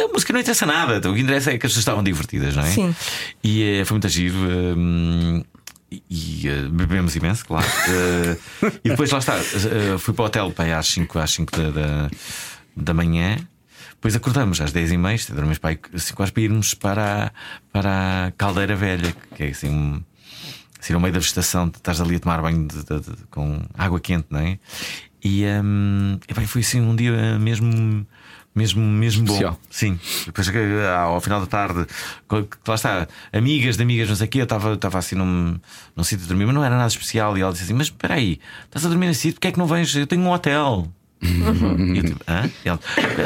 a música não interessa nada, então, o que interessa é que as pessoas estavam divertidas, não é? Sim. E é, foi muito giro. Um, e uh, bebemos imenso, claro. Uh, e depois lá está, uh, fui para o hotel para às 5 às 5 da, da, da manhã. Depois acordamos às 10 e meia, dormimos para, assim, quase para irmos para, a, para a Caldeira Velha, que é assim, assim no meio da vegetação, estás ali a tomar banho de, de, de, com água quente, não é? E, um, e bem, foi assim um dia mesmo mesmo, mesmo Especial. bom. Sim. Depois ao final da tarde, lá está, amigas de amigas, não sei o quê, eu estava, estava assim num, num sítio de dormir, mas não era nada especial. E ela disse assim: Mas espera aí, estás a dormir nesse sítio, porque é que não vens? Eu tenho um hotel. E eu tipo, hã? E ela,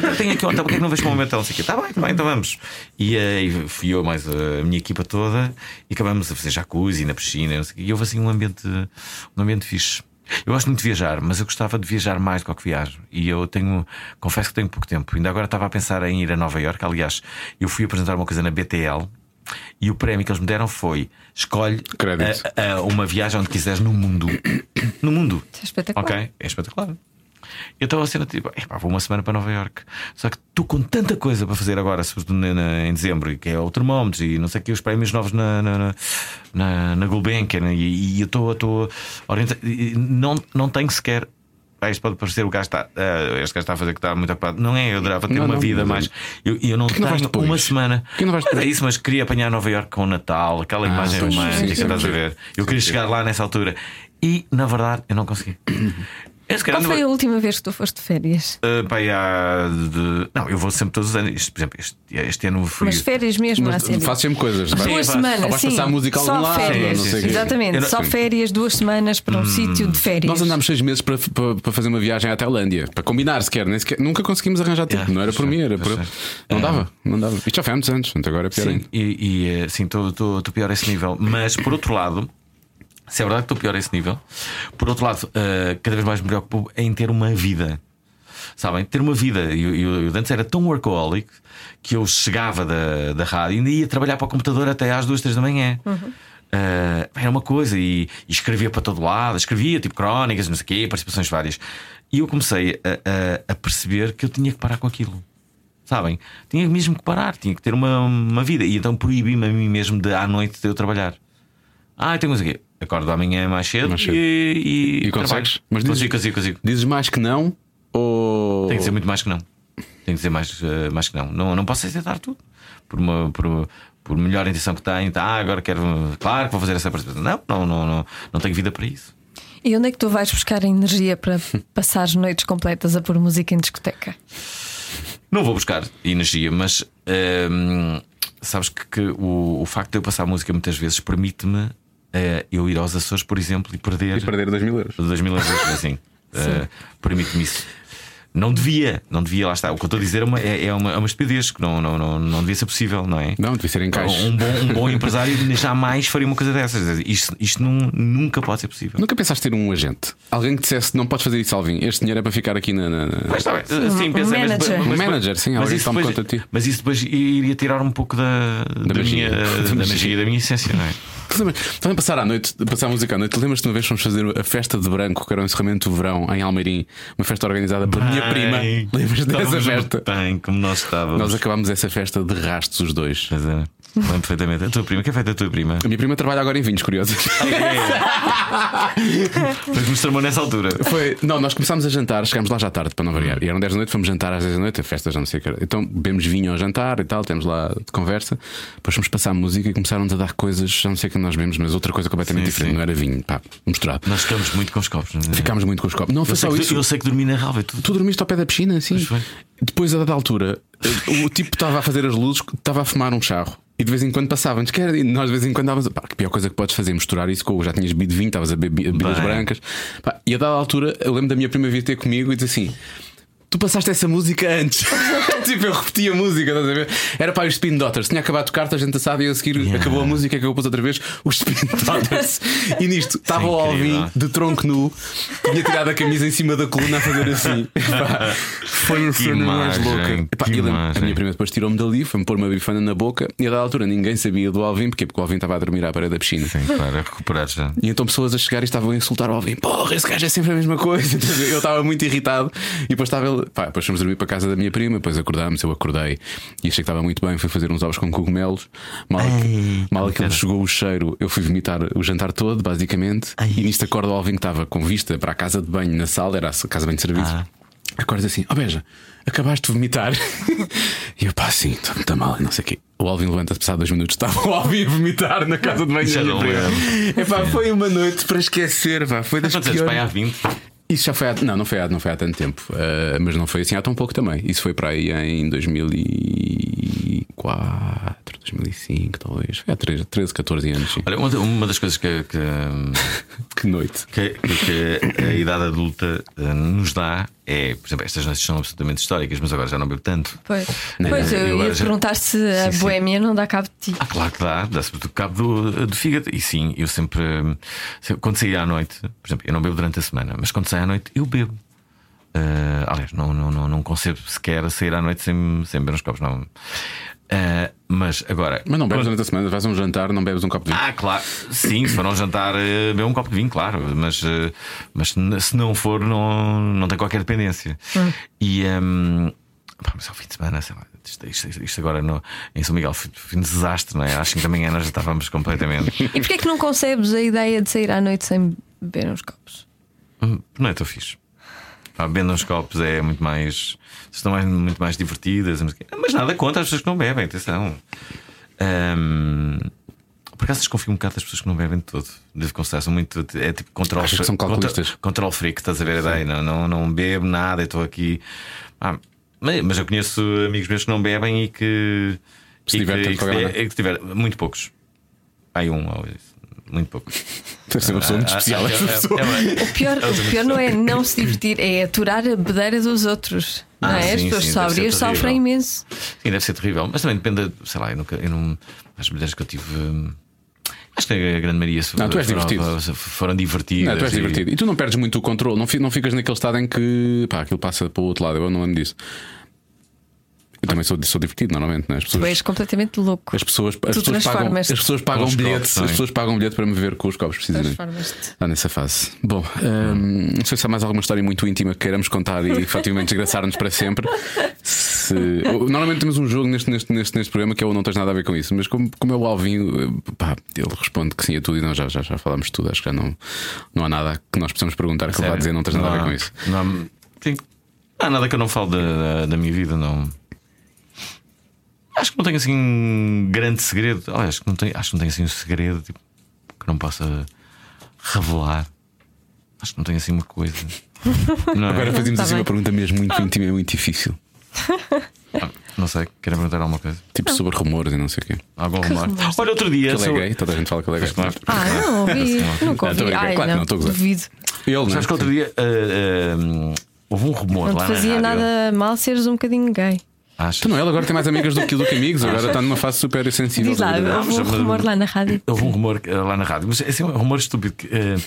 eu tenho aqui um hotel, porque é que não vens para o meu hotel? Está bem, tá bem, então vamos. E aí fui eu mais a minha equipa toda e acabamos a fazer jacuzzi na piscina, não sei. E houve assim um ambiente, um ambiente fixe. Eu gosto muito de viajar, mas eu gostava de viajar mais do que viajo. E eu tenho, confesso que tenho pouco tempo. Ainda agora estava a pensar em ir a Nova York. Aliás, eu fui apresentar uma coisa na BTL e o prémio que eles me deram foi: escolhe a, a uma viagem onde quiseres no mundo. No mundo. Isso é espetacular. Ok, é espetacular. Eu estava a cena tipo, vou uma semana para Nova York. Só que estou com tanta coisa para fazer agora, sobretudo em dezembro, que é o termómetro e não sei o que, os prémios novos na, na, na, na Gulbenkian. E, e eu estou orientado. Não, não tenho sequer ah, isto pode parecer o gajo está. Uh, este gajo está a fazer que está muito ocupado. Não é, eu adorava ter não, uma não, vida mais. Eu, eu não tenho não uma semana. Que não vais é isso, mas queria apanhar Nova York com o Natal, aquela ah, imagem romântica, estás a ver? Eu queria chegar lá nessa altura. E, na verdade, eu não consegui. Qual foi a última vez que tu foste de férias? Uh, pai, há de... Não, eu vou sempre todos os anos. Este, por exemplo, este, este ano fui. Mas férias mesmo, Mas, assim. Faço sempre coisas. Duas semanas. Ou vais sim. passar música só algum férias. Lado, Exatamente, só férias, duas semanas para um hum. sítio de férias. Nós andámos seis meses para, para, para, fazer uma viagem à Tailândia, para combinar sequer, nem sequer. Nunca conseguimos arranjar tempo. Yeah, não era por mim, era por. Não dava, não dava. Isto já foi há muitos anos, agora é pior sim, ainda. E, e eh, sim, estou pior a esse nível. Mas por outro lado. Se é verdade que estou pior a esse nível. Por outro lado, uh, cada vez mais me preocupo em ter uma vida. Sabem? Ter uma vida. Eu, eu, eu antes era tão workaholic que eu chegava da, da rádio e ainda ia trabalhar para o computador até às duas, três da manhã. Uhum. Uh, era uma coisa e, e, escrevia para todo lado, escrevia tipo crónicas, não sei o quê, participações várias. E eu comecei a, a, a, perceber que eu tinha que parar com aquilo. Sabem? Tinha mesmo que parar, tinha que ter uma, uma vida. E então proibi-me a mim mesmo de à noite de eu trabalhar. Ah, tenho coisa aqui. Acordo amanhã mais cedo, mais cedo. E, e, e consegues? Mas dizes, consigo, consigo, consigo. Dizes mais que não? Ou... Tem que dizer muito mais que não. Tem que dizer mais, uh, mais que não. não. Não posso aceitar tudo. Por, uma, por, por melhor intenção que tenho, tá, ah, agora quero. Claro que vou fazer essa participação. Não, não, não, não, não tenho vida para isso. E onde é que tu vais buscar a energia para passar as noites completas a pôr música em discoteca? Não vou buscar energia, mas ehm, sabes que, que o, o, facto de eu passar música muitas vezes permite-me uh, eu ir aos Açores, por exemplo, e perder. E perder 2 mil euros. 2 mil euros, assim. uh, Permite-me isso. Não devia, não devia, lá está. O que eu estou a dizer é uma, é, é uma, é uma estupidez que não, não, não, não devia ser possível, não é? Não, devia ser em caixa. Um bom, um bom empresário jamais faria uma coisa dessas. Isto, isto não, nunca pode ser possível. Nunca pensaste ter um agente? Alguém que dissesse não podes fazer isso, Alvin. Este dinheiro é para ficar aqui na. na... Mas está bem. Sim, um manager. Mas, mas, um manager, sim, alguém que tome conta de ti. Mas isso depois iria tirar um pouco da, da, da magia, minha, da, da magia da minha essência, não é? Também passar à noite, passar a música à noite. Lembras-te uma vez fomos fazer a festa de branco, que era o encerramento do verão em Almeirim, uma festa organizada pela minha prima. Lembras dessa festa? Bem, como nós estávamos. Nós acabámos essa festa de rastos os dois. Pois é. Lembro perfeitamente. A tua prima, que é feita a tua prima? A minha prima trabalha agora em vinhos, que nos tramou nessa altura. Foi, não, nós começámos a jantar, chegámos lá já tarde para não variar. Hum. E eram 10 da noite, fomos jantar às 10 da noite, a festa já não sei o que era. Então bebemos vinho ao jantar e tal, temos lá de conversa. Depois fomos passar a música e começaram-nos a dar coisas, já não sei o que nós bebemos, mas outra coisa completamente sim, diferente, sim. não era vinho, pá, misturado. Nós ficamos muito com os copos, não é? Ficámos muito com os copos. Não, foi só isso. Eu sei que dormi na ralva. Tu... tu dormiste ao pé da piscina, sim. Depois, a dada altura, o tipo estava a fazer as luzes, estava a fumar um charro. E de vez em quando passavam-nos, que era, e nós de vez em quando dávamos, pá, que pior coisa que podes fazer, misturar isso com já tinhas bebido vinho, estavas a beber bebidas brancas. Pá, e a dada altura, eu lembro da minha prima vir ter comigo e dizer assim: Tu passaste essa música antes. tipo, eu repeti a música, estás a ver? Era para os Spin Daughters. Tinha acabado de tocar, a gente assado e a seguir yeah. acabou a música, acabou depois outra vez os Spin Daughters. e nisto estava o Alvin de tronco nu, tinha tirado a camisa em cima da coluna a fazer assim. foi a cena mais louca. Epá, a minha prima depois tirou-me dali, foi-me pôr uma bifana na boca e a da altura ninguém sabia do Alvin, porque, porque o Alvin estava a dormir à parede da piscina. Sim, claro, a recuperar já. E então pessoas a chegar e estavam a insultar o Alvin: Porra, esse gajo é sempre a mesma coisa. Eu estava muito irritado e depois estava ele. Pá, depois fomos dormir para a casa da minha prima, depois acordamos acordámos, eu acordei e achei que estava muito bem. Fui fazer uns ovos com cogumelos. Mal, Ei, mal que ele chegou o cheiro, eu fui vomitar o jantar todo, basicamente. Ai. E nisto acorda o Alvin que estava com vista para a casa de banho na sala, era a casa de banho de serviço. Ah. Acorda assim, ó oh, beija, acabaste de vomitar. e eu, pá, sim, estou muito mal, não sei o quê. O Alvin levanta-se passado dois minutos, estava o Alvin a vomitar na casa de banho. Já não É pá, foi uma noite para esquecer, pá, foi das piores. Pai há 20. Isso já foi há, não, não foi há, não foi há tanto tempo, uh, mas não foi assim há tão pouco também. Isso foi para aí em 2004, 2005, talvez. Foi há 13, 13 14 anos. Sim. Olha, uma, uma das coisas que. Que, que noite. Que, que, a idade adulta uh, nos dá é, por exemplo, estas noites são absolutamente históricas, mas agora já não bebo tanto. Pois, não, pois eu, eu ia já... perguntar se a sim, boémia sim. não dá cabo de ti. Ah, claro que dá, dá sobretudo cabo do, do fígado. E sim, eu sempre, quando saí à noite, por exemplo, eu não bebo durante a semana, mas quando saio à noite, eu bebo. Uh, aliás, não, não, não, não concebo sequer sair à noite sem, sem beber uns copos, não. Uh, mas agora. Mas não bebes durante a semana, vais a um jantar, não bebes um copo de vinho. Ah, claro. Sim, se for um jantar, uh, bebo um copo de vinho, claro. Mas, uh, mas se não for, não, não tem qualquer dependência. Hum. E. Um, pá, mas ao fim de semana, sei lá, isto, isto, isto, agora no, em São Miguel foi, foi um desastre, não é? Às 5 da manhã nós já estávamos completamente. e porquê é que não concebes a ideia de sair à noite sem beber uns copos? Hum, não é tão fixe. Ah, bebendo uns copos é muito mais. estão mais, muito mais divertidas. Mas nada contra as pessoas que não bebem, atenção. Um, por acaso desconfio um bocado das pessoas que não bebem de todo. Devo confessar, são muito. É tipo control, Acho que são calculistas. control freak, estás a ver ideia? Não, não, não bebo nada, estou aqui. Ah, mas eu conheço amigos meus que não bebem e que. Se e que, e que, e que tiver, muito poucos. Aí um, ou isso muito pouco. Deve ser uma pessoa muito especial. É, é, o, pior, o pior não é não se divertir, é aturar a bedeira dos outros. Ah, não é? As pessoas sóbrias sofrem imenso. Sim, deve ser terrível. Mas também depende, sei lá, eu nunca, eu não, as bedeiras que eu tive. Hum, acho que a grande maioria não, tu és foram, divertido. foram divertidas. Não, tu és e... divertido. E tu não perdes muito o controle, não, não ficas naquele estado em que pá, aquilo passa para o outro lado. Eu não lembro disso. Eu também sou, sou divertido normalmente, não é? As pessoas, tu és completamente louco. As pessoas, as pessoas pagam, as pessoas pagam bilhetes, as pessoas pagam bilhete para me ver com os copos, precisamente. Está nessa fase. Bom, hum, não sei se há mais alguma história muito íntima que queiramos contar e efetivamente desgraçar-nos para sempre. Se... Normalmente temos um jogo neste, neste, neste, neste programa que é o Não Tens Nada a Ver com Isso, mas como, como é o Alvin, pá, ele responde que sim a tudo e nós já, já, já falámos tudo. Acho que já não, não há nada que nós possamos perguntar que ele vai dizer Não Tens Nada não, a Ver com Isso. Não, sim. não há nada que eu não falo da, da, da minha vida, não. Acho que não tenho assim um grande segredo. Oh, acho, que não tenho, acho que não tenho assim um segredo tipo, que não possa revelar. Acho que não tenho assim uma coisa. Não é? Agora fazemos tá assim bem. uma pergunta mesmo muito íntima e muito difícil. Ah, não sei, querem perguntar alguma coisa? Tipo não. sobre rumores e não sei o quê. Algum rumor? Olha, outro dia. Que ele é gay, toda a gente fala que ele é gay. Ah, não ouvi. Nunca ouvi. Ai, claro não, não duvido. Ele, não Sabes que outro dia uh, uh, houve um rumor não lá. Não fazia nada mal seres um bocadinho gay. Acho. Então, não, ela agora tem mais amigas do que, do que amigos, agora está numa fase super sensível. Diz lá, houve um rumor lá na rádio. Houve um rumor eh, lá na rádio, mas esse é um rumor estúpido. Que, uh,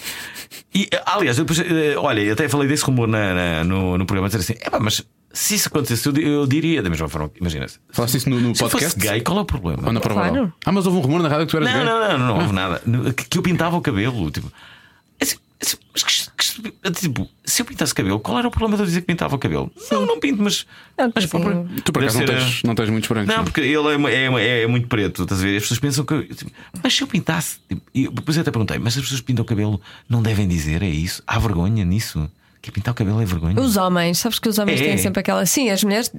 e, aliás, depois, uh, olha, eu até falei desse rumor na, na, no, no programa, dizer assim: mas se isso acontecesse, eu, eu diria da mesma forma. Imagina. -se. Falaste isso no, no se podcast? Se gay, qual é o problema? Ou na claro. Ah, mas houve um rumor na rádio que tu eras não, gay? Não, não, não, não, houve nada. Que, que eu pintava o cabelo. Tipo, assim, mas que, que, tipo, se eu pintasse cabelo, qual era o problema de eu dizer que pintava o cabelo? Sim. Não, não pinto, mas. Não, mas tu por acaso não tens, não tens muitos brancos. Não, porque ele é, é, é, muito preto, estás a ver? As pessoas pensam que. Tipo, mas se eu pintasse. Tipo, e depois eu até perguntei, mas as pessoas que pintam o cabelo não devem dizer, é isso? Há vergonha nisso? Que pintar o cabelo é vergonha. Os homens, sabes que os homens é. têm sempre aquela. Sim, as mulheres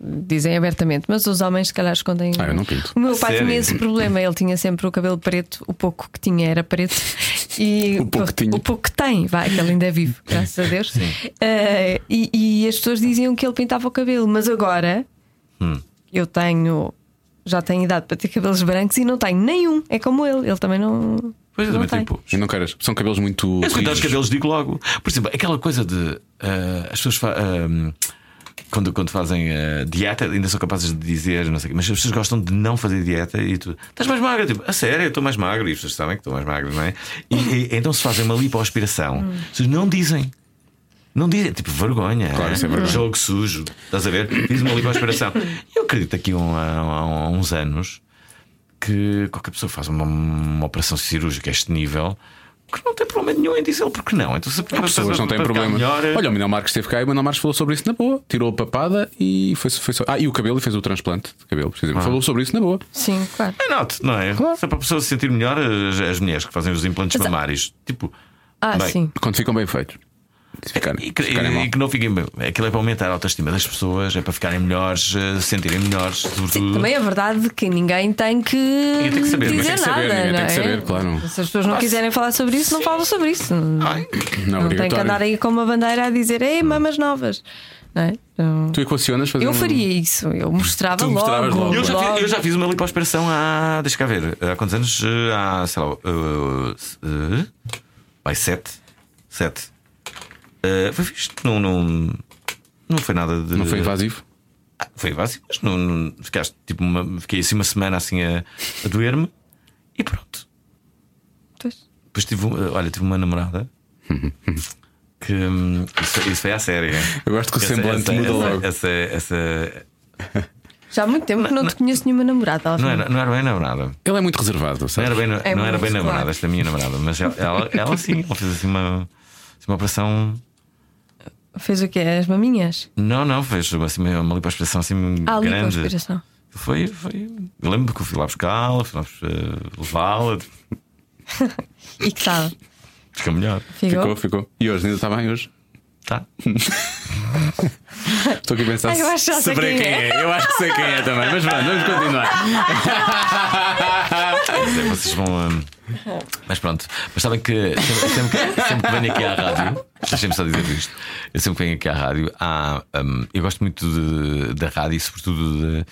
dizem abertamente, mas os homens, se calhar, escondem. Ah, eu não pinto. O meu pai Sério? tinha esse problema, ele tinha sempre o cabelo preto, o pouco que tinha era preto. E o pouco que tinha. O pouco que tem, vai, que ele ainda é vivo, graças a Deus. Uh, e, e, as pessoas diziam que ele pintava o cabelo, mas agora hum. eu tenho. Já tenho idade para ter cabelos brancos e não tenho nenhum. É como ele, ele também não. Pois é, também tem E não queres? São cabelos muito. Eu cuidar dos cabelos, digo logo. Por exemplo, aquela coisa de. Uh, as pessoas. Uh, quando, quando fazem uh, dieta, ainda são capazes de dizer, não sei mas as pessoas gostam de não fazer dieta e tu estás mais magra, tipo, a sério, eu estou mais magro, e as pessoas sabem que estou mais magro, não é? E, e então se fazem uma lipoaspiração, hum. as pessoas não dizem. Não dizem, tipo, vergonha. Claro, é? é vergonha. Jogo sujo, estás a ver? Diz uma lipoaspiração. Eu acredito que aqui um, há uns anos que qualquer pessoa faz uma, uma operação cirúrgica a este nível que não tem problema nenhum em dizê-lo, porque não? Então, se As pessoas não têm problema. Melhor... Olha, o Manuel Marques esteve cá e o Manuel Marques falou sobre isso na boa. Tirou a papada e foi, foi só. Ah, e o cabelo e fez o transplante de cabelo, precisamente. Falou sobre isso na boa. Sim, claro. É not, não é? Claro. Se é para a pessoa se sentir melhor, as, as mulheres que fazem os implantes Mas- mamários, tipo. Ah, bem, sim. Quando ficam bem feitos. E que, mal. e que não fiquem bem. Aquilo é para aumentar a autoestima das pessoas, é para ficarem melhores, eh, se sentirem melhores, sobretudo. Também é verdade que ninguém tem que, tem que saber, mas dizer tem que saber, nada. tem que é? saber, claro. Se as pessoas não quiserem falar sobre isso, não falam sobre isso. Ai, Não, não tem que andar aí com uma bandeira a dizer Ei, mamas novas. Não é? Então, Tu equacionas fazer eu um- faria isso, eu mostrava logo. logo. eu, já logo. fiz, eu já fiz uma lipoaspiração há. Deixa cá ver. Há quantos anos? Eh, Há, sei lá. eh, eh, vai, sete. Sete. Eh, foi fixe. Não, não, não foi nada de. Não foi invasivo? Ah, foi invasivo, mas não, não- ficaste, tipo, uma- fiquei assim uma semana assim a, a doer-me e pronto. Pois. Depois tive, um- olha, tive uma namorada que hum, isso, isso foi à série. Eu gosto que o Essa- semblante essa, muda essa, logo. Essa, essa- Já há muito tempo que não, te conheço nenhuma namorada. não, era, não era bem namorada. Ele é muito reservado, Não sabe? era bem, É não era bem namorada, claro. esta é a minha namorada, mas ela, ela, ela sim, ela fez assim uma, assim uma operação. Fez o quê? As maminhas? Não, não, fez assim, uma, uma lipoaspiração assim Ah, grande. aspiração. Foi, foi. Eu lembro que eu fui lá buscá-la, fui lá eh, levá-la, E que tal? fica melhor. Ficou? Ficou, ficou. E hoje ainda está bem hoje? Tá. Estou aqui a pensar. Ai, eu acho que saberei quem quem é. é. Eu acho que sei quem é também. Mas vamos, vamos continuar. Vocês vão. hum, Mas pronto, mas sabem que sempre, sempre que sempre que venho aqui à rádio, deixem-me só dizer isto. Eu sempre que venho aqui à rádio, há, hum, eu gosto muito da rádio e, sobretudo, de-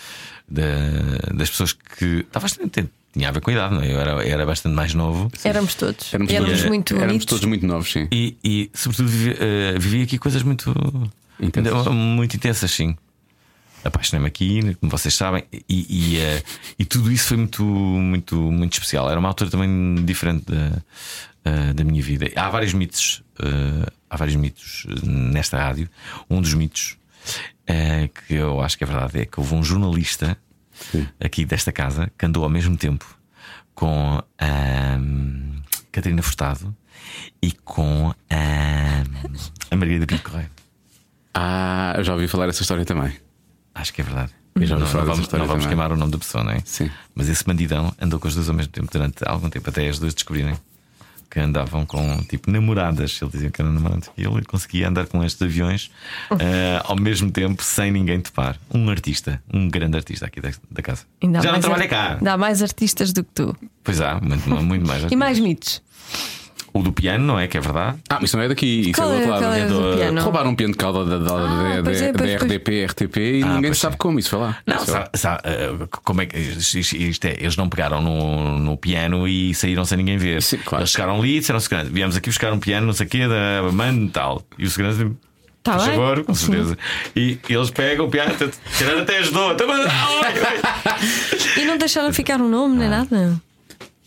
de- das pessoas que. Estava bastante. Tinha a ver com a idade, não é? Eu era, era bastante mais novo. Éramos todos. Éramos, Éramos todos, muito éramos todos muito novos, sim. E, e, sobretudo, vivi, eh, vivi aqui coisas muito Intensas. muito intensas, sim. Apaixonei-me aqui, como vocês sabem, e, e, eh, e tudo isso foi muito, muito, muito especial. Era uma altura também diferente da, eh, da minha vida. Há vários mitos, há vários mitos nesta rádio. Um dos mitos que eu acho que é verdade é que houve um jornalista aqui desta casa que andou ao mesmo tempo com a Catarina Furtado e com a, a Margarida Pinto Correia. Ah, eu já ouvi falar essa história também. Acho que é verdade. Eu já ouvi não, falar não vamos, não vamos queimar o nome da pessoa, não é? Sim. Mas esse bandidão andou com as duas ao mesmo tempo durante algum tempo, até as duas descobrirem que andavam com tipo namoradas. Ele dizia que eram namoradas e ele conseguia andar com estes aviões eh, ao mesmo tempo sem ninguém topar. Um artista, um grande artista aqui da, da casa. Já não trabalha cá. Ainda há mais artistas do que tu. Pois há, muito, muito mais. E mais mitos. O do piano, não é? Que é verdade. Ah, mas isso não é daqui, isso Qual é do é- outro lado. qual é É do piano? Roubaram um piano de cauda da, da, Ah, pois é, da, pois, da pois. RDP, RTP e Ah, ninguém pois sabe é. como isso foi lá. Não, lá. sabe, sabe, eh, como é que isto, isto- isto é? Eles não pegaram no, no piano e saíram sem ninguém ver. Sim, claro. Eles chegaram ali e disseram ao segurança: viemos aqui buscar um piano, não sei o quê, da mano e tal. E o segurança Tá Por bem. favor, com certeza. E eles pegam o piano, tirar até ajudou. Então, mas- E não deixaram ficar um nome nem nada.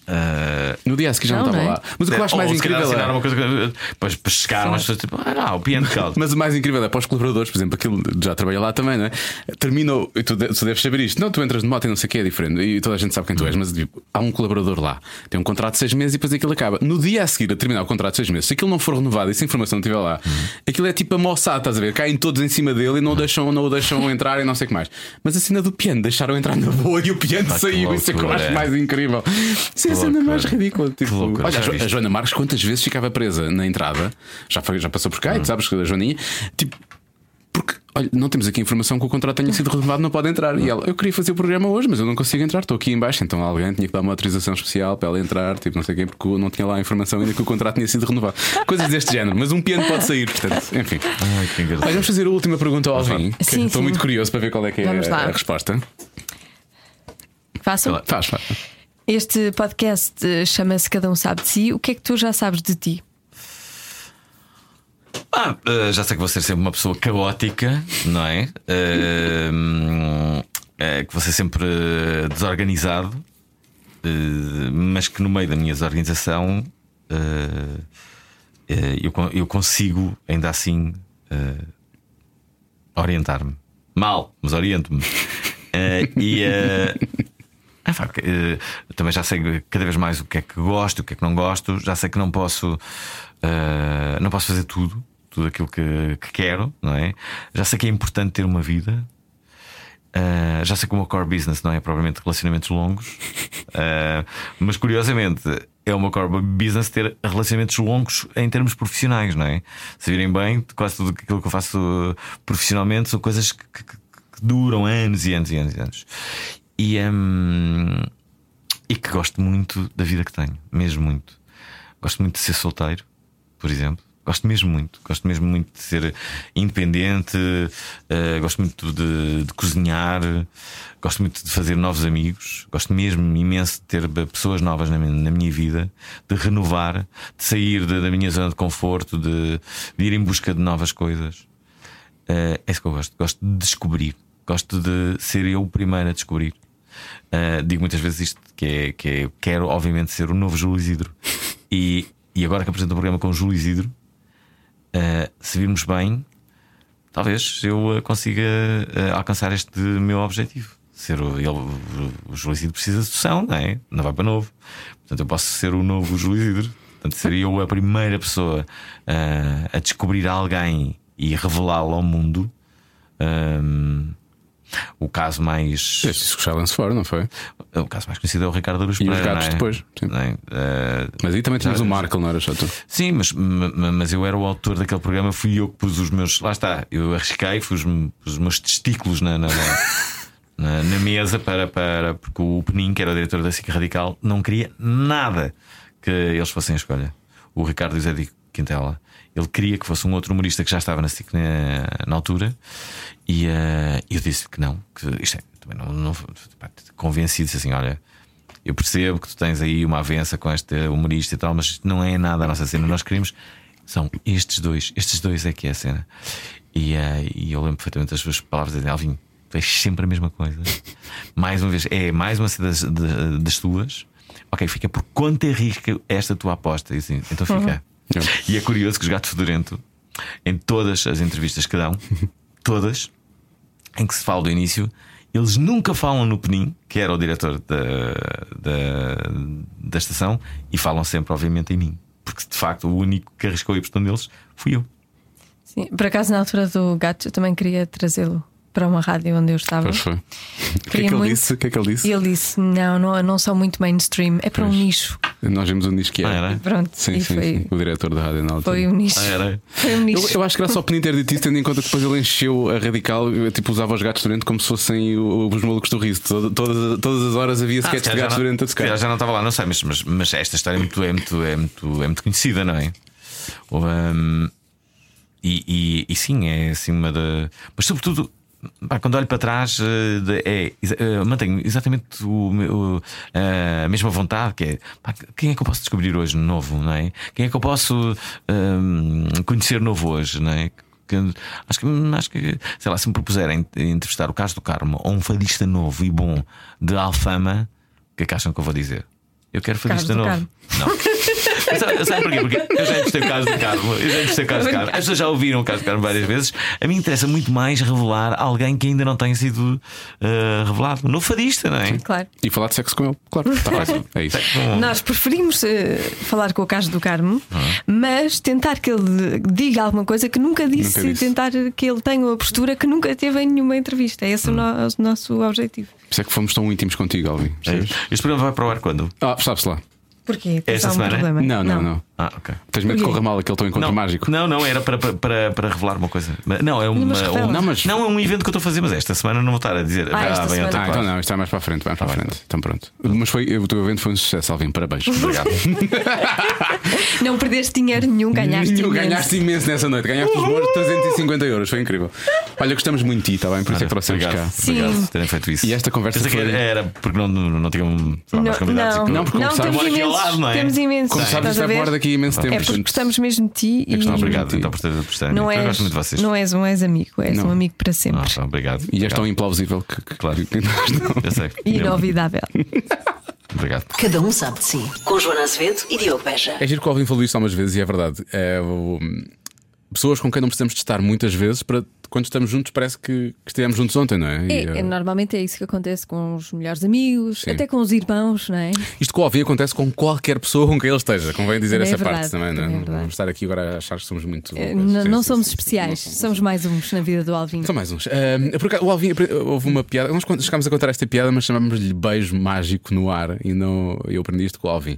Ah, No dia a seguir já não Não, estava não é? lá. Mas o que eu acho mais incrível é. uma coisa que depois, depois chegaram as pessoas tipo, ah, não, o piano caldo. Mas o mais incrível é para os colaboradores, por exemplo, aquilo já trabalha lá também, não é? Terminou, e tu, de- tu deves saber isto. Não, tu entras de moto e não sei o que é diferente, e toda a gente sabe quem tu és, mas tipo, há um colaborador lá, tem um contrato de seis meses e depois aquilo acaba. No dia a seguir, a terminar o contrato de seis meses, se aquilo não for renovado e se a informação não estiver lá, aquilo é tipo a moçada, estás a ver? Caem todos em cima dele e não, deixam, não o deixam entrar e não sei o que mais. Mas a cena do piano, deixaram entrar na boa e o piano que saiu, isso é que eu acho mais incrível. Isso é a cena loucura. mais ridícula. Tipo, loucura. olha, a, a Joana Marques, quantas vezes ficava presa na entrada? Já, foi, já passou por cá, e tu sabes que a Joaninha, tipo, porque, olha, não temos aqui informação que o contrato tenha sido renovado, não pode entrar. E ela, eu queria fazer o programa hoje, mas eu não consigo entrar, estou aqui em baixo. Então alguém tinha que dar uma autorização especial para ela entrar, tipo, não sei quem, porque não tinha lá a informação ainda que o contrato tinha sido renovado. Coisas deste género, mas um piano pode sair, portanto, enfim. Ai, que engraçado. Olha, vamos fazer a última pergunta ao Alvin. Estou muito curioso para ver qual é que é lá. a resposta. Façam. Faz, faz. Este podcast eh, chama-se Cada Um Sabe de Si. O que é que tu já sabes de ti? Ah, eh, já sei que vou ser sempre uma pessoa caótica, não é? Eh, que vou ser sempre desorganizado, mas que no meio da minha desorganização eu, con- eu consigo ainda assim orientar-me. Mal, mas oriento-me. E, eh, É, facto, uh, também já sei cada vez mais o que é que gosto, o que é que não gosto, já sei que não posso, uh, não posso fazer tudo, tudo aquilo que, que, quero, não é? Já sei que é importante ter uma vida. Uh, já sei que o meu core business não é propriamente relacionamentos longos, mas curiosamente é uma core business ter relacionamentos longos em termos profissionais, não é? Se virem bem, quase tudo aquilo que eu faço profissionalmente são coisas que, que, que duram anos e anos e anos e anos. E, um, e que gosto muito da vida que tenho, mesmo muito. Gosto muito de ser solteiro, por exemplo. Gosto mesmo muito, gosto mesmo muito de ser independente, uh, gosto muito de, de, cozinhar, gosto muito de fazer novos amigos, gosto mesmo imenso de ter pessoas novas na minha, na minha vida, de renovar, de sair de, da minha zona de conforto, de, de, ir em busca de novas coisas. Uh, é isso que eu gosto, gosto de descobrir, gosto de ser eu o primeiro a descobrir. Uh, digo muitas vezes isto: que é, que é, quero, obviamente, ser o novo Júlio Isidro. E, e agora que apresento o um programa com o Júlio Isidro, uh, se virmos bem, talvez eu consiga uh, alcançar este meu objetivo. Ser o, ele, o Júlio Isidro precisa de sucessão, não é? Não vai para novo. Portanto, eu posso ser o novo Júlio Isidro. Portanto, seria eu a primeira pessoa a descobrir alguém e revelá-lo ao mundo. O caso mais. Este que já lançou fora, não foi? O caso mais conhecido é o Ricardo Aruz E os gatos é? depois. Sim. É? Uh, mas aí também tínhamos o Marco, não era só tu? Sim, mas, mas eu era o autor daquele programa, fui eu que pus os meus. Lá está, eu arrisquei, pus os meus testículos na, na, na, na, mesa para, para. Porque o Penin, que era o diretor da SIC Radical, não queria nada que eles fossem a escolha. O Ricardo e o Zé Quintela. Ele queria que fosse um outro humorista que já estava na na, na altura e uh, eu disse que não, que isto é, também não, não convencido, disse assim: olha, eu percebo que tu tens aí uma avença com este humorista e tal, mas não é nada a nossa cena. Nós queremos são estes dois, estes dois é que é a cena. E, uh, e eu lembro perfeitamente as suas palavras de Alvin, tu és sempre a mesma coisa. mais uma vez, é mais uma das, das tuas. Ok, fica por quanto é risca esta tua aposta. Assim, então fica. Uhum. E é curioso que os Gato Fedorento, em todas as entrevistas que dão, todas, em que se fala do início, eles nunca falam no Penin, que era o diretor da, da, da estação, e falam sempre, obviamente, em mim. Porque de facto o único que arriscou ir por deles fui eu. Sim, por acaso na altura do gato eu também queria trazê-lo para uma rádio onde eu estava. Pois foi. O que é que ele disse? O que é que ele disse? Ele disse: Não, não, não são muito mainstream, é para pois. um nicho. Nós vimos um nicho que era. Ah, era? Pronto, sim, sim, foi... sim, O diretor da rádio na altura. Foi um nicho. Ah, era? Foi um nicho. Eu, eu acho que era só o Penin ter dito isso, tendo em conta que depois ele encheu a radical, tipo, usava os gatos durante como se fossem os malucos do riso. Todas, todas as horas havia sketches ah, de gatos durante a tocar. Já não estava lá, não sei, mas, mas, mas esta história é muito, é, muito, é, muito, é muito conhecida, não é? Um, e, e, e, sim, é assim uma da. Mas sobretudo quando olho para trás, eh, é, é, mantenho exatamente o, o, a mesma vontade, que é pá, quem é que eu posso descobrir hoje novo, não é? Quem é que eu posso um, conhecer novo hoje, não é? acho que, acho que, sei lá, se me propuserem entrevistar o caso do Carmo ou um fadista novo e bom de Alfama, o que é que acham que eu vou dizer? Eu quero fadista novo. Carmo. Não. Sabe porquê? Porque eu já entrevistei o caso do Carmo. Eu já entrevistei o caso do Carmo. As pessoas já ouviram o caso do Carmo várias vezes. A mim interessa muito mais revelar alguém que ainda não tenha sido uh, revelado. No fadista, não é? Claro. E falar de sexo com ele. Claro, está fácil. É isso. Nós preferimos uh, falar com o caso do Carmo, uhum. mas tentar que ele diga alguma coisa que nunca disse, nunca disse. tentar que ele tenha uma postura que nunca teve em nenhuma entrevista. Esse é uhum. o nosso objetivo. Por isso é que fomos tão íntimos contigo, Alvin. É. Este programa vai para o ar quando? Ah, sabe-se lá. Porquê? Esta um semana? Problema? Não, não, não. Ah, ok. Tens medo que corra mal aquele teu encontro não, mágico? Não, não, era para, para, para revelar uma coisa. Não, é uma, um, não, mas... não, é um evento que eu estou a fazer, mas esta semana não vou estar a dizer. Ah, ah, bem, ah então não, isto é mais para a frente, vamos para a frente. Então pronto. Mas foi, o teu evento foi um sucesso, Alvin, parabéns. Obrigado. não perdeste dinheiro nenhum, ganhaste nenhum, imenso. Ganhaste imenso nessa noite, ganhaste os bons 350 euros, foi incrível. Olha, gostamos muito de ti, está bem? Por isso é que trouxemos cá. Sim. Obrigado por terem feito isso. E esta conversa foi... era porque não, não tinham mais convidados. Não, não, porque não, temos imensos, não é? temos imensos. Começámos a borda aqui imenso tempo. É porque gostamos mesmo de ti e. Obrigado então por estarem não és, Eu gosto muito de vocês. Não és um ex-amigo, és não. um amigo para sempre. Ah, obrigado. E és tão implausível que, que claro. Que nós não. Eu sei. Inovidável. Obrigado. Cada um sabe de si. Com Joana Azevedo e Diogo Beja. É giro que o Alvin falou isto algumas vezes e é verdade. É, o, pessoas com quem não precisamos de estar muitas vezes para quando estamos juntos parece que, que estivemos juntos ontem, não é? é, e, é normalmente é isso que acontece com os melhores amigos, sim. até com os irmãos, não é? Isto com o Alvin acontece com qualquer pessoa com quem ele esteja, convém dizer também essa é verdade, parte também, não é? Vamos estar aqui agora a achar que somos muito. É, não, não somos especiais, não somos mais uns na vida do Alvin. São mais uns. Uh, porque o Alvin, houve uma piada, nós chegámos a contar esta piada, mas chamámos-lhe beijo mágico no ar e não, eu aprendi isto com o Alvin.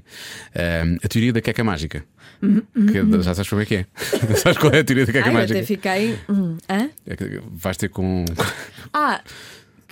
Uh, a teoria da queca mágica. Que, já sabes como é que é? sabes qual é a teoria da queca Ai, mágica? Eu até fiquei. Hum, hã? É que vais ter com. Ah!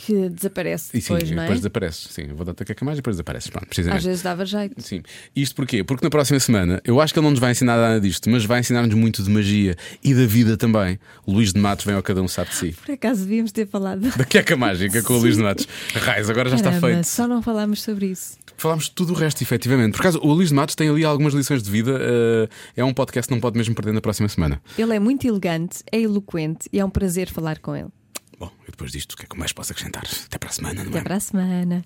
que desaparece depois, e sim, não é? depois desaparece. Sim, vou dar a mais e depois desaparece. Pronto, Às vezes dava jeito. Sim. Isto porquê? Porque na próxima semana eu acho que ele não nos vai ensinar nada disto, mas vai ensinar-nos muito de magia e da vida também. O Luís de Matos vem ao Cada Um Sabe de Si. Por acaso devíamos ter falado da queca mágica com o Luís de Matos. Raiz, agora já Caramba, está feito. Só não falámos sobre isso. Falámos de tudo o resto, efetivamente. Por acaso, o Luís de Matos tem ali algumas lições de vida. Uh, é um podcast que não pode mesmo perder na próxima semana. Ele é muito elegante, é eloquente e é um prazer falar com ele. Bom, e depois disto, o que é que mais posso acrescentar? Até para a semana, não é? Até para a semana.